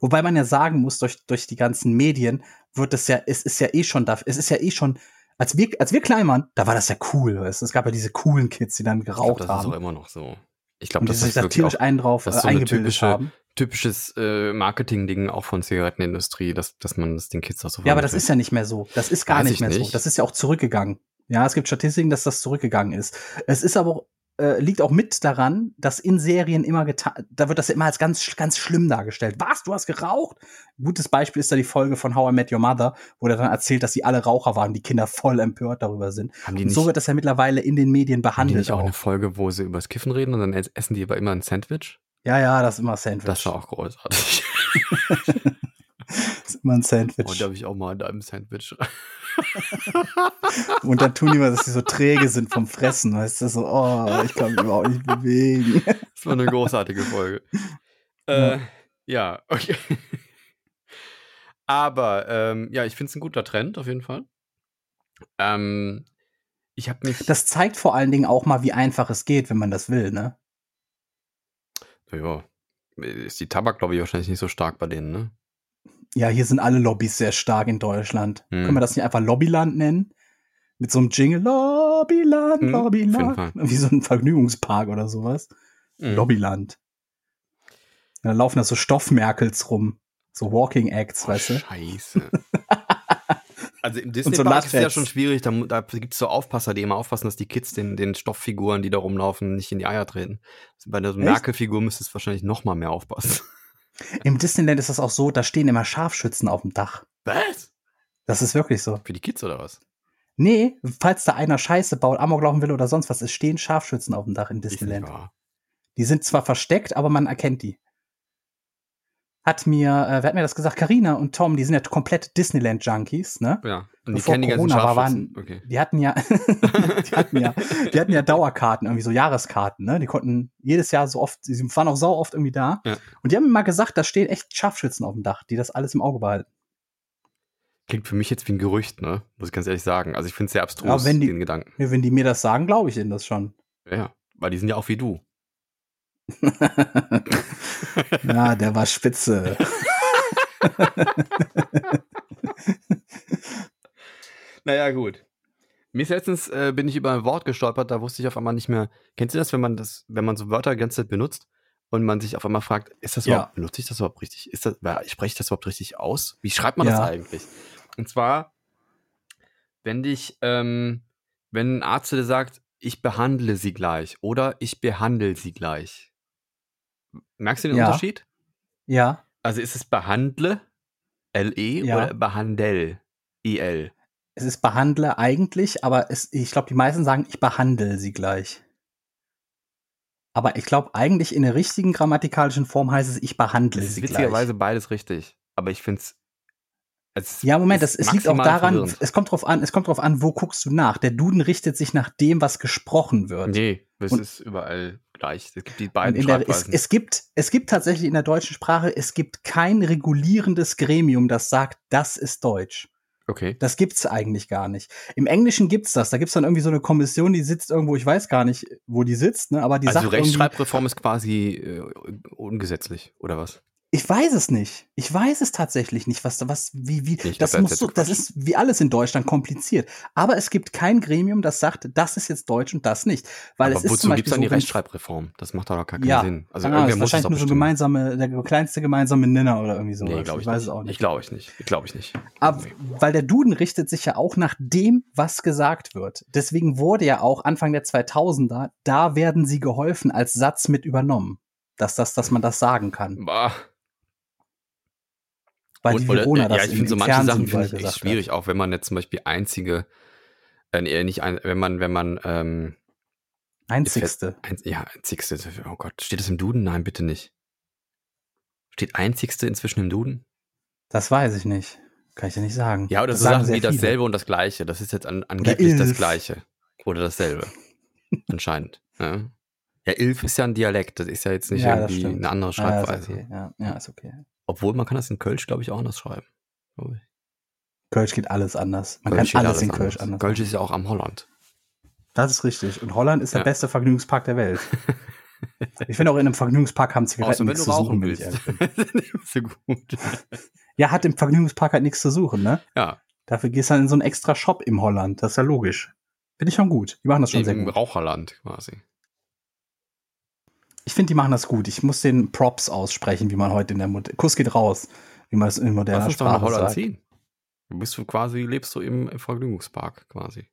[SPEAKER 2] Wobei man ja sagen muss, durch, durch die ganzen Medien wird es ja, es ist ja eh schon da, es ist ja eh schon, als wir, als wir klein waren, da war das ja cool. Weißt? Es gab ja diese coolen Kids, die dann
[SPEAKER 3] Ich glaub,
[SPEAKER 2] geraucht
[SPEAKER 3] das
[SPEAKER 2] haben.
[SPEAKER 3] ist auch immer noch so. Ich glaube, das ist
[SPEAKER 2] satirisch
[SPEAKER 3] auch
[SPEAKER 2] einen drauf
[SPEAKER 3] das
[SPEAKER 2] äh,
[SPEAKER 3] ist so eine
[SPEAKER 2] eingebildet
[SPEAKER 3] typische-
[SPEAKER 2] haben.
[SPEAKER 3] typisches äh, Marketing-Ding auch von Zigarettenindustrie, dass, dass man das den Kids auch so
[SPEAKER 2] Ja, aber das ist ja nicht mehr so. Das ist gar
[SPEAKER 3] Weiß
[SPEAKER 2] nicht
[SPEAKER 3] ich
[SPEAKER 2] mehr so.
[SPEAKER 3] nicht.
[SPEAKER 2] Das ist ja auch zurückgegangen. Ja, es gibt Statistiken, dass das zurückgegangen ist. Es ist aber auch, äh, liegt auch mit daran, dass in Serien immer getan, da wird das immer als ganz, ganz schlimm dargestellt. Was, du hast geraucht? Gutes Beispiel ist da die Folge von How I Met Your Mother, wo er dann erzählt, dass sie alle Raucher waren, die Kinder voll empört darüber sind.
[SPEAKER 3] Haben die
[SPEAKER 2] Und so
[SPEAKER 3] nicht-
[SPEAKER 2] wird das ja mittlerweile in den Medien
[SPEAKER 3] Haben die
[SPEAKER 2] behandelt.
[SPEAKER 3] nicht auch
[SPEAKER 2] Auch
[SPEAKER 3] eine Folge, wo sie übers Kiffen reden und dann ess- essen die aber immer ein Sandwich?
[SPEAKER 2] Ja, ja, das ist immer Sandwich.
[SPEAKER 3] Das war auch großartig.
[SPEAKER 2] Das ist immer ein Sandwich.
[SPEAKER 3] Und da habe ich auch mal an einem Sandwich.
[SPEAKER 2] Und dann tun die mal, dass sie so träge sind vom Fressen, weißt du, so, oh, ich kann mich überhaupt nicht bewegen.
[SPEAKER 3] Das war eine großartige Folge.
[SPEAKER 2] Ja.
[SPEAKER 3] Äh, ja, okay. Aber ähm, ja, ich finde es ein guter Trend auf jeden Fall. Ähm, ich habe mich.
[SPEAKER 2] Das zeigt vor allen Dingen auch mal, wie einfach es geht, wenn man das will, ne?
[SPEAKER 3] ja, ist die Tabak, glaube ich, wahrscheinlich nicht so stark bei denen, ne?
[SPEAKER 2] Ja, hier sind alle Lobbys sehr stark in Deutschland.
[SPEAKER 3] Hm.
[SPEAKER 2] Können wir das nicht einfach Lobbyland nennen? Mit so einem Jingle, Lobbyland,
[SPEAKER 3] Hm,
[SPEAKER 2] Lobbyland. Wie so ein Vergnügungspark oder sowas.
[SPEAKER 3] Mhm.
[SPEAKER 2] Lobbyland. Da laufen da so Stoffmerkels rum. So Walking Acts,
[SPEAKER 3] Oh,
[SPEAKER 2] weißt du?
[SPEAKER 3] Scheiße. Also im
[SPEAKER 2] so
[SPEAKER 3] Disney-Park ist es ja schon schwierig, da, da gibt es so Aufpasser, die immer aufpassen, dass die Kids den, den Stofffiguren, die da rumlaufen, nicht in die Eier treten. Bei der so? Merkel-Figur müsste es wahrscheinlich noch mal mehr aufpassen.
[SPEAKER 2] Im Disneyland ist das auch so, da stehen immer Scharfschützen auf dem Dach.
[SPEAKER 3] Was?
[SPEAKER 2] Das ist wirklich so.
[SPEAKER 3] Für die Kids oder was?
[SPEAKER 2] Nee, falls da einer Scheiße baut, Amok laufen will oder sonst was, es stehen Scharfschützen auf dem Dach in Disneyland. Die sind zwar versteckt, aber man erkennt die. Hat mir, äh, wer hat mir das gesagt? Karina und Tom, die sind ja komplett Disneyland-Junkies, ne?
[SPEAKER 3] Ja, und die
[SPEAKER 2] Bevor
[SPEAKER 3] kennen die ganzen
[SPEAKER 2] Corona war,
[SPEAKER 3] Scharfschützen.
[SPEAKER 2] waren-
[SPEAKER 3] Okay.
[SPEAKER 2] Die hatten ja, die hatten ja, die hatten ja Dauerkarten, irgendwie so Jahreskarten, ne? Die konnten jedes Jahr so oft, sie waren auch sau oft irgendwie da.
[SPEAKER 3] Ja.
[SPEAKER 2] Und die haben mir mal gesagt, da stehen echt Scharfschützen auf dem Dach, die das alles im Auge behalten.
[SPEAKER 3] Klingt für mich jetzt wie ein Gerücht, ne? Muss ich ganz ehrlich sagen. Also ich finde es sehr abstrus,
[SPEAKER 2] Ja, wenn die-
[SPEAKER 3] den Gedanken.
[SPEAKER 2] Ja, wenn die mir das sagen, glaube ich ihnen das schon.
[SPEAKER 3] Ja, weil die sind ja auch wie du.
[SPEAKER 2] ja, der war spitze.
[SPEAKER 3] Naja, gut. Mir ist letztens, äh, bin ich über ein Wort gestolpert, da wusste ich auf einmal nicht mehr. Kennst du das, wenn man das, wenn man so Wörter die ganze Zeit benutzt und man sich auf einmal fragt, ist das
[SPEAKER 2] Ja.
[SPEAKER 3] überhaupt, benutze ich das überhaupt richtig? Ist das, spreche ich das überhaupt richtig aus? Wie schreibt man das
[SPEAKER 2] Ja.
[SPEAKER 3] eigentlich? Und zwar, wenn dich, ähm, wenn ein Arzt dir sagt, ich behandle sie gleich oder ich behandle sie gleich. Merkst du den
[SPEAKER 2] Ja.
[SPEAKER 3] Unterschied?
[SPEAKER 2] Ja,
[SPEAKER 3] Also ist es behandle, L-E,
[SPEAKER 2] Ja.
[SPEAKER 3] oder behandel, I-L?
[SPEAKER 2] es ist behandle eigentlich, aber es, ich glaube, die meisten sagen, ich behandle sie gleich. Aber ich glaube, eigentlich in der richtigen grammatikalischen Form heißt es, ich behandle
[SPEAKER 3] Es ist
[SPEAKER 2] sie
[SPEAKER 3] witzigerweise
[SPEAKER 2] gleich.
[SPEAKER 3] beides richtig. Aber ich finde es.
[SPEAKER 2] Ja, Moment, das, es liegt auch daran,
[SPEAKER 3] Verwirrend.
[SPEAKER 2] es kommt drauf an, es kommt drauf an, wo guckst du nach. Der Duden richtet sich nach dem, was gesprochen wird.
[SPEAKER 3] Nee, das
[SPEAKER 2] Und-
[SPEAKER 3] ist überall gleich. Es gibt die beiden
[SPEAKER 2] der, es, es, gibt, es gibt tatsächlich in der deutschen Sprache, es gibt kein regulierendes Gremium, das sagt, das ist Deutsch.
[SPEAKER 3] okay.
[SPEAKER 2] Das gibt's eigentlich gar nicht. Im Englischen gibt's das. Da gibt's dann irgendwie so eine Kommission, die sitzt irgendwo, ich weiß gar nicht, wo die sitzt, ne? aber die
[SPEAKER 3] Also
[SPEAKER 2] sagt irgendwie,
[SPEAKER 3] Rechtschreibreform ist quasi äh, ungesetzlich, oder was?
[SPEAKER 2] Ich weiß es nicht. Ich weiß es tatsächlich nicht, was da, was, wie, wie,
[SPEAKER 3] Ich
[SPEAKER 2] das
[SPEAKER 3] glaub,
[SPEAKER 2] muss so,
[SPEAKER 3] ist
[SPEAKER 2] das ist wie alles in Deutschland kompliziert. Aber es gibt kein Gremium, das sagt, das ist jetzt Deutsch und das nicht. Weil
[SPEAKER 3] Aber
[SPEAKER 2] es ist
[SPEAKER 3] wozu
[SPEAKER 2] zum
[SPEAKER 3] gibt es
[SPEAKER 2] Beispiel
[SPEAKER 3] dann die
[SPEAKER 2] so,
[SPEAKER 3] Rechtschreibreform? Das macht doch gar keinen
[SPEAKER 2] Ja,
[SPEAKER 3] Sinn. Also
[SPEAKER 2] keine Ahnung,
[SPEAKER 3] irgendwer
[SPEAKER 2] das ist
[SPEAKER 3] muss es
[SPEAKER 2] wahrscheinlich
[SPEAKER 3] doch
[SPEAKER 2] nur so gemeinsame, der kleinste gemeinsame Nenner oder irgendwie sowas.
[SPEAKER 3] Nee, glaube ich,
[SPEAKER 2] weiß
[SPEAKER 3] nicht.
[SPEAKER 2] es auch
[SPEAKER 3] Ich
[SPEAKER 2] nicht.
[SPEAKER 3] glaube ich nicht. Glaube ich nicht.
[SPEAKER 2] Aber, weil der Duden richtet sich ja auch nach dem, was gesagt wird. Deswegen wurde ja auch Anfang der 2000er, da werden sie geholfen als Satz mit übernommen. Dass, das, dass man das sagen kann.
[SPEAKER 3] Bah.
[SPEAKER 2] Weil
[SPEAKER 3] Und- oder-
[SPEAKER 2] Verona
[SPEAKER 3] ja, ich finde so manche Sachen finde ich
[SPEAKER 2] hat.
[SPEAKER 3] schwierig, auch wenn man jetzt zum Beispiel einzige, äh, nee, nicht ein, wenn man, wenn man, ähm,
[SPEAKER 2] Einzigste.
[SPEAKER 3] Ein, ja, einzigste. Oh Gott, steht das im Duden? Nein, bitte nicht. Steht einzigste inzwischen im Duden?
[SPEAKER 2] Das weiß ich nicht. Kann ich dir nicht sagen.
[SPEAKER 3] Ja, oder
[SPEAKER 2] Das
[SPEAKER 3] so
[SPEAKER 2] sagen
[SPEAKER 3] Sachen wie
[SPEAKER 2] viele.
[SPEAKER 3] dasselbe und das Gleiche. Das ist jetzt an, angeblich das. Gleiche. Oder dasselbe. Anscheinend. Ja. ja, Ilf ist ja ein Dialekt. Das ist ja jetzt nicht
[SPEAKER 2] Ja,
[SPEAKER 3] irgendwie eine andere
[SPEAKER 2] Ja, ist
[SPEAKER 3] Schreibweise.
[SPEAKER 2] okay. Ja, ja, ist okay.
[SPEAKER 3] Obwohl man kann das in Kölsch, glaube ich, auch anders schreiben.
[SPEAKER 2] Kölsch geht alles anders. Man
[SPEAKER 3] Kölsch
[SPEAKER 2] kann
[SPEAKER 3] geht
[SPEAKER 2] alles in Kölsch
[SPEAKER 3] anders.
[SPEAKER 2] anders.
[SPEAKER 3] Kölsch ist ja auch am Holland.
[SPEAKER 2] Das ist richtig. Und Holland ist der
[SPEAKER 3] Ja.
[SPEAKER 2] beste Vergnügungspark der Welt. Ich finde auch in einem Vergnügungspark haben Zigaretten nichts zu suchen,
[SPEAKER 3] willst. so gut.
[SPEAKER 2] Ja, hat im Vergnügungspark halt nichts zu suchen, ne?
[SPEAKER 3] Ja,
[SPEAKER 2] Dafür gehst du dann in so einen extra Shop im Holland. Das ist ja logisch. Finde ich schon gut. Die machen das schon sehr
[SPEAKER 3] im
[SPEAKER 2] gut.
[SPEAKER 3] Raucherland quasi.
[SPEAKER 2] Ich finde, die machen das gut. Ich muss den Props aussprechen, wie man heute in der Mod Kuss geht raus, wie man es in moderner
[SPEAKER 3] doch nach
[SPEAKER 2] Sprache
[SPEAKER 3] Holland
[SPEAKER 2] sagt.
[SPEAKER 3] ziehen. Du bist du quasi, lebst du im, im Vergnügungspark quasi.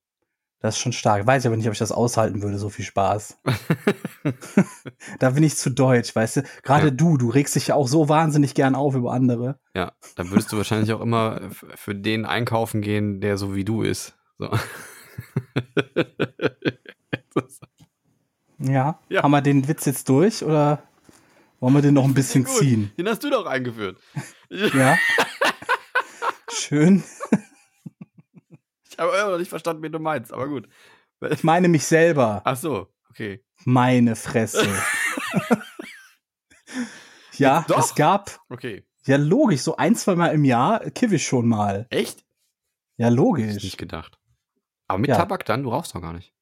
[SPEAKER 2] Das ist schon stark. Weiß ich aber nicht, ob ich das aushalten würde, so viel Spaß. da bin ich zu deutsch, weißt du? Gerade
[SPEAKER 3] Ja.
[SPEAKER 2] du, du regst dich ja auch so wahnsinnig gern auf über andere.
[SPEAKER 3] Ja, dann würdest du wahrscheinlich auch immer für den einkaufen gehen, der so wie du ist. So. Das-
[SPEAKER 2] Ja.
[SPEAKER 3] Ja.
[SPEAKER 2] Haben wir den Witz jetzt durch oder wollen wir den noch ein bisschen
[SPEAKER 3] Gut,
[SPEAKER 2] ziehen?
[SPEAKER 3] Den hast du doch eingeführt.
[SPEAKER 2] Ja. Schön.
[SPEAKER 3] Ich habe immer noch nicht verstanden, wen du meinst, aber gut.
[SPEAKER 2] Ich meine mich selber.
[SPEAKER 3] Ach so, okay.
[SPEAKER 2] Meine Fresse. ja,
[SPEAKER 3] Doch.
[SPEAKER 2] es gab,
[SPEAKER 3] Okay.
[SPEAKER 2] ja logisch, so ein, zwei Mal im Jahr kiff ich schon mal.
[SPEAKER 3] Echt?
[SPEAKER 2] Ja,
[SPEAKER 3] Hätte ich
[SPEAKER 2] logisch.
[SPEAKER 3] nicht gedacht. Aber mit
[SPEAKER 2] Ja.
[SPEAKER 3] Tabak dann? Du rauchst doch gar nicht.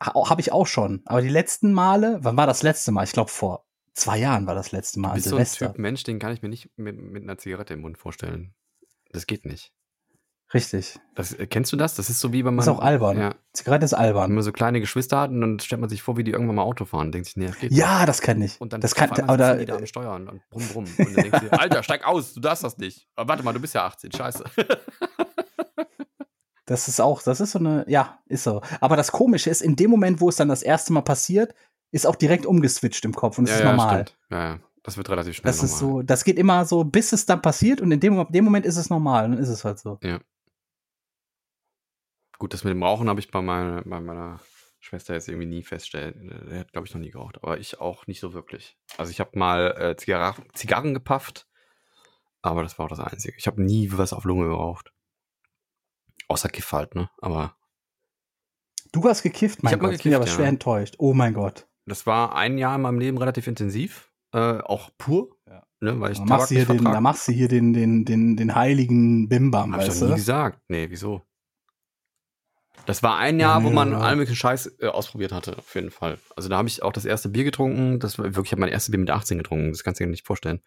[SPEAKER 2] Habe ich auch schon. Aber die letzten Male, wann war das letzte Mal? Ich glaube, vor zwei Jahren war das letzte Mal
[SPEAKER 3] Du
[SPEAKER 2] an
[SPEAKER 3] bist so ein
[SPEAKER 2] Silvester.
[SPEAKER 3] Typ Mensch, den kann ich mir nicht mit, mit einer Zigarette im Mund vorstellen. Das geht nicht.
[SPEAKER 2] Richtig.
[SPEAKER 3] Das, äh, kennst du das? Das ist so wie wenn man.
[SPEAKER 2] Ist auch albern.
[SPEAKER 3] Ja,
[SPEAKER 2] Zigarette ist
[SPEAKER 3] wenn
[SPEAKER 2] albern.
[SPEAKER 3] man so kleine Geschwister hat und dann stellt man sich vor, wie die irgendwann mal Auto fahren. Denkt sich, nee, das geht nicht.
[SPEAKER 2] Ja, das kann ich.
[SPEAKER 3] Und dann
[SPEAKER 2] das kann,
[SPEAKER 3] sitzen die da am Steuern und brumm, brumm. Und dann denkst du, Alter, steig aus, du darfst das nicht. Aber warte mal, du bist ja 18, scheiße.
[SPEAKER 2] das ist auch, das ist so eine, ja, ist so. Aber das Komische ist, in dem Moment, wo es dann das erste Mal passiert, ist auch direkt umgeswitcht im Kopf und das ist normal.
[SPEAKER 3] stimmt. Ja, ja. Das wird relativ schnell
[SPEAKER 2] Das ist
[SPEAKER 3] normal.
[SPEAKER 2] so, das geht immer so, bis es dann passiert und in dem, dem Moment ist es normal dann ist es halt so.
[SPEAKER 3] Gut, das mit dem Rauchen habe ich bei meiner, bei meiner Schwester jetzt irgendwie nie festgestellt. Der hat, glaube ich, noch nie geraucht. Aber ich auch nicht so wirklich. Also ich habe mal äh, Zigarren, Zigarren gepafft, aber das war auch das Einzige. Ich habe nie was auf Lunge geraucht. Außer Kiff halt, ne? Aber
[SPEAKER 2] Du hast gekifft, mein
[SPEAKER 3] mal
[SPEAKER 2] Gott. ich bin aber
[SPEAKER 3] gekifft,
[SPEAKER 2] schwer
[SPEAKER 3] ja.
[SPEAKER 2] enttäuscht. Oh mein Gott.
[SPEAKER 3] das war ein Jahr in meinem Leben relativ intensiv. Äh, auch pur.
[SPEAKER 2] Ja.
[SPEAKER 3] Ne, weil ich
[SPEAKER 2] Da machst, du hier
[SPEAKER 3] nicht
[SPEAKER 2] den, da machst du hier den, den, den, den heiligen Bimbam,
[SPEAKER 3] Hab ich
[SPEAKER 2] weißt
[SPEAKER 3] doch nie gesagt. Nee, wieso? Das war ein
[SPEAKER 2] Ja,
[SPEAKER 3] Jahr, wo
[SPEAKER 2] nee,
[SPEAKER 3] man
[SPEAKER 2] ja.
[SPEAKER 3] allen möglichen Scheiß äh, ausprobiert hatte, auf jeden Fall. Also da habe ich auch das erste Bier getrunken. Das war wirklich, ich habe mein erstes Bier mit 18 getrunken. Das kannst du dir nicht vorstellen.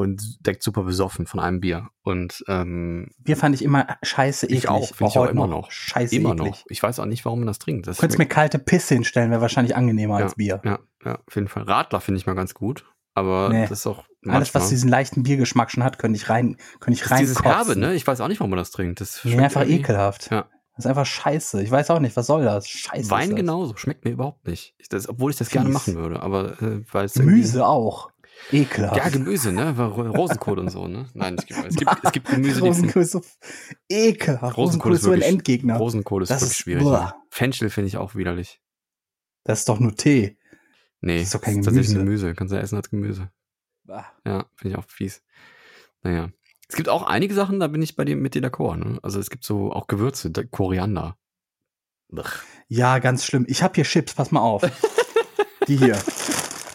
[SPEAKER 3] Und deckt super besoffen von einem Bier. Und ähm,
[SPEAKER 2] Bier fand ich immer scheiße eklig.
[SPEAKER 3] ich auch, finde ich auch immer noch.
[SPEAKER 2] Scheiße
[SPEAKER 3] immer
[SPEAKER 2] eklig.
[SPEAKER 3] noch. Ich weiß auch nicht, warum man das trinkt. Das
[SPEAKER 2] Du könntest mir kalte Pisse hinstellen, wäre wahrscheinlich angenehmer als Bier.
[SPEAKER 3] ja, ja, auf jeden Fall. Radler finde ich mal ganz gut. Aber
[SPEAKER 2] Nee.
[SPEAKER 3] das ist auch
[SPEAKER 2] Alles, was
[SPEAKER 3] manchmal-
[SPEAKER 2] diesen leichten Biergeschmack schon hat, könnte ich rein, könnte ich
[SPEAKER 3] das ist
[SPEAKER 2] rein
[SPEAKER 3] dieses Herbe, ne? Ich weiß auch nicht, warum man das trinkt. Das schmeckt
[SPEAKER 2] einfach
[SPEAKER 3] irgendwie-
[SPEAKER 2] ekelhaft.
[SPEAKER 3] Ja.
[SPEAKER 2] Das ist einfach scheiße. Ich weiß auch nicht, was soll das? Scheiße.
[SPEAKER 3] Wein
[SPEAKER 2] ist
[SPEAKER 3] genauso, schmeckt mir überhaupt nicht. Ich, das, obwohl ich das
[SPEAKER 2] Fies.
[SPEAKER 3] gerne machen würde, aber äh, weil es
[SPEAKER 2] Gemüse auch. Ekelhaft.
[SPEAKER 3] Ja, Gemüse, ne? Rosenkohl und so, ne? Nein, es gibt, es gibt, es gibt Gemüse, die
[SPEAKER 2] Rosenkohl ist so ekelhaft.
[SPEAKER 3] Rosenkohl
[SPEAKER 2] Rosenkohl
[SPEAKER 3] ist
[SPEAKER 2] ist so ein Endgegner.
[SPEAKER 3] Rosenkohl ist
[SPEAKER 2] Das
[SPEAKER 3] wirklich
[SPEAKER 2] ist-
[SPEAKER 3] schwierig. Ne? Fenchel finde ich auch widerlich.
[SPEAKER 2] Das ist doch nur Tee.
[SPEAKER 3] Nee,
[SPEAKER 2] Das ist doch kein
[SPEAKER 3] tatsächlich
[SPEAKER 2] Gemüse.
[SPEAKER 3] Gemüse. Kannst du essen als Gemüse.
[SPEAKER 2] Ah.
[SPEAKER 3] Ja, finde ich auch fies. Naja. Es gibt auch einige Sachen, da bin ich bei dir mit dir d'accord, ne? Also es gibt so auch Gewürze, Koriander. Blech.
[SPEAKER 2] Ja, ganz schlimm. Ich habe hier Chips, pass mal auf. Die hier.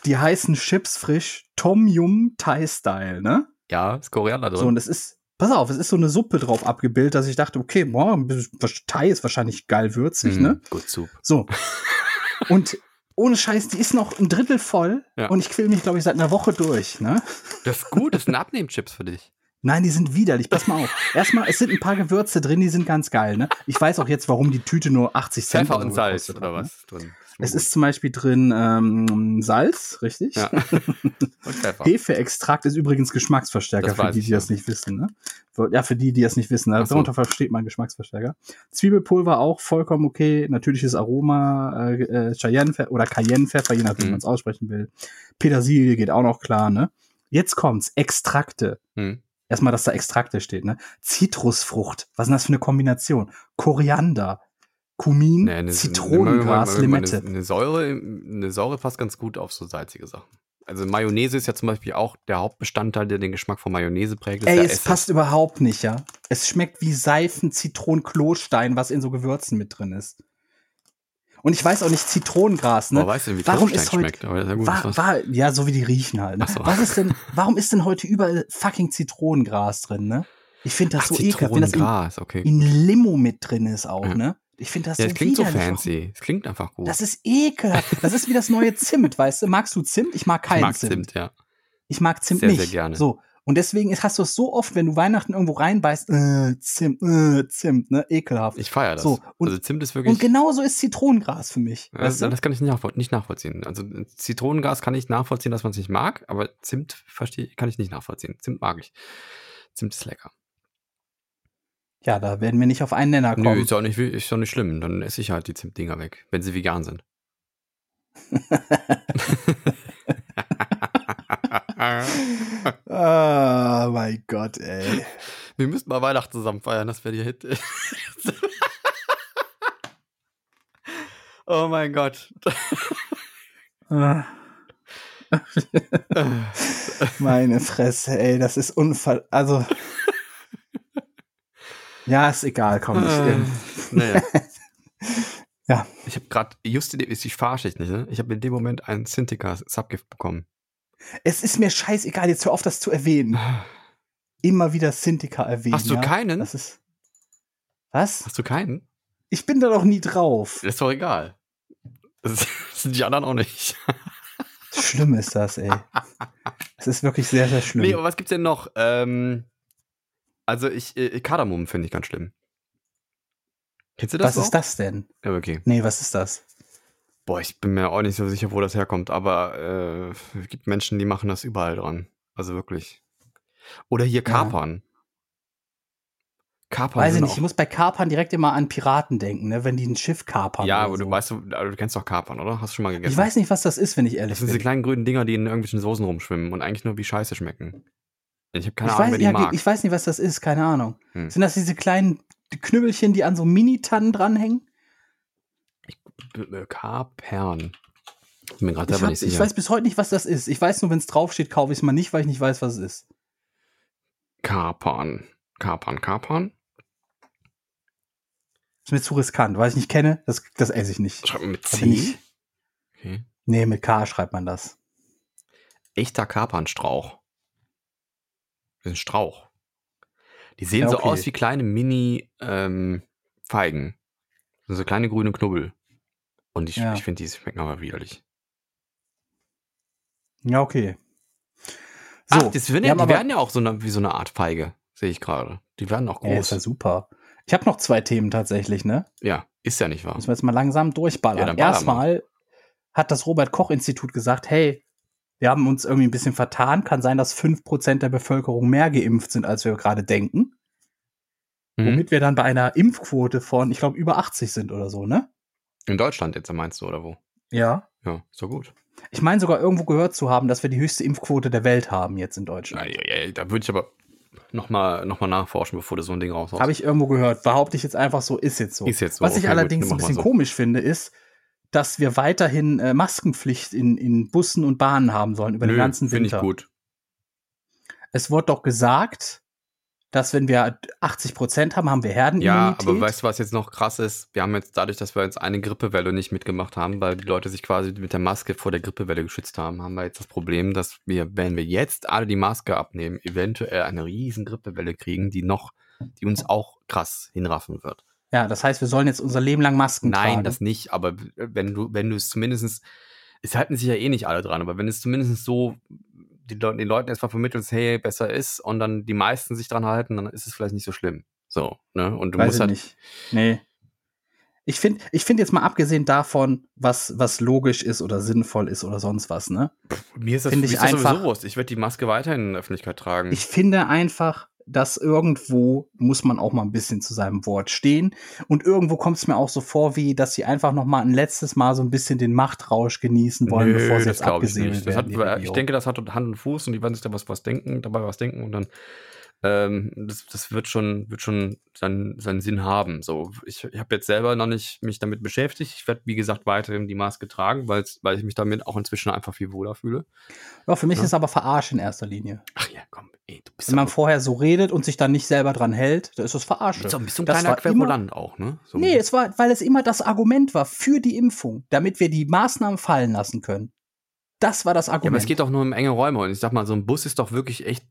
[SPEAKER 2] Die heißen Chips frisch Tom Yum Thai Style, ne?
[SPEAKER 3] Ja, ist Koriander drin.
[SPEAKER 2] So, und es ist, pass auf, es ist so eine Suppe drauf abgebildet, dass ich dachte, okay, boah, Thai ist wahrscheinlich geil würzig,
[SPEAKER 3] Mhm,
[SPEAKER 2] ne?
[SPEAKER 3] Gut, Soup.
[SPEAKER 2] So. Und ohne Scheiß, die ist noch ein Drittel voll
[SPEAKER 3] Ja.
[SPEAKER 2] und ich quäl mich, glaube ich, seit einer Woche durch, ne?
[SPEAKER 3] Das ist gut, das sind Abnehmchips für dich.
[SPEAKER 2] Nein, die sind widerlich. Pass mal auf. Erstmal, es sind ein paar Gewürze drin, die sind ganz geil, ne? Ich weiß auch jetzt, warum die Tüte nur 80 Cent
[SPEAKER 3] Pfeffer und Salz oder
[SPEAKER 2] ne?
[SPEAKER 3] was drin?
[SPEAKER 2] Es ist zum Beispiel drin ähm, Salz, richtig?
[SPEAKER 3] Ja. und Pfeffer.
[SPEAKER 2] Hefeextrakt ist übrigens Geschmacksverstärker,
[SPEAKER 3] Das
[SPEAKER 2] für die, die das nicht wissen. Ne? Ja, für die, die das nicht wissen.
[SPEAKER 3] So.
[SPEAKER 2] Darunter versteht man Geschmacksverstärker. Zwiebelpulver auch vollkommen okay. Natürliches Aroma, äh, äh, Cayenne oder Cayennepfeffer, je nachdem, wie
[SPEAKER 3] Mhm.
[SPEAKER 2] man es aussprechen will. Petersilie geht auch noch klar. Ne? Jetzt kommt's. Extrakte.
[SPEAKER 3] Hm.
[SPEAKER 2] Erstmal, dass da Extrakte steht. Ne? Zitrusfrucht. Was ist denn das für eine Kombination? Koriander. Kumin,
[SPEAKER 3] Nee, eine-
[SPEAKER 2] Zitronengras, Limette.
[SPEAKER 3] Eine, Säure, eine Säure passt ganz gut auf so salzige Sachen. Also Mayonnaise ist ja zum Beispiel auch der Hauptbestandteil, der den Geschmack von Mayonnaise prägt.
[SPEAKER 2] Ey, es
[SPEAKER 3] Essig.
[SPEAKER 2] passt überhaupt nicht, ja. Es schmeckt wie Seifen, Zitronen, Klostein, was in so Gewürzen mit drin ist. Und ich weiß auch nicht, Zitronengras, ne?
[SPEAKER 3] Boah, weißt du, wie
[SPEAKER 2] Warum
[SPEAKER 3] Klostein
[SPEAKER 2] ist heute-
[SPEAKER 3] schmeckt? Aber ja, gut,
[SPEAKER 2] war, war, ja, so wie die riechen halt. Ne?
[SPEAKER 3] So.
[SPEAKER 2] Was ist denn, warum ist denn heute überall fucking Zitronengras drin, ne? Ich finde das
[SPEAKER 3] Ach,
[SPEAKER 2] so ekelhaft, wenn das in,
[SPEAKER 3] okay.
[SPEAKER 2] in Limo mit drin ist auch,
[SPEAKER 3] Ja.
[SPEAKER 2] ne? Ich finde das
[SPEAKER 3] ja,
[SPEAKER 2] so
[SPEAKER 3] es klingt so fancy. Es klingt einfach gut.
[SPEAKER 2] Das ist ekelhaft. Das ist wie das neue Zimt, weißt du? Magst du Zimt? Ich mag
[SPEAKER 3] ich
[SPEAKER 2] keinen
[SPEAKER 3] mag
[SPEAKER 2] Zimt.
[SPEAKER 3] Zimt, ja.
[SPEAKER 2] Ich mag Zimt
[SPEAKER 3] Sehr,
[SPEAKER 2] nicht.
[SPEAKER 3] sehr gerne.
[SPEAKER 2] So. Und deswegen hast du es so oft, wenn du Weihnachten irgendwo reinbeißt, äh, Zimt, äh, Zimt, ne? Ekelhaft.
[SPEAKER 3] Ich feiere das.
[SPEAKER 2] So, und-
[SPEAKER 3] also Zimt ist wirklich.
[SPEAKER 2] Und genauso ist Zitronengras für mich.
[SPEAKER 3] Ja,
[SPEAKER 2] weißt du?
[SPEAKER 3] das kann ich nicht, nachvoll nicht nachvollziehen. Also äh, Zitronengas kann ich nachvollziehen, dass man es nicht mag, aber Zimt verstehe kann ich nicht nachvollziehen. Zimt mag ich. Zimt ist lecker.
[SPEAKER 2] Ja, da werden wir nicht auf einen Nenner kommen.
[SPEAKER 3] Nö, ist auch nicht, ist auch nicht schlimm. Dann esse ich halt die Zimtdinger weg, wenn sie vegan sind.
[SPEAKER 2] Ah, mein Gott, ey.
[SPEAKER 3] Wir müssen mal Weihnachten zusammen feiern, das wäre die Hit. oh mein Gott.
[SPEAKER 2] Ah, Meine Fresse, ey, das ist unfall. Also. Ja, ist egal, komm. Ich, ähm,
[SPEAKER 3] naja.
[SPEAKER 2] Ja.
[SPEAKER 3] Ich habe gerade, just in dem, ich verarsche dich nicht, ne? Ich habe in dem Moment einen Cintiqa Subgift bekommen.
[SPEAKER 2] es ist mir scheißegal, jetzt hör auf, das zu erwähnen. Immer wieder Cintiqa erwähnen.
[SPEAKER 3] Hast du
[SPEAKER 2] ja?
[SPEAKER 3] keinen?
[SPEAKER 2] Das ist. Was?
[SPEAKER 3] Hast du keinen?
[SPEAKER 2] Ich bin da doch nie drauf.
[SPEAKER 3] Ist doch egal. Das sind die anderen auch nicht.
[SPEAKER 2] Schlimm ist das, ey. Es ist wirklich sehr, sehr schlimm.
[SPEAKER 3] Nee, aber was gibt's denn noch? Ähm, also ich, äh, Kardamom finde ich ganz schlimm. Kennst du das
[SPEAKER 2] was ist
[SPEAKER 3] auch?
[SPEAKER 2] das denn?
[SPEAKER 3] Ja, okay.
[SPEAKER 2] Nee, was ist das?
[SPEAKER 3] Boah, ich bin mir auch nicht so sicher, wo das herkommt, aber äh, es gibt Menschen, die machen das überall dran. Also wirklich. Oder hier
[SPEAKER 2] Ja.
[SPEAKER 3] Kapern. Kapern
[SPEAKER 2] Weiß ich nicht, ich muss bei Kapern direkt immer an Piraten denken, ne? wenn die ein Schiff kapern.
[SPEAKER 3] Ja, aber du
[SPEAKER 2] so.
[SPEAKER 3] weißt, du, du kennst doch Kapern, oder? Hast du schon mal gegessen?
[SPEAKER 2] Ich weiß nicht, was das ist, wenn ich ehrlich
[SPEAKER 3] Das sind diese
[SPEAKER 2] bin.
[SPEAKER 3] kleinen grünen Dinger, die in irgendwelchen Soßen rumschwimmen und eigentlich nur wie Scheiße schmecken. Ich habe keine
[SPEAKER 2] ich,
[SPEAKER 3] Ahnung,
[SPEAKER 2] weiß,
[SPEAKER 3] wer die
[SPEAKER 2] ja,
[SPEAKER 3] mag.
[SPEAKER 2] ich weiß nicht, was das ist, keine Ahnung.
[SPEAKER 3] Hm.
[SPEAKER 2] Sind das diese kleinen Knüppelchen, die an so Mini-Tannen dranhängen?
[SPEAKER 3] Kapern. Ich bin mir gerade
[SPEAKER 2] Ich,
[SPEAKER 3] selber nicht
[SPEAKER 2] ich
[SPEAKER 3] sicher.
[SPEAKER 2] weiß bis heute nicht, was das ist. Ich weiß nur, wenn es draufsteht, kaufe ich es mal nicht, weil ich nicht weiß, was es ist.
[SPEAKER 3] Kapern. Kapern, Kapern.
[SPEAKER 2] Ist mir zu riskant, weil ich nicht kenne, das, das esse ich nicht.
[SPEAKER 3] Schreibt man mit C?
[SPEAKER 2] ich-
[SPEAKER 3] Okay.
[SPEAKER 2] Nee, mit K schreibt man das.
[SPEAKER 3] Echter Kapernstrauch. Ein Strauch. Die sehen
[SPEAKER 2] Ja,
[SPEAKER 3] so
[SPEAKER 2] okay.
[SPEAKER 3] aus wie kleine Mini-Feigen. Sind so kleine grüne Knubbel. Und ich,
[SPEAKER 2] Ja.
[SPEAKER 3] ich finde, die schmecken aber widerlich.
[SPEAKER 2] Ja, okay.
[SPEAKER 3] So,
[SPEAKER 2] So,
[SPEAKER 3] Ach, das werden ja, die werden ja auch so eine, wie so eine Art Feige, sehe ich gerade. Die werden auch
[SPEAKER 2] Ja, ist ja
[SPEAKER 3] groß.
[SPEAKER 2] super. Ich habe noch zwei Themen tatsächlich, ne?
[SPEAKER 3] Ja, ist ja nicht wahr.
[SPEAKER 2] Müssen wir jetzt mal langsam
[SPEAKER 3] Ja,
[SPEAKER 2] durchballern.
[SPEAKER 3] baller
[SPEAKER 2] Erstmal hat das Robert-Koch-Institut gesagt, hey, wir haben uns irgendwie ein bisschen vertan. Kann sein, dass 5% der Bevölkerung mehr geimpft sind, als wir gerade denken.
[SPEAKER 3] Mhm.
[SPEAKER 2] Womit wir dann bei einer Impfquote von, ich glaube, über 80 sind oder so, ne?
[SPEAKER 3] In Deutschland jetzt meinst du, oder wo?
[SPEAKER 2] Ja.
[SPEAKER 3] Ja, so gut.
[SPEAKER 2] Ich meine sogar irgendwo gehört zu haben, dass wir die höchste Impfquote der Welt haben jetzt in Deutschland.
[SPEAKER 3] Ja, ja, ja, da würde ich aber nochmal noch mal nachforschen, bevor du so ein Ding raushaust.
[SPEAKER 2] Habe ich irgendwo gehört. Behaupte ich jetzt einfach so, ist jetzt so.
[SPEAKER 3] Ist jetzt so.
[SPEAKER 2] Was ich
[SPEAKER 3] Okay, gut,
[SPEAKER 2] allerdings
[SPEAKER 3] dann
[SPEAKER 2] ein bisschen komisch finde, ist, dass wir weiterhin äh, Maskenpflicht in, in Bussen und Bahnen haben sollen über den
[SPEAKER 3] Nö,
[SPEAKER 2] ganzen
[SPEAKER 3] Finde ich
[SPEAKER 2] Winter.
[SPEAKER 3] gut.
[SPEAKER 2] Es wurde doch gesagt, dass wenn wir 80 Prozent haben, haben wir
[SPEAKER 3] Ja,
[SPEAKER 2] Herdenimmunität.
[SPEAKER 3] aber weißt du, was jetzt noch krass ist? Wir haben jetzt dadurch, dass wir jetzt eine Grippewelle nicht mitgemacht haben, weil die Leute sich quasi mit der Maske vor der Grippewelle geschützt haben, haben wir jetzt das Problem, dass wir, wenn wir jetzt alle die Maske abnehmen, eventuell eine riesen Grippewelle kriegen, die noch, die uns auch krass hinraffen wird.
[SPEAKER 2] Ja, das heißt, wir sollen jetzt unser Leben lang Masken
[SPEAKER 3] Nein,
[SPEAKER 2] tragen.
[SPEAKER 3] das nicht, aber wenn du, wenn du es zumindest, es halten sich ja eh nicht alle dran, aber wenn es zumindest so die Leute, den Leuten erstmal vermittelst, hey, besser ist und dann die meisten sich dran halten, dann ist es vielleicht nicht so schlimm. So, ne? Und du
[SPEAKER 2] Weiß
[SPEAKER 3] musst
[SPEAKER 2] ich
[SPEAKER 3] halt,
[SPEAKER 2] nicht. Nee. Ich finde ich find jetzt mal abgesehen davon, was, was logisch ist oder sinnvoll ist oder sonst was, ne?
[SPEAKER 3] Mir ist das,
[SPEAKER 2] Find
[SPEAKER 3] mir
[SPEAKER 2] ich
[SPEAKER 3] ist das sowieso
[SPEAKER 2] einfach-
[SPEAKER 3] Wurst. Ich werde die Maske weiterhin in der Öffentlichkeit tragen.
[SPEAKER 2] Ich finde einfach, dass irgendwo muss man auch mal ein bisschen zu seinem Wort stehen. Und irgendwo kommt es mir auch so vor, wie, dass sie einfach noch mal ein letztes Mal so ein bisschen den Machtrausch genießen wollen, bevor sie jetzt.
[SPEAKER 3] Das
[SPEAKER 2] werden.
[SPEAKER 3] hat, ich denke, das hat Hand und Fuß und die werden sich da was, was denken, dabei was denken und dann ähm, das, das wird schon, wird schon seinen, seinen Sinn haben. So, ich, ich habe jetzt selber noch nicht mich damit beschäftigt. Ich werde, wie gesagt, weiterhin die Maske tragen, weil ich mich damit auch inzwischen einfach viel wohler fühle.
[SPEAKER 2] ja, für mich
[SPEAKER 3] Ja.
[SPEAKER 2] ist es aber Verarsch in erster Linie.
[SPEAKER 3] Ach ja, komm, ey, du bist
[SPEAKER 2] Wenn man vorher so redet und sich dann nicht selber dran hält, dann ist das Verarsche.
[SPEAKER 3] bist doch ein bisschen
[SPEAKER 2] Das
[SPEAKER 3] kleiner Querulant auch, ne? So,
[SPEAKER 2] Nee, es war, weil es immer das Argument war für die Impfung, damit wir die Maßnahmen fallen lassen können. Das war das
[SPEAKER 3] Ja,
[SPEAKER 2] Argument.
[SPEAKER 3] aber es geht doch nur um enge Räume und ich sag mal, so ein Bus ist doch wirklich echt.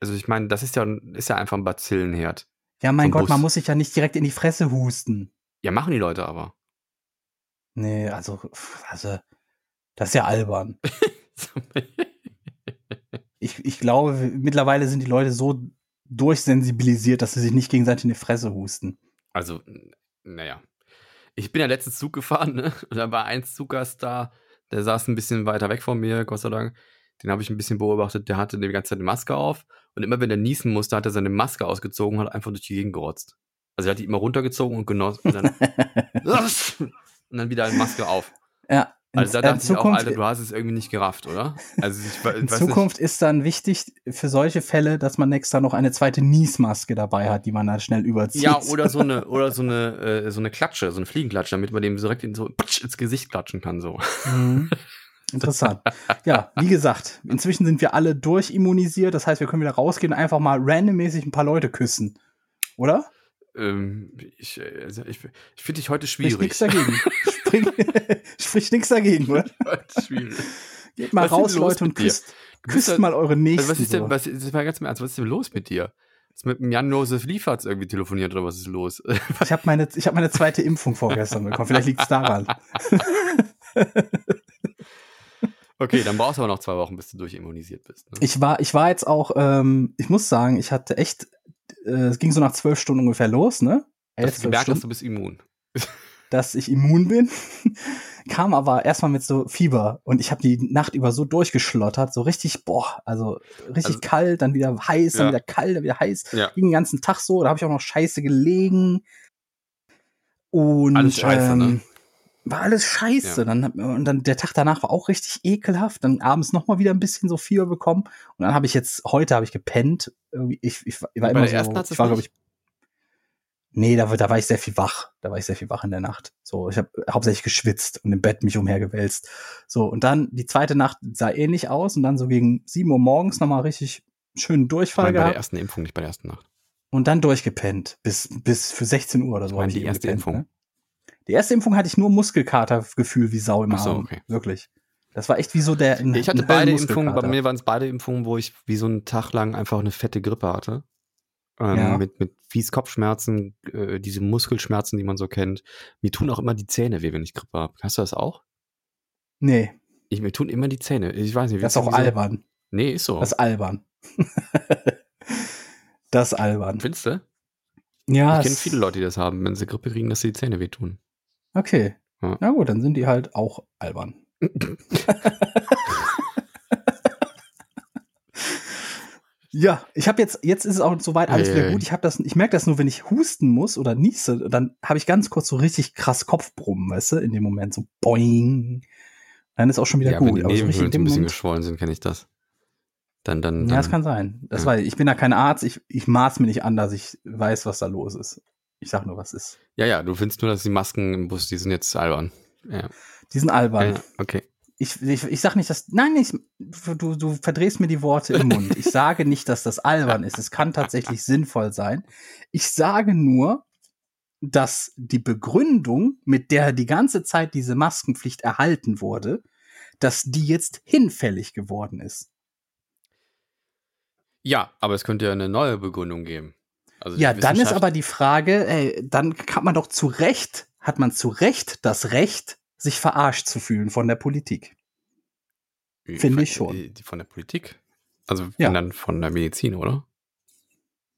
[SPEAKER 3] Also ich meine, das ist ja, ist ja einfach ein Bazillenherd.
[SPEAKER 2] ja, mein
[SPEAKER 3] so
[SPEAKER 2] Gott,
[SPEAKER 3] Bus.
[SPEAKER 2] man muss sich ja nicht direkt in die Fresse husten.
[SPEAKER 3] Ja, machen die Leute aber.
[SPEAKER 2] Nee, also, also das ist ja albern. Ich, ich glaube, mittlerweile sind die Leute so durchsensibilisiert, dass sie sich nicht gegenseitig in die Fresse husten.
[SPEAKER 3] Also, naja. Ich bin ja letztens Zug gefahren, ne? Und da war ein Zuggast da, der saß ein bisschen weiter weg von mir, Gott sei Dank. Den habe ich ein bisschen beobachtet, der hatte die ganze Zeit eine Maske auf und immer wenn er niesen musste, hat er seine Maske ausgezogen und hat einfach durch die Gegend gerotzt. Also er hat die immer runtergezogen und genossen und dann, und dann wieder eine Maske auf.
[SPEAKER 2] Ja.
[SPEAKER 3] Also da
[SPEAKER 2] in
[SPEAKER 3] dachte ich auch,
[SPEAKER 2] Zukunft-
[SPEAKER 3] Alter, du hast es irgendwie nicht gerafft, oder? Also ich,
[SPEAKER 2] In Zukunft ist dann wichtig für solche Fälle, dass man extra noch eine zweite Niesmaske dabei hat, die man dann schnell
[SPEAKER 3] nicht.
[SPEAKER 2] überzieht.
[SPEAKER 3] Ja, oder so eine, oder so eine, äh, so eine Klatsche, so eine Fliegenklatsche, damit man dem direkt in so patsch, ins Gesicht klatschen kann, so.
[SPEAKER 2] Mhm. Interessant. Ja, wie gesagt, inzwischen sind wir alle durchimmunisiert. Das heißt, wir können wieder rausgehen und einfach mal randommäßig ein paar Leute küssen. Oder?
[SPEAKER 3] Ähm, ich, also ich, ich finde dich heute schwierig.
[SPEAKER 2] nichts dagegen. Sprich, spricht nichts dagegen, oder?
[SPEAKER 3] Schwierig.
[SPEAKER 2] Geht mal
[SPEAKER 3] Was
[SPEAKER 2] raus, Leute, und küsst, küsst mal eure Nächsten.
[SPEAKER 3] Also was ist denn,
[SPEAKER 2] so.
[SPEAKER 3] was ist, mal ganz im Ernst, was ist denn los mit dir? Ist mit dem Jan-Josef Lieferts irgendwie telefoniert oder was ist los?
[SPEAKER 2] Ich habe meine, ich hab meine zweite Impfung vorgestern bekommen. Vielleicht liegt es daran.
[SPEAKER 3] okay, dann brauchst du aber noch zwei Wochen, bis du durchimmunisiert bist. Ne?
[SPEAKER 2] Ich war, ich war jetzt auch, ähm, ich muss sagen, ich hatte echt, äh, es ging so nach zwölf Stunden ungefähr los, ne?
[SPEAKER 3] Hast
[SPEAKER 2] Elf,
[SPEAKER 3] du
[SPEAKER 2] zwölf
[SPEAKER 3] gemerkt, dass du bist immun.
[SPEAKER 2] dass ich immun bin. Kam aber erstmal mit so Fieber und ich habe die Nacht über so durchgeschlottert, so richtig, boah, also richtig
[SPEAKER 3] Also-
[SPEAKER 2] kalt, dann wieder heiß, dann
[SPEAKER 3] Ja.
[SPEAKER 2] wieder kalt, dann wieder heiß.
[SPEAKER 3] Ja.
[SPEAKER 2] Ging den ganzen Tag so, da habe ich auch noch scheiße gelegen. Und
[SPEAKER 3] Alles scheiße,
[SPEAKER 2] ähm,
[SPEAKER 3] ne?
[SPEAKER 2] War alles scheiße.
[SPEAKER 3] Ja.
[SPEAKER 2] Dann, und dann der Tag danach war auch richtig ekelhaft. Dann abends noch mal wieder ein bisschen so Fieber bekommen. Und dann habe ich jetzt, heute habe ich gepennt. Irgendwie, Ich, ich, war- ich immer
[SPEAKER 3] der
[SPEAKER 2] so, ich war, glaube ich, nee, da, war- da war ich sehr viel wach. Da war ich sehr viel wach in der Nacht. So, ich habe hauptsächlich geschwitzt und im Bett mich umhergewälzt. So, und dann die zweite Nacht sah ähnlich aus. Und dann so gegen 7 Uhr morgens noch mal richtig schönen
[SPEAKER 3] Ich
[SPEAKER 2] Durchfall
[SPEAKER 3] meine, bei der
[SPEAKER 2] gehabt.
[SPEAKER 3] ersten Impfung, nicht bei der ersten Nacht.
[SPEAKER 2] Und dann durchgepennt. Bis, bis für 16 Uhr oder so.
[SPEAKER 3] Ich meine, die
[SPEAKER 2] eben
[SPEAKER 3] erste
[SPEAKER 2] gepennt,
[SPEAKER 3] Impfung.
[SPEAKER 2] Ne? Die erste Impfung hatte ich nur Muskelkatergefühl wie Sau im
[SPEAKER 3] Ach so,
[SPEAKER 2] Arm.
[SPEAKER 3] okay.
[SPEAKER 2] Wirklich. Das war echt wie so der. ein-
[SPEAKER 3] Ich hatte beide. Impfungen, bei mir waren es beide Impfungen, wo ich wie so einen Tag lang einfach eine fette Grippe hatte. Ähm,
[SPEAKER 2] Ja.
[SPEAKER 3] mit, mit fies Kopfschmerzen, äh, diese Muskelschmerzen, die man so kennt. Mir tun auch immer die Zähne weh, wenn ich Grippe habe. Hast du das auch?
[SPEAKER 2] Nee,
[SPEAKER 3] Ich, mir tun immer die Zähne. Ich weiß nicht.
[SPEAKER 2] das ist auch albern.
[SPEAKER 3] Nee, ist so.
[SPEAKER 2] Das ist albern. das ist albern.
[SPEAKER 3] Findest du?
[SPEAKER 2] Ja.
[SPEAKER 3] ich kenne viele Leute, die das haben, wenn sie Grippe kriegen, dass sie die Zähne wehtun.
[SPEAKER 2] Okay.
[SPEAKER 3] Ja.
[SPEAKER 2] Na gut, dann sind die halt auch albern. Ja, ich habe jetzt, jetzt ist es auch soweit alles wieder gut. Ich habe das, ich merke das nur, wenn ich husten muss oder niese, dann habe ich ganz kurz so richtig krass Kopfbrummen, weißt du, in dem Moment so boing. Dann ist auch schon wieder
[SPEAKER 3] ja, wenn
[SPEAKER 2] gut.
[SPEAKER 3] die
[SPEAKER 2] richtig in
[SPEAKER 3] Nebenhöhlen so ein bisschen geschwollen sind, kenne ich das. Dann, dann,
[SPEAKER 2] ja,
[SPEAKER 3] dann
[SPEAKER 2] das kann sein. Das
[SPEAKER 3] ja.
[SPEAKER 2] war, ich bin da kein Arzt. Ich, ich maß mir nicht an, dass ich weiß, was da los ist. Ich sag nur, was ist.
[SPEAKER 3] ja, ja, du findest nur, dass die Masken im Bus, die sind jetzt albern. Ja,
[SPEAKER 2] Die sind albern.
[SPEAKER 3] ja okay.
[SPEAKER 2] Ich, ich, ich sag nicht, dass. Nein, ich, du, du verdrehst mir die Worte im Mund. Ich sage nicht, dass das albern ist. Es kann tatsächlich sinnvoll sein. Ich sage nur, dass die Begründung, mit der die ganze Zeit diese Maskenpflicht erhalten wurde, dass die jetzt hinfällig geworden ist.
[SPEAKER 3] Ja, aber es könnte ja eine neue Begründung geben. Also
[SPEAKER 2] Ja, dann ist aber die Frage, ey, dann kann man doch zu Recht, hat man zu Recht das Recht, sich verarscht zu fühlen von der Politik. finde ich schon.
[SPEAKER 3] Von der Politik. Also
[SPEAKER 2] Ja.
[SPEAKER 3] wenn dann von der Medizin, oder?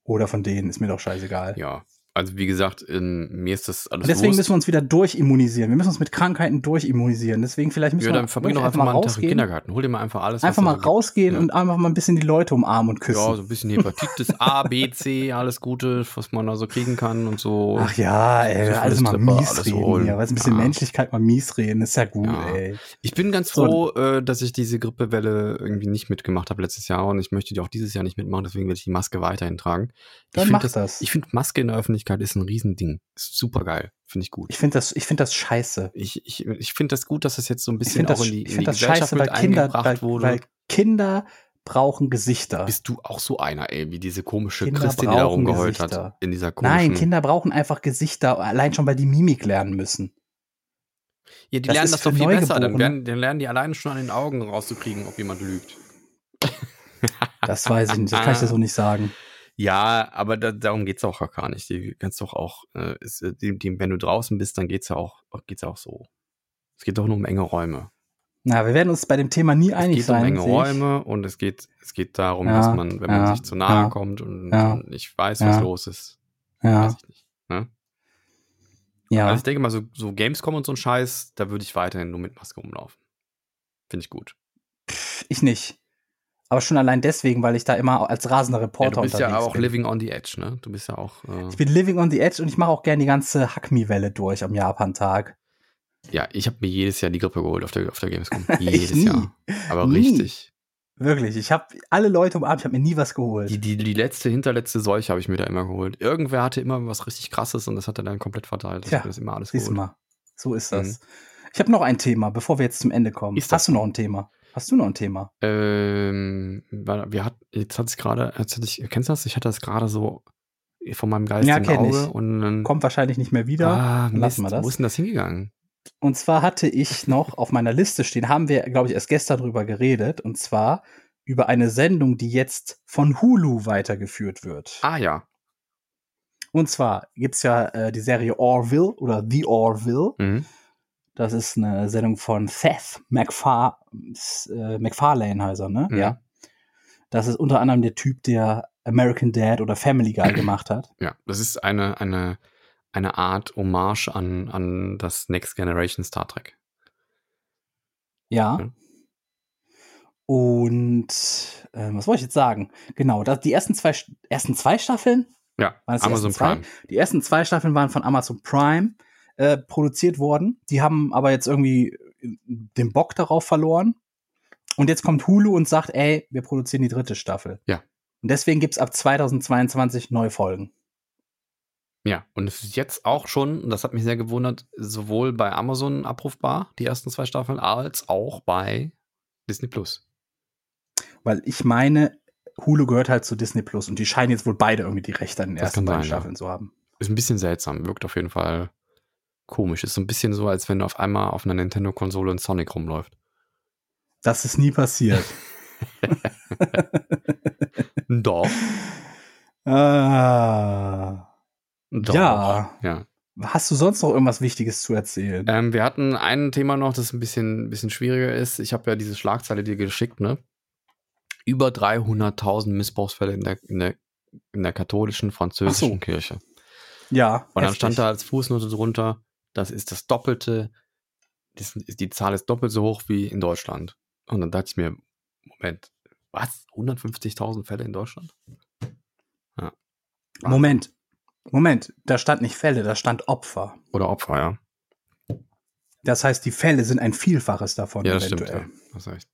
[SPEAKER 2] Oder von denen, ist mir doch scheißegal.
[SPEAKER 3] Ja. Also wie gesagt, in, mir ist das alles
[SPEAKER 2] deswegen
[SPEAKER 3] Wurst.
[SPEAKER 2] müssen wir uns wieder durchimmunisieren. Wir müssen uns mit Krankheiten durchimmunisieren. Deswegen vielleicht müssen
[SPEAKER 3] ja,
[SPEAKER 2] wir
[SPEAKER 3] dann verbring doch einfach mal einen Tag im
[SPEAKER 2] rausgehen.
[SPEAKER 3] Kindergarten. Hol dir mal einfach alles.
[SPEAKER 2] Einfach mal
[SPEAKER 3] so
[SPEAKER 2] rausgehen
[SPEAKER 3] Ja.
[SPEAKER 2] und einfach mal ein bisschen die Leute umarmen und küssen.
[SPEAKER 3] Ja, so ein bisschen Hepatitis A, B, C, alles Gute, was man da so kriegen kann und so.
[SPEAKER 2] Ach ja, ey,
[SPEAKER 3] Syphilis,
[SPEAKER 2] alles mal
[SPEAKER 3] Grippe,
[SPEAKER 2] mies
[SPEAKER 3] alles
[SPEAKER 2] reden
[SPEAKER 3] holen.
[SPEAKER 2] hier. Weißt, ein bisschen
[SPEAKER 3] Ja.
[SPEAKER 2] Menschlichkeit mal mies reden, ist ja gut,
[SPEAKER 3] Ja.
[SPEAKER 2] ey.
[SPEAKER 3] Ich bin ganz
[SPEAKER 2] So.
[SPEAKER 3] froh, äh, dass ich diese Grippewelle irgendwie nicht mitgemacht habe letztes Jahr und ich möchte die auch dieses Jahr nicht mitmachen, deswegen werde ich die Maske weiterhin tragen.
[SPEAKER 2] Dann
[SPEAKER 3] ich
[SPEAKER 2] mach das.
[SPEAKER 3] Ich finde Maske in der Öffentlichkeit ist ein Riesending. Ist super geil. Finde ich gut.
[SPEAKER 2] Ich finde das, ich finde das scheiße.
[SPEAKER 3] Ich, ich, ich finde das gut, dass das jetzt so ein bisschen auch
[SPEAKER 2] das,
[SPEAKER 3] in die,
[SPEAKER 2] ich
[SPEAKER 3] in die
[SPEAKER 2] das
[SPEAKER 3] Gesellschaft
[SPEAKER 2] scheiße, weil
[SPEAKER 3] mit
[SPEAKER 2] Kinder,
[SPEAKER 3] eingebracht
[SPEAKER 2] weil,
[SPEAKER 3] wurde.
[SPEAKER 2] weil Kinder brauchen Gesichter.
[SPEAKER 3] Bist du auch so einer, ey, wie diese komische
[SPEAKER 2] Kinder
[SPEAKER 3] Christin, die da rumgeheult
[SPEAKER 2] Gesichter.
[SPEAKER 3] hat. In dieser komischen.
[SPEAKER 2] Nein, Kinder brauchen einfach Gesichter, allein schon, weil die Mimik lernen müssen.
[SPEAKER 3] Ja, die
[SPEAKER 2] das
[SPEAKER 3] lernen das doch viel besser. Dann, werden, dann lernen die alleine schon an den Augen rauszukriegen, ob jemand lügt.
[SPEAKER 2] Das weiß ich nicht, das kann ich dir so nicht sagen.
[SPEAKER 3] Ja, aber da, darum geht's auch gar nicht. Die kannst doch auch, äh, ist, äh, die, die, wenn du draußen bist, dann geht's ja auch, geht's ja auch so. Es geht doch nur um enge Räume.
[SPEAKER 2] Na, wir werden uns bei dem Thema nie
[SPEAKER 3] Es
[SPEAKER 2] einig
[SPEAKER 3] geht
[SPEAKER 2] sein.
[SPEAKER 3] um enge. Räume und es geht, es geht darum,
[SPEAKER 2] Ja,
[SPEAKER 3] dass man, wenn man
[SPEAKER 2] ja,
[SPEAKER 3] sich zu nahe
[SPEAKER 2] ja,
[SPEAKER 3] kommt und, und nicht weiß, was los ist,
[SPEAKER 2] Ja,
[SPEAKER 3] weiß ich nicht. Ne?
[SPEAKER 2] ja.
[SPEAKER 3] Also ich denke mal, so, so Gamescom und so ein Scheiß, da würde ich weiterhin nur mit Maske rumlaufen. Finde ich gut.
[SPEAKER 2] ich nicht. Aber schon allein deswegen, weil ich da immer als rasender
[SPEAKER 3] Ja,
[SPEAKER 2] Reporter
[SPEAKER 3] du bist ja auch
[SPEAKER 2] bin.
[SPEAKER 3] living on the edge, ne? Du bist ja auch. Äh,
[SPEAKER 2] Ich bin living on the edge und ich mache auch gerne die ganze Hackmi-Welle durch am Japan-Tag.
[SPEAKER 3] ja, ich habe mir jedes Jahr die Grippe geholt auf der, auf der Gamescom. Jedes
[SPEAKER 2] nie.
[SPEAKER 3] Jahr. Aber
[SPEAKER 2] Nie.
[SPEAKER 3] richtig.
[SPEAKER 2] Wirklich, ich habe alle Leute umarmt, ich habe mir nie was geholt.
[SPEAKER 3] Die, die, die letzte, hinterletzte Seuche habe ich mir da immer geholt. Irgendwer hatte immer was richtig krasses und das hat er dann komplett verteilt. Mir das immer alles geholt.
[SPEAKER 2] mal, so ist das. Ich habe noch ein Thema, bevor wir jetzt zum Ende kommen.
[SPEAKER 3] Mhm. Ist das
[SPEAKER 2] Hast du noch ein Thema? Hast du noch ein Thema?
[SPEAKER 3] Ähm, wir hat, jetzt hat es gerade, hatte ich, kennst du das? Ich hatte das gerade so von meinem
[SPEAKER 2] Ja,
[SPEAKER 3] geistigen
[SPEAKER 2] kenn
[SPEAKER 3] Auge
[SPEAKER 2] ich.
[SPEAKER 3] und dann,
[SPEAKER 2] Kommt wahrscheinlich nicht mehr wieder.
[SPEAKER 3] ah,
[SPEAKER 2] Dann lassen wir
[SPEAKER 3] Mist,
[SPEAKER 2] das.
[SPEAKER 3] wo ist denn das hingegangen?
[SPEAKER 2] Und zwar hatte ich noch auf meiner Liste stehen, haben wir, glaube ich, erst gestern drüber geredet, und zwar über eine Sendung, die jetzt von Hulu weitergeführt wird.
[SPEAKER 3] Ah ja.
[SPEAKER 2] Und zwar gibt's ja äh, die Serie Orville oder The Orville.
[SPEAKER 3] Mhm.
[SPEAKER 2] Das ist eine Sendung von Seth MacFar äh, MacFarlane heißt er, ne?
[SPEAKER 3] Mhm.
[SPEAKER 2] Ja. Das ist unter anderem der Typ, der American Dad oder Family Guy gemacht hat.
[SPEAKER 3] Ja, das ist eine, eine, eine Art Hommage an, an das Next Generation Star Trek.
[SPEAKER 2] Ja.
[SPEAKER 3] Mhm.
[SPEAKER 2] Und ähm, was wollte ich jetzt sagen? Genau, das, die ersten zwei, ersten zwei Staffeln,
[SPEAKER 3] Ja, Amazon? Prime.
[SPEAKER 2] die ersten zwei Staffeln waren von Amazon Prime äh, produziert worden. Die haben aber jetzt irgendwie den Bock darauf verloren. Und jetzt kommt Hulu und sagt, ey, wir produzieren die dritte Staffel.
[SPEAKER 3] Ja.
[SPEAKER 2] Und deswegen gibt's ab 2022 neue Folgen.
[SPEAKER 3] Ja, und es ist jetzt auch schon, und das hat mich sehr gewundert, sowohl bei Amazon abrufbar, die ersten zwei Staffeln, als auch bei Disney Plus.
[SPEAKER 2] Weil ich meine, Hulu gehört halt zu Disney Plus und die scheinen jetzt wohl beide irgendwie die Rechte an den
[SPEAKER 3] Das
[SPEAKER 2] ersten beiden
[SPEAKER 3] sein, ja.
[SPEAKER 2] Staffeln zu haben.
[SPEAKER 3] Ist ein bisschen seltsam, wirkt auf jeden Fall komisch. Ist so ein bisschen so, als wenn auf einmal auf einer Nintendo-Konsole ein Sonic rumläuft.
[SPEAKER 2] Das ist nie passiert.
[SPEAKER 3] Doch.
[SPEAKER 2] ah.
[SPEAKER 3] Doch.
[SPEAKER 2] Ja.
[SPEAKER 3] Ja.
[SPEAKER 2] Hast du sonst noch irgendwas Wichtiges zu erzählen?
[SPEAKER 3] Ähm, wir hatten ein Thema noch, das ein bisschen, bisschen schwieriger ist. Ich habe ja diese Schlagzeile dir geschickt, ne? Über 300.000 Missbrauchsfälle in der, in der, in der katholischen französischen
[SPEAKER 2] so.
[SPEAKER 3] Kirche.
[SPEAKER 2] ja.
[SPEAKER 3] Und dann
[SPEAKER 2] heftig.
[SPEAKER 3] stand da als Fußnote drunter, das ist das Doppelte, das, die Zahl ist doppelt so hoch wie in Deutschland. Und dann dachte ich mir, Moment, was? 150.000 Fälle in Deutschland? Ja.
[SPEAKER 2] Moment. Moment, da stand nicht Fälle, da stand Opfer.
[SPEAKER 3] Oder Opfer, ja.
[SPEAKER 2] Das heißt, die Fälle sind ein Vielfaches davon
[SPEAKER 3] Ja, das stimmt,
[SPEAKER 2] eventuell.
[SPEAKER 3] ja. Das ist recht.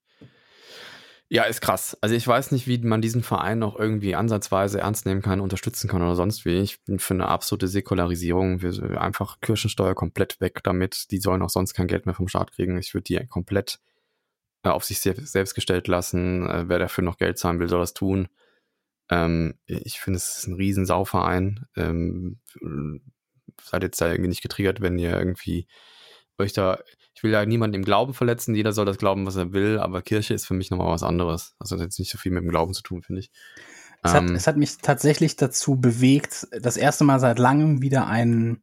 [SPEAKER 3] Ja, ist krass. Also ich weiß nicht, wie man diesen Verein noch irgendwie ansatzweise ernst nehmen kann, unterstützen kann oder sonst wie. Ich bin für eine absolute Säkularisierung. Wir einfach Kirchensteuer komplett weg damit. Die sollen auch sonst kein Geld mehr vom Staat kriegen. Ich würde die komplett äh, auf sich se- selbst gestellt lassen. Äh, wer dafür noch Geld zahlen will, soll das tun. Ähm, ich finde, es ist ein riesen Sauverein. Ähm, seid jetzt da irgendwie nicht getriggert, wenn ihr irgendwie euch da ich will ja niemanden im Glauben verletzen, jeder soll das glauben, was er will, aber Kirche ist für mich nochmal was anderes. Also das hat jetzt nicht so viel mit dem Glauben zu tun, finde ich.
[SPEAKER 2] Es, hat,
[SPEAKER 3] Ähm,
[SPEAKER 2] es hat mich tatsächlich dazu bewegt, das erste Mal seit langem wieder einen,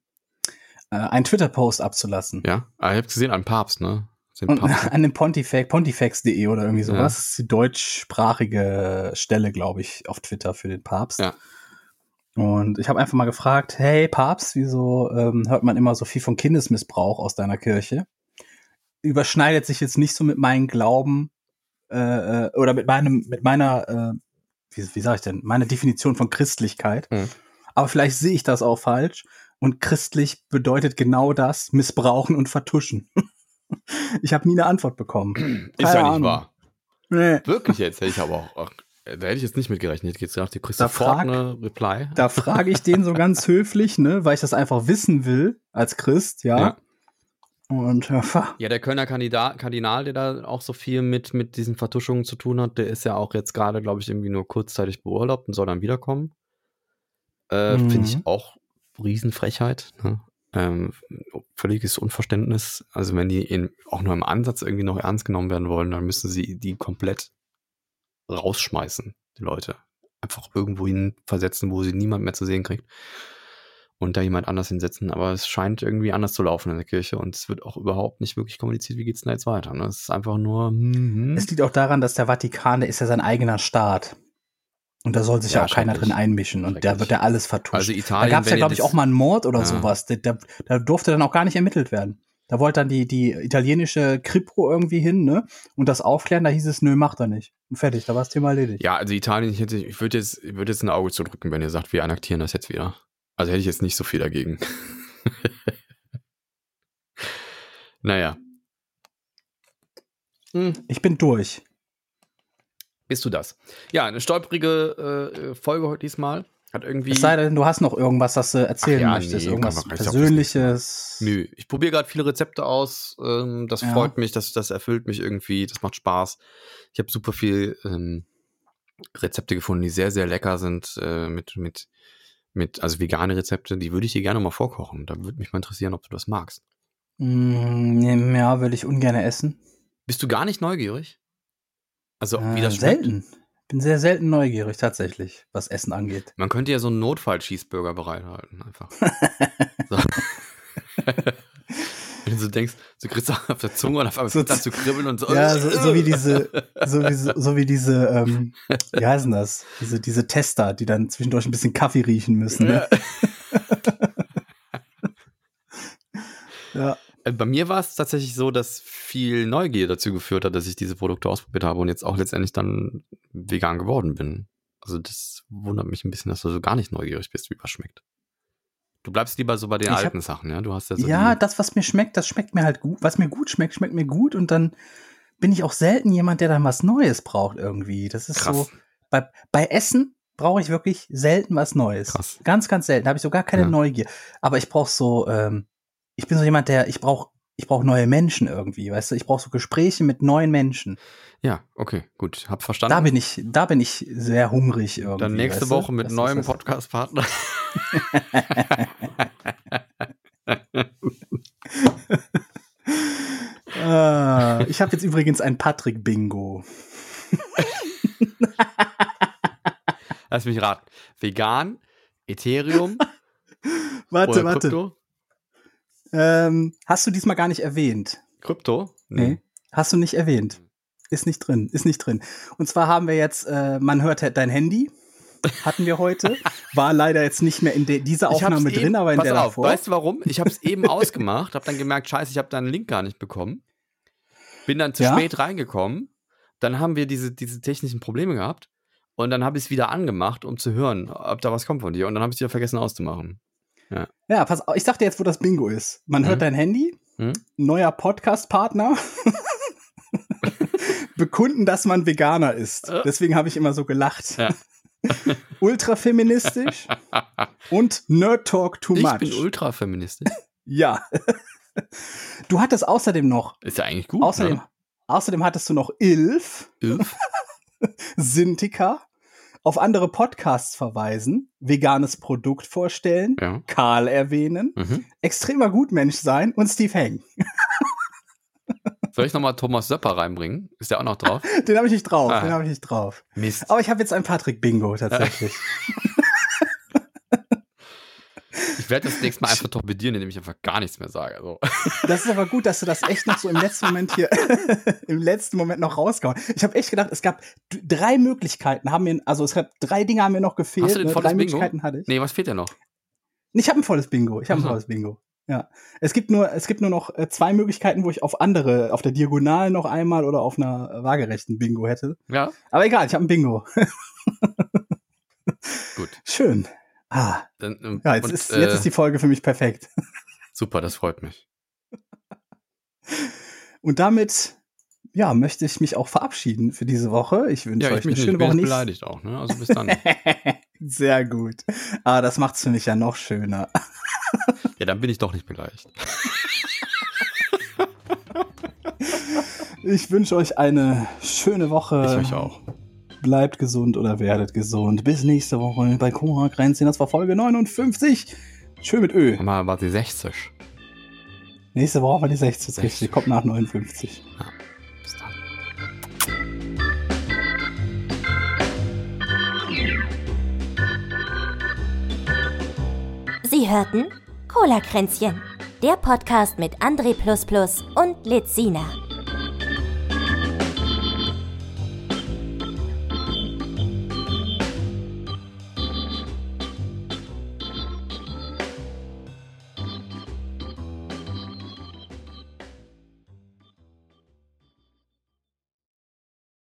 [SPEAKER 2] äh, einen Twitter-Post abzulassen.
[SPEAKER 3] ja, aber ich habe gesehen, ein Papst, ne? Den Papst.
[SPEAKER 2] an dem Pontifex, pontifex.de oder irgendwie sowas.
[SPEAKER 3] Ja.
[SPEAKER 2] Das ist die deutschsprachige Stelle, glaube ich, auf Twitter für den Papst.
[SPEAKER 3] Ja.
[SPEAKER 2] Und ich habe einfach mal gefragt, hey Papst, wieso ähm, hört man immer so viel von Kindesmissbrauch aus deiner Kirche? Überschneidet sich jetzt nicht so mit meinem Glauben äh, äh, oder mit meinem, mit meiner, äh, wie, wie sage ich denn, meine Definition von Christlichkeit.
[SPEAKER 3] Mhm.
[SPEAKER 2] Aber vielleicht sehe ich das auch falsch. Und christlich bedeutet genau das, missbrauchen und vertuschen. ich habe nie eine Antwort bekommen.
[SPEAKER 3] ist
[SPEAKER 2] keine
[SPEAKER 3] ja nicht
[SPEAKER 2] Ahnung.
[SPEAKER 3] wahr.
[SPEAKER 2] Nee.
[SPEAKER 3] Wirklich jetzt, hätte ich aber auch. Ach, da hätte ich jetzt nicht mitgerechnet. Ich hätte jetzt gedacht, du kriegst
[SPEAKER 2] Da
[SPEAKER 3] sofort
[SPEAKER 2] frag-
[SPEAKER 3] eine Reply.
[SPEAKER 2] Da frage ich den so ganz höflich, ne, weil ich das einfach wissen will als Christ, ja.
[SPEAKER 3] Ja.
[SPEAKER 2] Und äh, fa-
[SPEAKER 3] Ja, der Kölner Kandida Kardinal, der da auch so viel mit, mit diesen Vertuschungen zu tun hat, der ist ja auch jetzt gerade, glaube ich, irgendwie nur kurzzeitig beurlaubt und soll dann wiederkommen. Äh,
[SPEAKER 2] Mhm.
[SPEAKER 3] Finde ich auch Riesenfrechheit. Ne? Ähm, völliges Unverständnis. Also wenn die in, auch nur im Ansatz irgendwie noch ernst genommen werden wollen, dann müssen sie die komplett rausschmeißen, die Leute. Einfach irgendwo hin versetzen, wo sie niemand mehr zu sehen kriegt. Und da jemand anders hinsetzen. Aber es scheint irgendwie anders zu laufen in der Kirche und es wird auch überhaupt nicht wirklich kommuniziert, wie geht's denn da jetzt weiter. Ne? Es ist einfach nur. mhm.
[SPEAKER 2] es liegt auch daran, dass der Vatikan, der ist ja sein eigener Staat. Und da soll sich ja,
[SPEAKER 3] Ja,
[SPEAKER 2] auch keiner drin einmischen. Und da wird ja alles vertuscht.
[SPEAKER 3] Also
[SPEAKER 2] da
[SPEAKER 3] Italien,
[SPEAKER 2] gab es ja, glaube ich, auch mal einen Mord oder
[SPEAKER 3] Ja.
[SPEAKER 2] sowas. Da, da, da durfte dann auch gar nicht ermittelt werden. Da wollte dann die, die italienische Kripro irgendwie hin, ne? Und das aufklären, da hieß es, nö, macht er nicht. Und fertig, da war das Thema erledigt.
[SPEAKER 3] Ja, also Italien, ich, hätte, ich würde jetzt, ich würde jetzt ein Auge zudrücken, wenn ihr sagt, wir annektieren das jetzt wieder. Also hätte ich jetzt nicht so viel dagegen. naja. Hm,
[SPEAKER 2] Ich bin durch.
[SPEAKER 3] bist du das? Ja, eine stolprige äh, Folge heute diesmal. Hat irgendwie.
[SPEAKER 2] Es sei denn, du hast noch irgendwas, das du erzählen
[SPEAKER 3] Ach ja,
[SPEAKER 2] möchtest.
[SPEAKER 3] nee,
[SPEAKER 2] irgendwas Persönliches.
[SPEAKER 3] Nö, ich probiere gerade viele Rezepte aus. Ähm, das
[SPEAKER 2] Ja.
[SPEAKER 3] freut mich, das, das erfüllt mich irgendwie, das macht Spaß. Ich habe super viel ähm, Rezepte gefunden, die sehr, sehr lecker sind, äh, mit, mit, mit, also vegane Rezepte, die würde ich dir gerne mal vorkochen. Da würde mich mal interessieren, ob du das magst.
[SPEAKER 2] Mm, ja, will ich ungern essen.
[SPEAKER 3] Bist du gar nicht neugierig? Also, wie
[SPEAKER 2] Äh,
[SPEAKER 3] das schmeckt?
[SPEAKER 2] selten. Bin sehr selten neugierig, tatsächlich, was Essen angeht.
[SPEAKER 3] Man könnte ja so einen Notfall-Cheeseburger bereithalten, einfach. so. Wenn du so denkst, du kriegst auch auf der Zunge und auf einmal
[SPEAKER 2] So
[SPEAKER 3] zu kribbeln und so.
[SPEAKER 2] Ja, so, so wie diese, so wie, so wie diese, ähm, wie heißen das? Diese, diese Tester, die dann zwischendurch ein bisschen Kaffee riechen müssen. Ne? Ja.
[SPEAKER 3] Äh, Bei mir war es tatsächlich so, dass viel Neugier dazu geführt hat, dass ich diese Produkte ausprobiert habe und jetzt auch letztendlich dann vegan geworden bin. Also das wundert mich ein bisschen, dass du so gar nicht neugierig bist, wie was schmeckt. Du bleibst lieber so bei den
[SPEAKER 2] Ich hab-
[SPEAKER 3] alten Sachen, ja? Du hast ja so
[SPEAKER 2] ja, das, was mir schmeckt, das schmeckt mir halt gut. Was mir gut schmeckt, schmeckt mir gut und dann bin ich auch selten jemand, der dann was Neues braucht irgendwie. Das ist
[SPEAKER 3] krass.
[SPEAKER 2] so. Bei, bei Essen brauche ich wirklich selten was Neues.
[SPEAKER 3] Krass.
[SPEAKER 2] Ganz, ganz selten. Da habe ich so gar keine
[SPEAKER 3] Ja.
[SPEAKER 2] Neugier. Aber ich brauche so, ähm, ich bin so jemand, der, ich brauche ich brauche neue Menschen irgendwie, weißt du? Ich brauche so Gespräche mit neuen Menschen.
[SPEAKER 3] Ja, okay, gut, hab verstanden.
[SPEAKER 2] Da bin ich, da bin ich sehr hungrig irgendwie.
[SPEAKER 3] dann nächste? Woche mit
[SPEAKER 2] Das
[SPEAKER 3] neuem Podcast-Partner.
[SPEAKER 2] Ah, ich habe jetzt übrigens ein Patrick-Bingo.
[SPEAKER 3] Lass mich raten. Vegan, Ethereum
[SPEAKER 2] Warte,
[SPEAKER 3] oder
[SPEAKER 2] warte.
[SPEAKER 3] Krypto?
[SPEAKER 2] Ähm, hast du diesmal gar nicht erwähnt?
[SPEAKER 3] Krypto?
[SPEAKER 2] Nee. Hast du nicht erwähnt. Ist nicht drin, ist nicht drin. Und zwar haben wir jetzt, äh, man hört halt dein Handy, hatten wir heute. War leider jetzt nicht mehr in dieser Aufnahme
[SPEAKER 3] eben,
[SPEAKER 2] drin, aber in
[SPEAKER 3] pass
[SPEAKER 2] der
[SPEAKER 3] auf,
[SPEAKER 2] davor.
[SPEAKER 3] Weißt du warum? Ich habe es eben ausgemacht, habe dann gemerkt, scheiße, ich habe deinen Link gar nicht bekommen. Bin dann zu
[SPEAKER 2] Ja?
[SPEAKER 3] spät reingekommen. Dann haben wir diese, diese technischen Probleme gehabt. Und dann habe ich es wieder angemacht, um zu hören, ob da was kommt von dir. Und dann habe ich es wieder vergessen auszumachen.
[SPEAKER 2] Ja, pass auf, ich sag dir jetzt, wo das Bingo ist. Man
[SPEAKER 3] Mhm.
[SPEAKER 2] hört dein Handy,
[SPEAKER 3] Mhm.
[SPEAKER 2] neuer Podcast-Partner. Bekunden, dass man Veganer ist.
[SPEAKER 3] Äh.
[SPEAKER 2] Deswegen habe ich immer so gelacht.
[SPEAKER 3] Ja.
[SPEAKER 2] Ultrafeministisch und Nerd Talk too
[SPEAKER 3] Ich
[SPEAKER 2] much.
[SPEAKER 3] bin ultrafeministisch.
[SPEAKER 2] ja. Du hattest außerdem noch,
[SPEAKER 3] Ist ja eigentlich gut.
[SPEAKER 2] außerdem,
[SPEAKER 3] Ne?
[SPEAKER 2] außerdem hattest du noch Ilf,
[SPEAKER 3] Ilf?
[SPEAKER 2] Sintika, auf andere Podcasts verweisen, veganes Produkt vorstellen,
[SPEAKER 3] Ja.
[SPEAKER 2] Karl erwähnen,
[SPEAKER 3] Mhm.
[SPEAKER 2] extremer Gutmensch sein und Steve Heng.
[SPEAKER 3] Soll ich nochmal Thomas Söpper reinbringen? Ist der auch noch drauf?
[SPEAKER 2] Den habe ich nicht drauf,
[SPEAKER 3] Ah.
[SPEAKER 2] den habe ich nicht drauf.
[SPEAKER 3] Mist.
[SPEAKER 2] Aber ich habe jetzt ein Patrick-Bingo tatsächlich.
[SPEAKER 3] Ich werde das nächste Mal einfach torpedieren, indem ich einfach gar nichts mehr sage. Also.
[SPEAKER 2] Das ist aber gut, dass du das echt noch so im letzten Moment hier, im letzten Moment noch rausgehauen. Ich habe echt gedacht, es gab drei Möglichkeiten, haben mir, also es gab drei Dinge haben mir noch gefehlt.
[SPEAKER 3] Hast du denn
[SPEAKER 2] ne?
[SPEAKER 3] volles
[SPEAKER 2] Drei
[SPEAKER 3] Bingo?
[SPEAKER 2] Möglichkeiten hatte ich.
[SPEAKER 3] Nee, was fehlt denn noch?
[SPEAKER 2] Ich habe ein volles Bingo. Ich habe ein volles Bingo. Ja. Es gibt nur, es gibt nur noch äh, zwei Möglichkeiten, wo ich auf andere, auf der Diagonal noch einmal oder auf einer waagerechten Bingo hätte.
[SPEAKER 3] Ja?
[SPEAKER 2] Aber egal, ich habe ein Bingo.
[SPEAKER 3] Gut.
[SPEAKER 2] Schön. Ah,
[SPEAKER 3] Dann, ähm,
[SPEAKER 2] ja, jetzt,
[SPEAKER 3] und,
[SPEAKER 2] ist,
[SPEAKER 3] äh,
[SPEAKER 2] jetzt ist die Folge für mich perfekt.
[SPEAKER 3] Super, das freut mich.
[SPEAKER 2] Und damit, ja, möchte ich mich auch verabschieden für diese Woche. Ich wünsche
[SPEAKER 3] Ja,
[SPEAKER 2] euch
[SPEAKER 3] ich
[SPEAKER 2] eine
[SPEAKER 3] nicht.
[SPEAKER 2] schöne
[SPEAKER 3] Ich bin
[SPEAKER 2] Woche
[SPEAKER 3] jetzt
[SPEAKER 2] nicht.
[SPEAKER 3] beleidigt auch, ne? Also bis dann.
[SPEAKER 2] Sehr gut. Ah, das macht's für mich ja noch schöner.
[SPEAKER 3] ja, dann bin ich doch nicht beleidigt.
[SPEAKER 2] Ich wünsche euch eine schöne Woche.
[SPEAKER 3] Ich euch auch.
[SPEAKER 2] Bleibt gesund oder werdet gesund. Bis nächste Woche bei Koma Grenzchen. Das war Folge 59. Schön mit Ö.
[SPEAKER 3] Mal war sie 60.
[SPEAKER 2] Nächste Woche war die 60.
[SPEAKER 3] 60.
[SPEAKER 2] Richtig. Kommt nach 59.
[SPEAKER 3] Bis dann.
[SPEAKER 1] Sie hörten Cola Kränzchen, der Podcast mit André und Lizina.